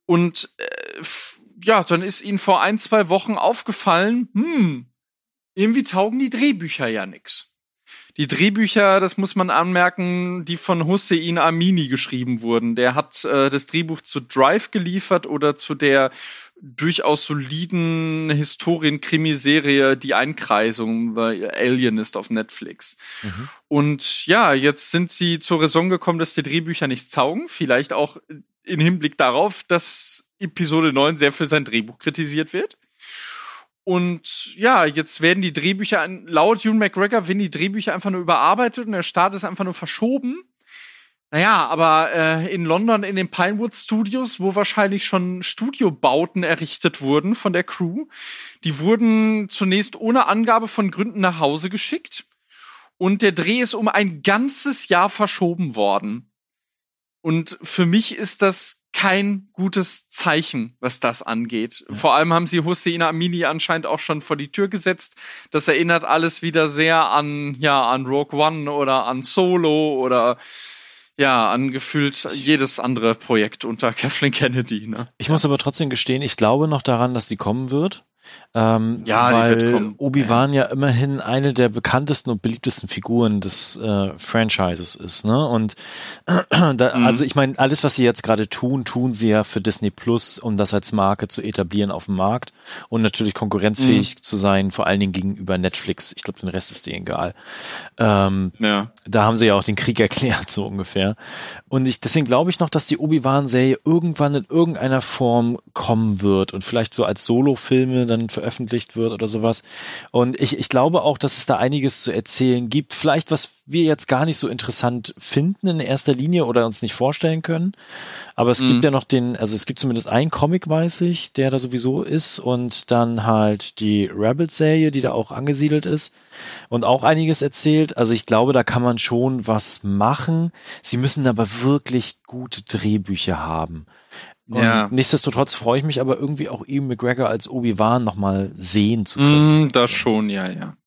Und äh, ja, dann ist ihnen vor ein, zwei Wochen aufgefallen, hm, irgendwie taugen die Drehbücher ja nix. Die Drehbücher, das muss man anmerken, die von Hussein Amini geschrieben wurden. Der hat äh, das Drehbuch zu Drive geliefert oder zu der durchaus soliden Historien-Krimiserie Die Einkreisung bei Alienist auf Netflix. Mhm. Und ja, jetzt sind sie zur Raison gekommen, dass die Drehbücher nichts taugen. Vielleicht auch in Hinblick darauf, dass Episode 9 sehr für sein Drehbuch kritisiert wird. Und ja, jetzt werden die Drehbücher, laut Ewan McGregor, werden die Drehbücher einfach nur überarbeitet und der Start ist einfach nur verschoben. Naja, aber äh, in London in den Pinewood Studios, wo wahrscheinlich schon Studiobauten errichtet wurden von der Crew, die wurden zunächst ohne Angabe von Gründen nach Hause geschickt. Und der Dreh ist um ein ganzes Jahr verschoben worden. Und für mich ist das kein gutes Zeichen, was das angeht. Ja. Vor allem haben sie Hussein Amini anscheinend auch schon vor die Tür gesetzt. Das erinnert alles wieder sehr an, ja, an Rogue One oder an Solo oder ja, angefühlt jedes andere Projekt unter Kathleen Kennedy. Ne? Ich muss aber trotzdem gestehen, ich glaube noch daran, dass sie kommen wird. Ähm, Ja, die weil wird kommen. Obi-Wan ja immerhin eine der bekanntesten und beliebtesten Figuren des äh, Franchises ist, ne? Und da, Mhm. also ich meine, alles, was sie jetzt gerade tun, tun sie ja für Disney Plus, um das als Marke zu etablieren auf dem Markt und natürlich konkurrenzfähig zu sein, vor allen Dingen gegenüber Netflix. Ich glaube, den Rest ist denen egal. Ähm, Ja. da haben sie ja auch den Krieg erklärt, so ungefähr. Und ich, deswegen glaube ich noch, dass die Obi-Wan-Serie irgendwann in irgendeiner Form kommen wird und vielleicht so als Solo-Filme dann veröffentlicht wird oder sowas. Und ich, ich glaube auch, dass es da einiges zu erzählen gibt. Vielleicht, was wir jetzt gar nicht so interessant finden in erster Linie oder uns nicht vorstellen können. Aber es Mhm. gibt ja noch den, also es gibt zumindest einen Comic, weiß ich, der da sowieso ist und dann halt die Rebels-Serie, die da auch angesiedelt ist und auch einiges erzählt. Also ich glaube, da kann man schon was machen. Sie müssen aber wirklich gute Drehbücher haben. Und Ja. nichtsdestotrotz freue ich mich aber irgendwie auch Ian McGregor als Obi-Wan nochmal sehen zu können. Mm, das schon, ja, ja.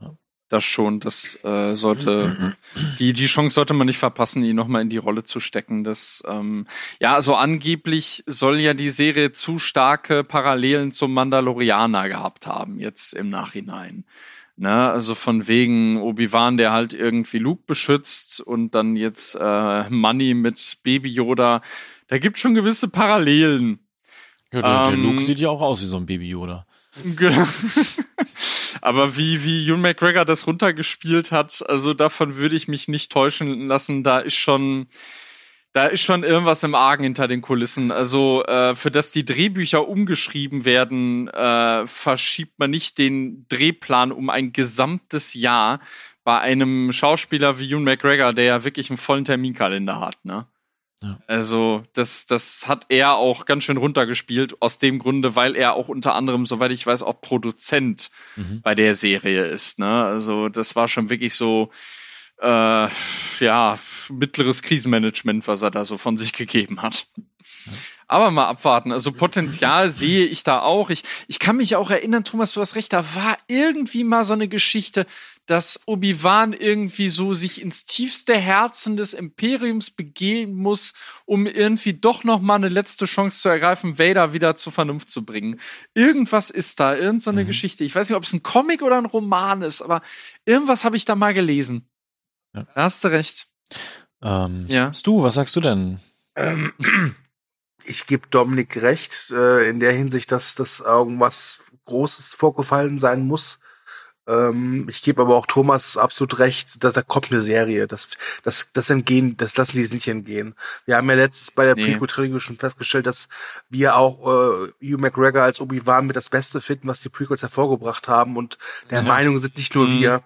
Ja. Das schon, das äh, sollte, die, die Chance sollte man nicht verpassen, ihn nochmal in die Rolle zu stecken. Das, ähm, ja, also angeblich soll ja die Serie zu starke Parallelen zum Mandalorianer gehabt haben, jetzt im Nachhinein. Ne, also von wegen Obi-Wan, der halt irgendwie Luke beschützt und dann jetzt äh, Money mit Baby Yoda. Da gibt schon gewisse Parallelen. Ja, der, der Ähm, Luke sieht ja auch aus wie so ein Baby Yoda. Genau. Aber wie, wie Ewan McGregor das runtergespielt hat, also davon würde ich mich nicht täuschen lassen. Da ist schon, da ist schon irgendwas im Argen hinter den Kulissen. Also, äh, für das die Drehbücher umgeschrieben werden, äh, verschiebt man nicht den Drehplan um ein gesamtes Jahr bei einem Schauspieler wie Ewan McGregor, der ja wirklich einen vollen Terminkalender hat, ne? Ja. Also, das, das hat er auch ganz schön runtergespielt, aus dem Grunde, weil er auch unter anderem, soweit ich weiß, auch Produzent Mhm. bei der Serie ist. Ne? Also, das war schon wirklich so, äh, ja, mittleres Krisenmanagement, was er da so von sich gegeben hat. Aber mal abwarten. Also Potenzial sehe ich da auch. Ich, ich kann mich auch erinnern, Thomas, du hast recht, da war irgendwie mal so eine Geschichte, dass Obi-Wan irgendwie so sich ins tiefste Herzen des Imperiums begeben muss, um irgendwie doch noch mal eine letzte Chance zu ergreifen, Vader wieder zur Vernunft zu bringen. Irgendwas ist da, irgend so eine Mhm. Geschichte. Ich weiß nicht, ob es ein Comic oder ein Roman ist, aber irgendwas habe ich da mal gelesen. Ja. Da hast du recht. Ähm, Ja. Stu, was sagst du denn? Ähm, ich gebe Dominik recht, äh, in der Hinsicht, dass das irgendwas Großes vorgefallen sein muss. Ähm, ich gebe aber auch Thomas absolut recht, dass da kommt eine Serie. Das, das, das entgehen, das lassen die nicht entgehen. Wir haben ja letztens bei der Nee. Prequel-Trilogie schon festgestellt, dass wir auch äh, Hugh McGregor als Obi-Wan mit das Beste finden, was die Prequels hervorgebracht haben. Und der Ja. Meinung sind nicht nur Mhm. wir.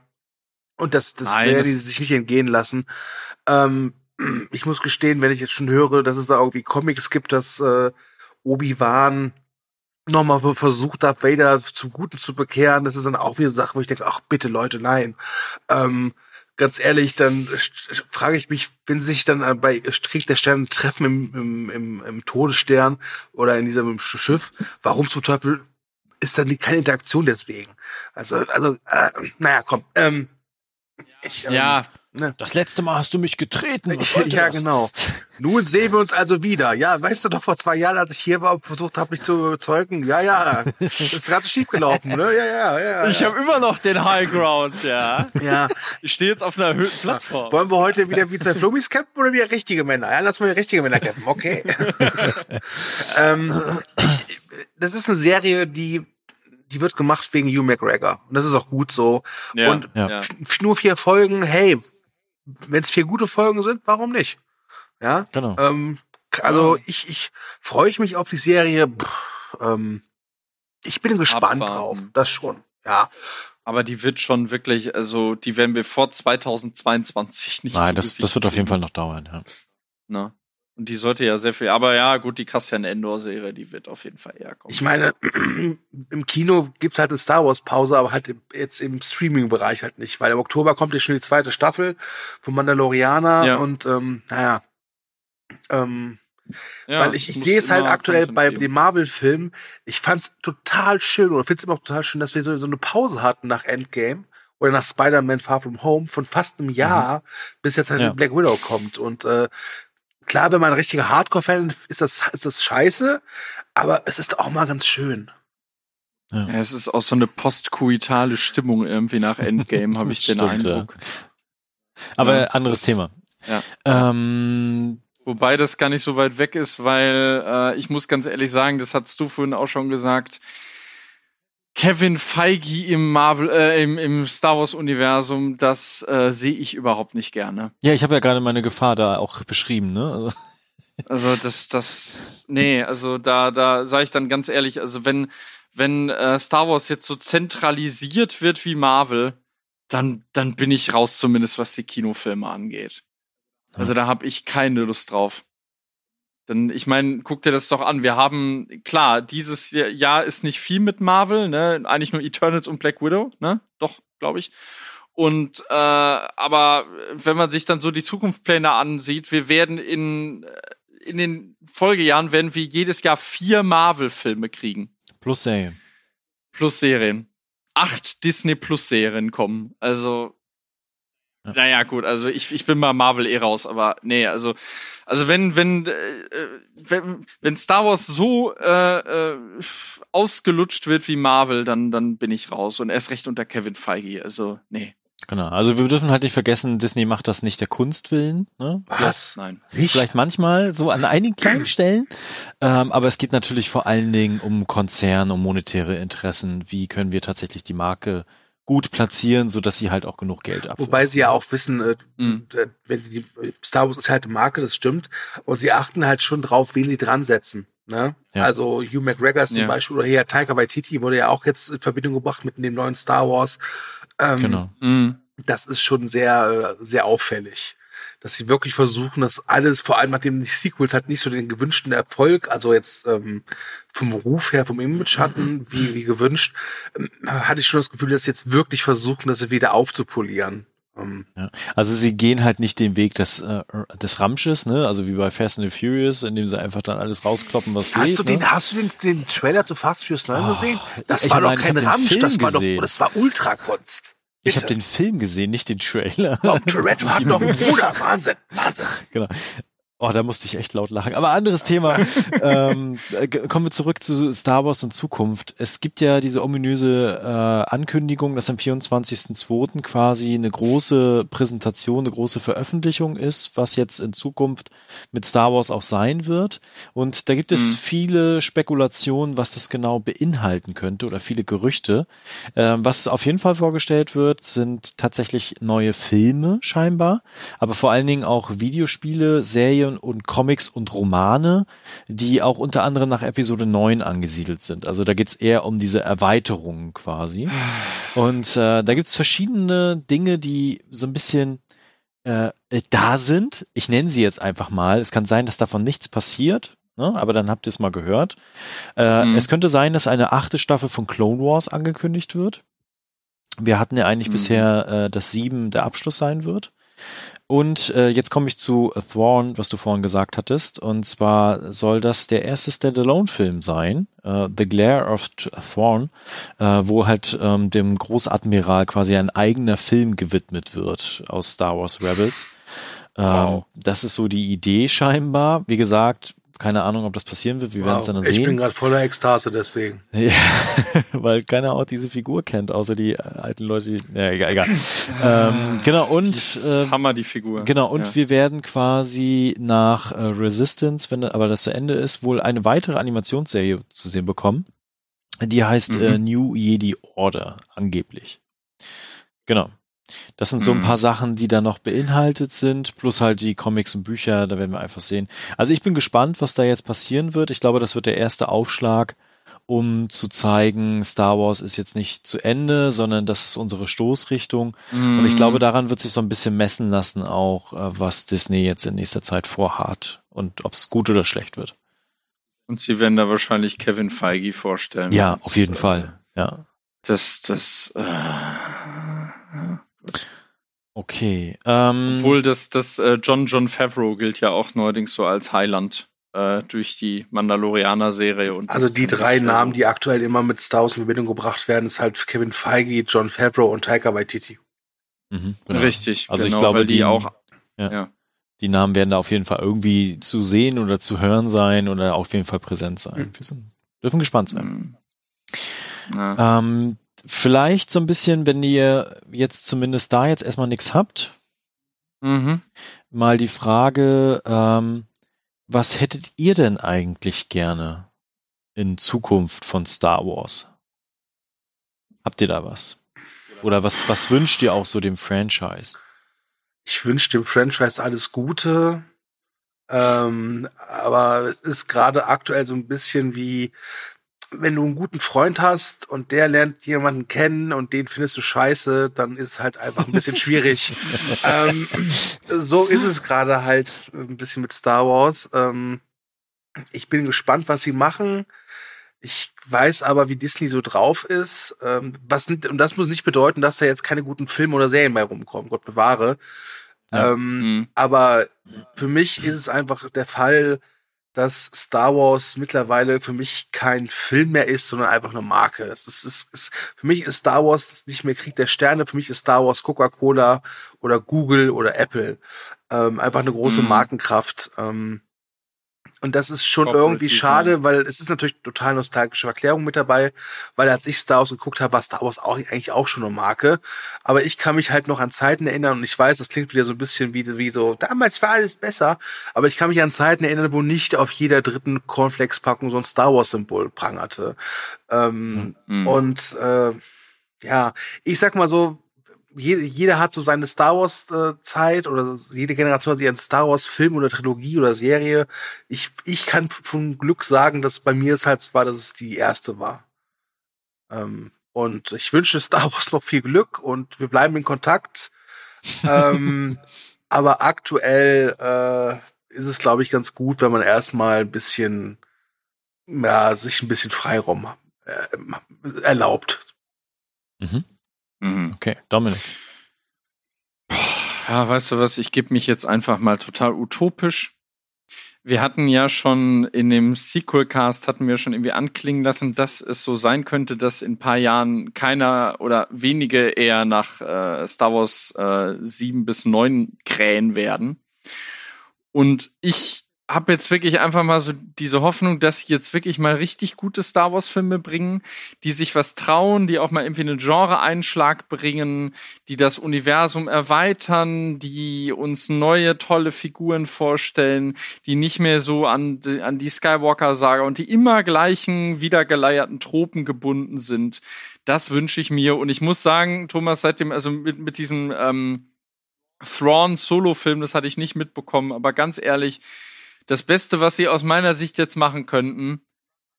Und das, das Nein, werden die sich nicht entgehen lassen. Ähm, ich muss gestehen, wenn ich jetzt schon höre, dass es da irgendwie Comics gibt, dass äh, Obi-Wan nochmal ver- versucht hat, Vader zum Guten zu bekehren, das ist dann auch wieder eine Sache, wo ich denke, ach bitte Leute, nein. Ähm, ganz ehrlich, dann frage ich mich, wenn sich dann bei Krieg der Sterne treffen im, im, im, im Todesstern oder in diesem Sch- Schiff, warum zum Teufel ist dann keine Interaktion deswegen? Also, also, äh, naja, komm. Ähm, ich, ähm, Ja, Ne? Das letzte Mal hast du mich getreten. Was ja, das? genau. Nun sehen wir uns also wieder. Ja, weißt du doch, vor zwei Jahren, als ich hier war und versucht habe, mich zu überzeugen. Ja, ja, das ist gerade schief gelaufen, ne? Ja, ja, ja. ich ja. habe immer noch den High Ground, ja. ja. Ich stehe jetzt auf einer erhöhten Plattform. Wollen wir heute wieder wie zwei Flummis campen oder wieder richtige Männer? Ja, lass mal wieder richtige Männer campen, okay. ähm, ich, das ist eine Serie, die, die wird gemacht wegen Hugh McGregor. Und das ist auch gut so. Ja, Und ja. nur vier Folgen, hey, wenn es vier gute Folgen sind, warum nicht? Ja. Genau. Ähm, also ich, ich freue ich mich auf die Serie. Pff, ähm, ich bin gespannt Abwarten. drauf. Das schon. Ja. Aber die wird schon wirklich, also die werden wir vor 2022 nicht Nein, zu das, das wird auf jeden Fall noch dauern. Ja. Ne? Und die sollte ja sehr viel, aber ja, gut, die Cassian Endor-Serie, die wird auf jeden Fall eher kommen. Ich meine, im Kino gibt's halt eine Star Wars Pause, aber halt jetzt im Streaming-Bereich halt nicht, weil im Oktober kommt jetzt schon die zweite Staffel von Mandalorianer Ja. und ähm, naja. Ähm, ja, weil ich, ich sehe es halt aktuell bei geben. den Marvel-Filmen. Ich fand's total schön oder find's immer noch total schön, dass wir so, so eine Pause hatten nach Endgame oder nach Spider-Man Far From Home von fast einem Jahr, bis jetzt halt Ja. Black Widow kommt. Und äh, klar, wenn man ein richtiger Hardcore-Fan ist, ist das, ist das scheiße, aber es ist auch mal ganz schön. Ja. ja. es ist auch so eine postkuitale Stimmung irgendwie nach Endgame, habe ich den Stimmt, Eindruck. Ja. Aber ja, anderes Thema. Ja. Ähm, Wobei das gar nicht so weit weg ist, weil äh, ich muss ganz ehrlich sagen, das hattest du vorhin auch schon gesagt. Kevin Feige im Marvel, äh, im, im Star Wars Universum, das äh, sehe ich überhaupt nicht gerne. Ja, ich habe ja gerade meine Gefahr da auch beschrieben, ne? Also, also das, das, nee, also da, da sage ich dann ganz ehrlich, also wenn, wenn äh, Star Wars jetzt so zentralisiert wird wie Marvel, dann, dann bin ich raus, zumindest was die Kinofilme angeht. Also da habe ich keine Lust drauf. Denn ich meine, guck dir das doch an. Wir haben, klar, dieses Jahr ist nicht viel mit Marvel, ne? Eigentlich nur Eternals und Black Widow, ne? Doch, glaube ich. Und äh, aber wenn man sich dann so die Zukunftspläne ansieht, wir werden in, in den Folgejahren werden wir jedes Jahr vier Marvel-Filme kriegen. Plus Serien. Plus Serien. Acht Disney Plus Serien kommen. Also ja. Naja, gut, also ich, ich bin mal Marvel eh raus, aber nee, also, also wenn, wenn, äh, wenn, wenn Star Wars so äh, äh, ausgelutscht wird wie Marvel, dann, dann bin ich raus. Und erst recht unter Kevin Feige, also nee. Genau, also wir dürfen halt nicht vergessen, Disney macht das nicht der Kunst willen. Ne? Was? Nein. Nicht? Vielleicht manchmal so an einigen kleinen Stellen, ähm, aber es geht natürlich vor allen Dingen um Konzern, um monetäre Interessen. Wie können wir tatsächlich die Marke gut platzieren, so dass sie halt auch genug Geld abwerfen. Wobei sie ja auch wissen, äh, mhm. wenn sie die Star Wars ist halt eine Marke, das stimmt, und sie achten halt schon drauf, wen sie dran setzen. Ne? Ja. Also Hugh McGregor zum ja. Beispiel oder hier Taika Waititi wurde ja auch jetzt in Verbindung gebracht mit dem neuen Star Wars. Ähm, genau. Mhm. Das ist schon sehr, äh, sehr auffällig dass sie wirklich versuchen, das alles, vor allem nachdem die Sequels halt nicht so den gewünschten Erfolg, also jetzt ähm, vom Ruf her, vom Image hatten, wie, wie gewünscht, ähm, hatte ich schon das Gefühl, dass sie jetzt wirklich versuchen, das wieder aufzupolieren. Ähm, ja. Also sie gehen halt nicht den Weg des, äh, des Ramsches, ne? Also wie bei Fast and the Furious, indem sie einfach dann alles rauskloppen, was hast geht. Du den, ne? Hast du den, den Trailer zu Fast Furious 9 oh, gesehen? Das war doch kein Ramsch, das war doch, das war Ultrakunst. Ich habe den Film gesehen, nicht den Trailer. Oh, Tourette hat noch einen Bruder. Wahnsinn, Wahnsinn. Genau. Oh, da musste ich echt laut lachen. Aber anderes Thema. ähm, kommen wir zurück zu Star Wars und Zukunft. Es gibt ja diese ominöse äh, Ankündigung, dass am 24.02. quasi eine große Präsentation, eine große Veröffentlichung ist, was jetzt in Zukunft mit Star Wars auch sein wird. Und da gibt es mhm. viele Spekulationen, was das genau beinhalten könnte oder viele Gerüchte. Ähm, was auf jeden Fall vorgestellt wird, sind tatsächlich neue Filme scheinbar, aber vor allen Dingen auch Videospiele, Serien Serien und Comics und Romane, die auch unter anderem nach Episode 9 angesiedelt sind. Also da geht's eher um diese Erweiterungen quasi. Und äh, da gibt's verschiedene Dinge, die so ein bisschen äh, da sind. Ich nenne sie jetzt einfach mal. Es kann sein, dass davon nichts passiert. Ne? Aber dann habt ihr es mal gehört. Äh, mhm. Es könnte sein, dass eine achte Staffel von Clone Wars angekündigt wird. Wir hatten ja eigentlich mhm. bisher, äh, dass sieben der Abschluss sein wird. Und äh, jetzt komme ich zu Thrawn, was du vorhin gesagt hattest. Und zwar soll das der erste Standalone-Film sein, äh, The Glare of Thrawn, äh, wo halt ähm, dem Großadmiral quasi ein eigener Film gewidmet wird aus Star Wars Rebels. Ähm, wow. Das ist so die Idee scheinbar. Wie gesagt, keine Ahnung, ob das passieren wird. Wir wow, werden es dann ich sehen. Ich bin gerade voller Ekstase deswegen. Ja, weil keiner auch diese Figur kennt, außer die alten Leute, die. Ja, egal, egal. ähm, genau, und. Äh, Hammer, die Figur. Genau, und ja. wir werden quasi nach äh, Resistance, wenn aber das zu Ende ist, wohl eine weitere Animationsserie zu sehen bekommen. Die heißt mhm. äh, New Jedi Order, angeblich. Genau. Das sind so ein paar mhm. Sachen, die da noch beinhaltet sind, plus halt die Comics und Bücher, da werden wir einfach sehen. Also ich bin gespannt, was da jetzt passieren wird. Ich glaube, das wird der erste Aufschlag, um zu zeigen, Star Wars ist jetzt nicht zu Ende, sondern das ist unsere Stoßrichtung. Mm. Und ich glaube, mhm. daran wird sich so ein bisschen messen lassen, auch äh, was Disney jetzt in nächster Zeit vorhat und ob es gut oder schlecht wird. Und sie werden da wahrscheinlich Kevin Feige vorstellen. Ja, auf jeden äh, Fall. Ja. Das, das. Äh, Okay. Ähm, Obwohl das, das äh, John John Favreau gilt ja auch neuerdings so als Highland äh, durch die Mandalorianer-Serie. und Also die drei Namen, so. die aktuell immer mit Star Wars in Verbindung gebracht werden, ist halt Kevin Feige, John Favreau und Taika Waititi. Mhm, genau. Richtig. Also genau, ich glaube, die, die, auch. Ja, ja. Die Namen werden da auf jeden Fall irgendwie zu sehen oder zu hören sein oder auf jeden Fall präsent sein. Mhm. Wir sind, dürfen gespannt sein. Mhm. Ja. Ähm, vielleicht so ein bisschen, wenn ihr jetzt zumindest da jetzt erstmal nichts habt, Mhm. mal die Frage, ähm, was hättet ihr denn eigentlich gerne in Zukunft von Star Wars? Habt ihr da was? Oder was, was wünscht ihr auch so dem Franchise? Ich wünsche dem Franchise alles Gute. Ähm, aber es ist gerade aktuell so ein bisschen wie, wenn du einen guten Freund hast und der lernt jemanden kennen und den findest du scheiße, dann ist es halt einfach ein bisschen schwierig. ähm, so ist es gerade halt ein bisschen mit Star Wars. Ähm, ich bin gespannt, was sie machen. Ich weiß aber, wie Disney so drauf ist. Ähm, was, und das muss nicht bedeuten, dass da jetzt keine guten Filme oder Serien bei rumkommen. Gott bewahre. Ja. Ähm, Mhm. aber für mich ist es einfach der Fall, dass Star Wars mittlerweile für mich kein Film mehr ist, sondern einfach eine Marke. Es ist, es ist, für mich ist Star Wars nicht mehr Krieg der Sterne, für mich ist Star Wars Coca-Cola oder Google oder Apple. Ähm, einfach eine große Mhm. Markenkraft. Ähm, und das ist schon Corporate irgendwie Design. schade, weil es ist natürlich total nostalgische Erklärung mit dabei, weil als ich Star Wars geguckt habe, war Star Wars auch eigentlich auch schon eine Marke. Aber ich kann mich halt noch an Zeiten erinnern und ich weiß, das klingt wieder so ein bisschen wie, wie so, damals war alles besser, aber ich kann mich an Zeiten erinnern, wo nicht auf jeder dritten Cornflakes-Packung so ein Star Wars-Symbol prangerte. Ähm, Mhm. Und äh, ja, ich sag mal so, jede, jeder hat so seine Star Wars äh, Zeit oder jede Generation hat ihren Star Wars Film oder Trilogie oder Serie. Ich, ich kann von Glück sagen, dass bei mir es halt war, dass es die erste war. Ähm, und ich wünsche Star Wars noch viel Glück und wir bleiben in Kontakt. ähm, aber aktuell äh, ist es, glaube ich, ganz gut, wenn man erstmal ein bisschen, ja, sich ein bisschen Freiraum äh, erlaubt. Mhm. Mhm. Okay, Dominik. Ja, weißt du was, ich gebe mich jetzt einfach mal total utopisch. Wir hatten ja schon in dem Sequel-Cast hatten wir schon irgendwie anklingen lassen, dass es so sein könnte, dass in ein paar Jahren keiner oder wenige eher nach äh, Star Wars äh, 7 bis 9 krähen werden. Und ich habe jetzt wirklich einfach mal so diese Hoffnung, dass sie jetzt wirklich mal richtig gute Star Wars-Filme bringen, die sich was trauen, die auch mal irgendwie einen Genre-Einschlag bringen, die das Universum erweitern, die uns neue tolle Figuren vorstellen, die nicht mehr so an, die- an die Skywalker-Saga und die immer gleichen wiedergeleierten Tropen gebunden sind. Das wünsche ich mir. Und ich muss sagen, Thomas, seitdem, also mit, mit diesem ähm, Thrawn-Solo-Film, das hatte ich nicht mitbekommen, aber ganz ehrlich, das Beste, was sie aus meiner Sicht jetzt machen könnten,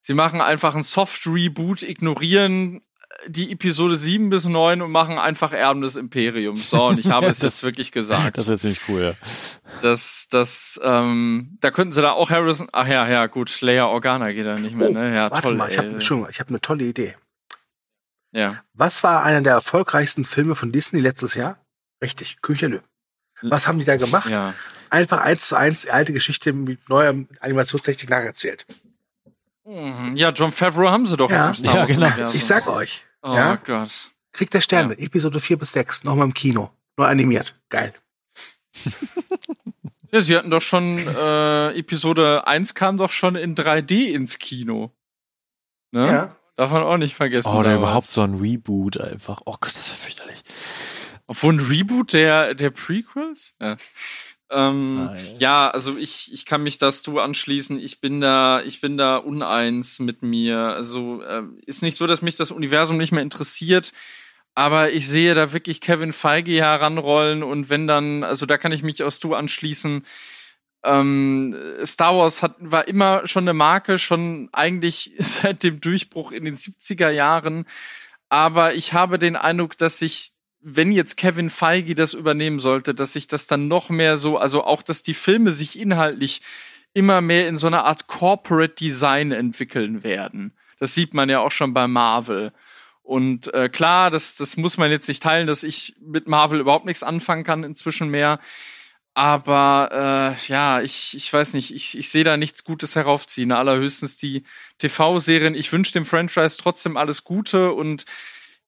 sie machen einfach einen Soft-Reboot, ignorieren die Episode 7 bis 9 und machen einfach Erben des Imperiums. So, und ich habe es jetzt wirklich gesagt. Das wäre ziemlich cool, ja. Das, das, ähm, da könnten sie da auch Harrison, ach ja, ja, gut, Leia Organa geht da nicht mehr, Oh, ne? Ja, Warte toll. mal, ich habe habe eine tolle Idee. ja. Was war einer der erfolgreichsten Filme von Disney letztes Jahr? Richtig, Küchelö. Was haben die da gemacht? Ja. Einfach eins zu eins die alte Geschichte mit neuer Animationstechnik nacherzählt. Mhm. Ja, John Favreau haben sie doch Ja. jetzt im Star Ja, Wars genau. Universum. Ich sag euch, Oh ja. Gott. Krieg der Sterne, Episode 4 bis 6, nochmal im Kino. Neu animiert. Geil. Ja, sie hatten doch schon, äh, Episode 1 kam doch schon in 3D ins Kino. Ne? Ja. Darf man auch nicht vergessen. Oh, oder damals. überhaupt so ein Reboot einfach. Oh Gott, das wäre fürchterlich. Obwohl ein Reboot der, der Prequels? Ja. Ähm, ja, also ich, ich kann mich das du anschließen. Ich bin da, ich bin da uneins mit mir. Also ähm, ist nicht so, dass mich das Universum nicht mehr interessiert, aber ich sehe da wirklich Kevin Feige heranrollen und wenn dann, also da kann ich mich aus du anschließen. Ähm, Star Wars hat, war immer schon eine Marke, schon eigentlich seit dem Durchbruch in den 70er Jahren. Aber ich habe den Eindruck, dass sich wenn jetzt Kevin Feige das übernehmen sollte, dass sich das dann noch mehr so, also auch, dass die Filme sich inhaltlich immer mehr in so eine Art Corporate Design entwickeln werden. Das sieht man ja auch schon bei Marvel. Und äh, klar, das, das muss man jetzt nicht teilen, dass ich mit Marvel überhaupt nichts anfangen kann inzwischen mehr. Aber äh, ja, ich, ich weiß nicht, ich, ich sehe da nichts Gutes heraufziehen. Allerhöchstens die TV-Serien. Ich wünsche dem Franchise trotzdem alles Gute und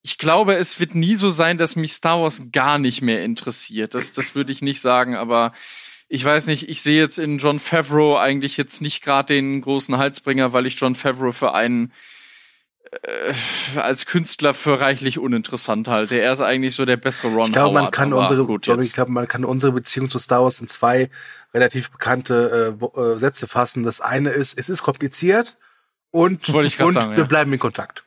ich glaube, es wird nie so sein, dass mich Star Wars gar nicht mehr interessiert. Das, das würde ich nicht sagen, aber ich weiß nicht, ich sehe jetzt in John Favreau eigentlich jetzt nicht gerade den großen Halsbringer, weil ich John Favreau für einen äh, als Künstler für reichlich uninteressant halte. Er ist eigentlich so der bessere Ron Ich glaube, man Howard, kann aber unsere, gut, glaub ich glaube, man kann unsere Beziehung zu Star Wars in zwei relativ bekannte äh, äh, Sätze fassen. Das eine ist, es ist kompliziert und, und sagen, wir ja. bleiben in Kontakt.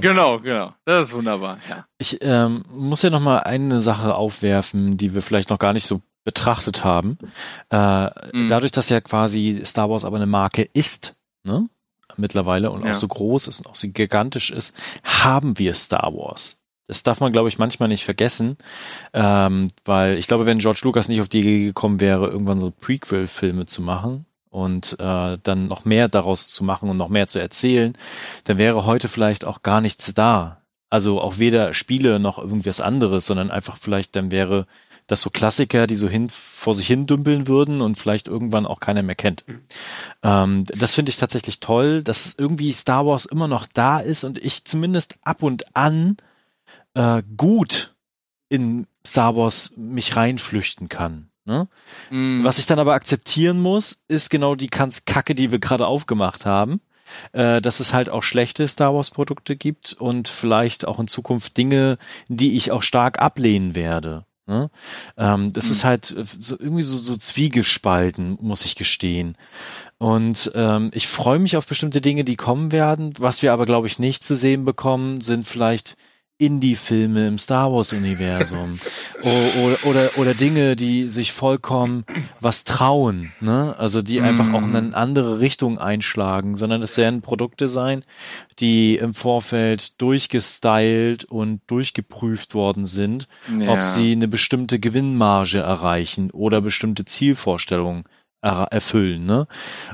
Genau, genau. Das ist wunderbar, ja. Ich ähm, muss ja noch mal eine Sache aufwerfen, die wir vielleicht noch gar nicht so betrachtet haben. Äh, Mhm. Dadurch, dass ja quasi Star Wars aber eine Marke ist, ne? mittlerweile und Ja. auch so groß ist und auch so gigantisch ist, haben wir Star Wars. Das darf man, glaube ich, manchmal nicht vergessen, ähm, weil ich glaube, wenn George Lucas nicht auf die Idee gekommen wäre, irgendwann so Prequel-Filme zu machen und äh, dann noch mehr daraus zu machen und noch mehr zu erzählen, dann wäre heute vielleicht auch gar nichts da. Also auch weder Spiele noch irgendwas anderes, sondern einfach vielleicht dann wäre das so Klassiker, die so hin vor sich hin dümpeln würden und vielleicht irgendwann auch keiner mehr kennt. Ähm, das finde ich tatsächlich toll, dass irgendwie Star Wars immer noch da ist und ich zumindest ab und an äh, gut in Star Wars mich reinflüchten kann. Ne? Mhm. Was ich dann aber akzeptieren muss, ist genau die Kanz Kacke, die wir gerade aufgemacht haben. Äh, dass es halt auch schlechte Star Wars Produkte gibt und vielleicht auch in Zukunft Dinge, die ich auch stark ablehnen werde. Ne? Ähm, das Mhm. ist halt so, irgendwie so, so zwiegespalten, muss ich gestehen. Und ähm, ich freue mich auf bestimmte Dinge, die kommen werden. Was wir aber, glaube ich, nicht zu sehen bekommen, sind vielleicht Indie-Filme im Star Wars-Universum oder, oder, oder Dinge, die sich vollkommen was trauen, ne? Also die einfach auch in eine andere Richtung einschlagen, sondern es werden Produkte sein, die im Vorfeld durchgestylt und durchgeprüft worden sind, Ja. ob sie eine bestimmte Gewinnmarge erreichen oder bestimmte Zielvorstellungen erfüllen, ne?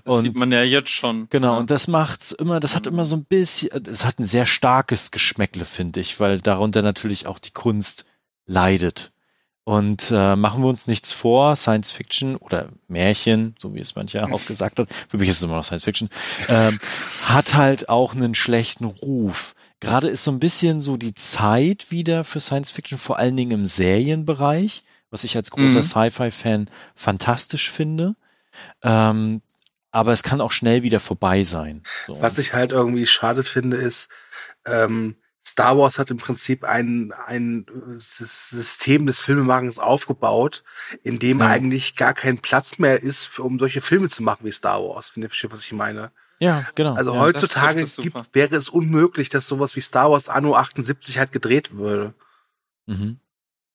das sieht man ja jetzt schon. Genau, Ja. und das macht's immer, das hat immer so ein bisschen, das hat ein sehr starkes Geschmäckle, finde ich, weil darunter natürlich auch die Kunst leidet. Und äh, machen wir uns nichts vor, Science Fiction oder Märchen, so wie es mancher auch gesagt hat, für mich ist es immer noch Science Fiction, ähm, hat halt auch einen schlechten Ruf. Gerade ist so ein bisschen so die Zeit wieder für Science Fiction, vor allen Dingen im Serienbereich, was ich als großer Mhm. Sci-Fi-Fan fantastisch finde. Ähm, aber es kann auch schnell wieder vorbei sein. So. Was ich halt irgendwie schade finde, ist, ähm, Star Wars hat im Prinzip ein, ein äh, Sys- System des Filmemachens aufgebaut, in dem Ja. eigentlich gar kein Platz mehr ist, um solche Filme zu machen wie Star Wars, wenn ihr versteht, was ich meine. ja, genau. Also ja. heutzutage das es gibt, wäre es unmöglich, dass sowas wie Star Wars Anno 78 halt gedreht würde. Mhm.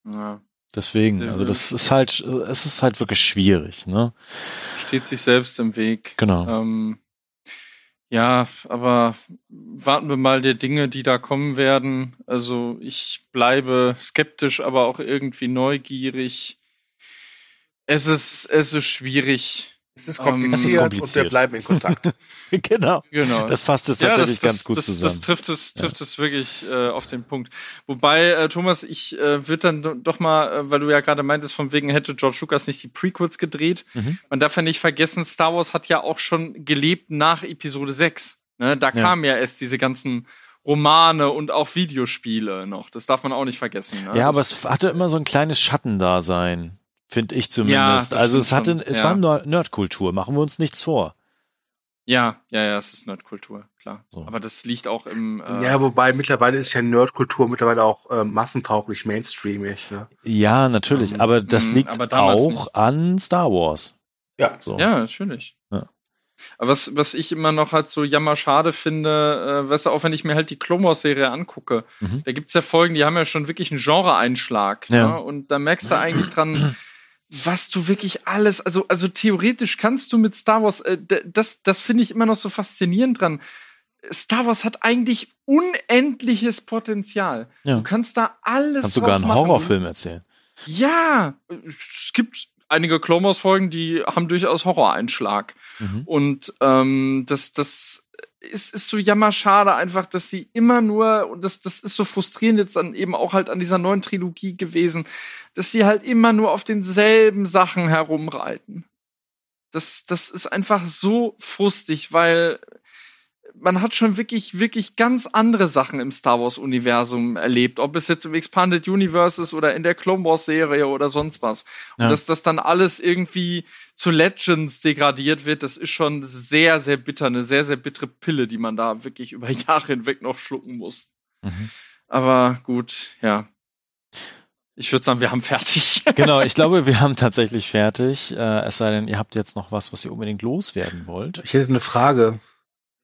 Ja. Deswegen, also das ist halt, es ist halt wirklich schwierig, ne? Steht sich selbst im Weg. Genau. Ähm, ja, aber warten wir mal der Dinge, die da kommen werden. Also ich bleibe skeptisch, aber auch irgendwie neugierig. Es ist, es ist schwierig. Es ist Ähm, kompliziert, es ist und wir kompliziert. bleiben in Kontakt. genau. Genau. Das fasst es ja, tatsächlich das, das, ganz gut das, zusammen. das trifft es, trifft es wirklich äh, auf den Punkt. Wobei, äh, Thomas, ich äh, würde dann do- doch mal, äh, weil du ja gerade meintest, von wegen hätte George Lucas nicht die Prequels gedreht. Mhm. Man darf ja nicht vergessen, Star Wars hat ja auch schon gelebt nach Episode 6. Ne? Da Ja. kamen ja erst diese ganzen Romane und auch Videospiele noch. Das darf man auch nicht vergessen. Ne? ja, aber das, es hatte immer so ein kleines Schattendasein, finde ich Ja, zumindest. das also es hatte, schon, es ja. war Ner- Nerdkultur, machen wir uns nichts vor. ja, ja, ja, es ist Nerdkultur, klar. So. Aber das liegt auch im. Äh, ja, wobei mittlerweile ist ja Nerdkultur mittlerweile auch äh, massentauglich, mainstreamig. Ne? Ja, natürlich, Ähm, aber das mh, liegt aber damals auch nicht. an Star Wars. Ja. So. Ja, natürlich. Ja. Aber was, was ich immer noch halt so jammerschade finde, äh, weißt du, auch wenn ich mir halt die Clone Wars Serie angucke, Mhm. da gibt's ja Folgen, die haben ja schon wirklich einen Genre-Einschlag. Ja. Ne? Und da merkst du eigentlich dran, was du wirklich alles, also, also theoretisch kannst du mit Star Wars, äh, das, das finde ich immer noch so faszinierend dran. Star Wars hat eigentlich unendliches Potenzial. Ja. Du kannst da alles Kannst sogar einen machen. Horrorfilm erzählen. Ja, es gibt einige Clone Wars Folgen, die haben durchaus Horroreinschlag. Mhm. Und ähm, das, das ist, ist so jammerschade einfach, dass sie immer nur, und das, das ist so frustrierend jetzt dann eben auch halt an dieser neuen Trilogie gewesen, dass sie halt immer nur auf denselben Sachen herumreiten. Das, das ist einfach so frustig, weil man hat schon wirklich, wirklich ganz andere Sachen im Star Wars-Universum erlebt. Ob es jetzt im Expanded Universe ist oder in der Clone Wars-Serie oder sonst was. Und Ja. dass das dann alles irgendwie zu Legends degradiert wird, das ist schon sehr, sehr bitter, eine sehr, sehr bittere Pille, die man da wirklich über Jahre hinweg noch schlucken muss. Mhm. Aber gut, ja. Ich würde sagen, wir haben fertig. Genau, ich glaube, wir haben tatsächlich fertig. Äh, es sei denn, ihr habt jetzt noch was, was ihr unbedingt loswerden wollt. Ich hätte eine Frage.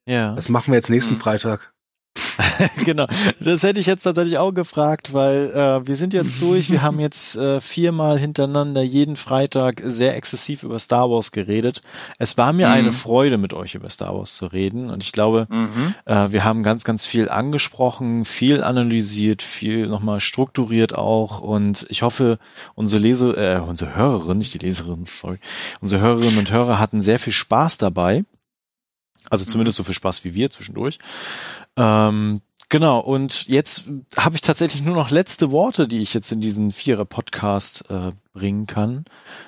Ja. Was machen wir jetzt nächsten Hm. Freitag? genau, das hätte ich jetzt tatsächlich auch gefragt, weil äh, wir sind jetzt durch. Wir haben jetzt äh, viermal hintereinander jeden Freitag sehr exzessiv über Star Wars geredet. Es war mir Mhm. eine Freude, mit euch über Star Wars zu reden. Und ich glaube, Mhm. äh, wir haben ganz, ganz viel angesprochen, viel analysiert, viel nochmal strukturiert auch. Und ich hoffe, unsere Leser, äh, unsere Hörerin, nicht die Leserin, sorry, unsere Hörerinnen und Hörer hatten sehr viel Spaß dabei. Also zumindest so viel Spaß wie wir zwischendurch. Ähm, genau, und jetzt habe ich tatsächlich nur noch letzte Worte, die ich jetzt in diesen Vierer-Podcast äh, bringen kann.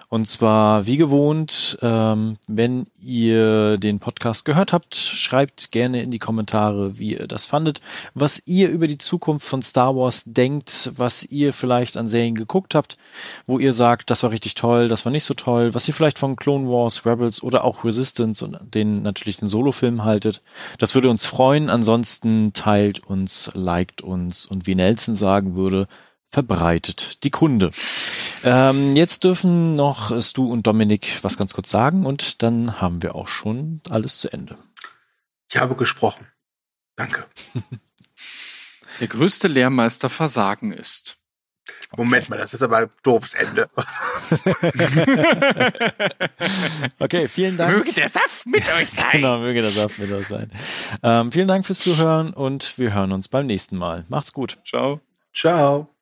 Und zwar, wie gewohnt, ähm, wenn ihr den Podcast gehört habt, schreibt gerne in die Kommentare, wie ihr das fandet, was ihr über die Zukunft von Star Wars denkt, was ihr vielleicht an Serien geguckt habt, wo ihr sagt, das war richtig toll, das war nicht so toll, was ihr vielleicht von Clone Wars, Rebels oder auch Resistance und den natürlich den Solofilm haltet. Das würde uns freuen. Ansonsten teilt uns, liked uns und wie Nelson sagen würde, verbreitet die Kunde. Ähm, jetzt dürfen noch Stu und Dominik was ganz kurz sagen und dann haben wir auch schon alles zu Ende. Ich habe gesprochen. Danke. Der größte Lehrmeister Versagen ist. Moment mal, das ist aber ein doofes Ende. Okay, vielen Dank. der Saft mit euch sein. Genau, möge das auch mit euch sein. Ähm, vielen Dank fürs Zuhören und wir hören uns beim nächsten Mal. Macht's gut. Ciao. Ciao.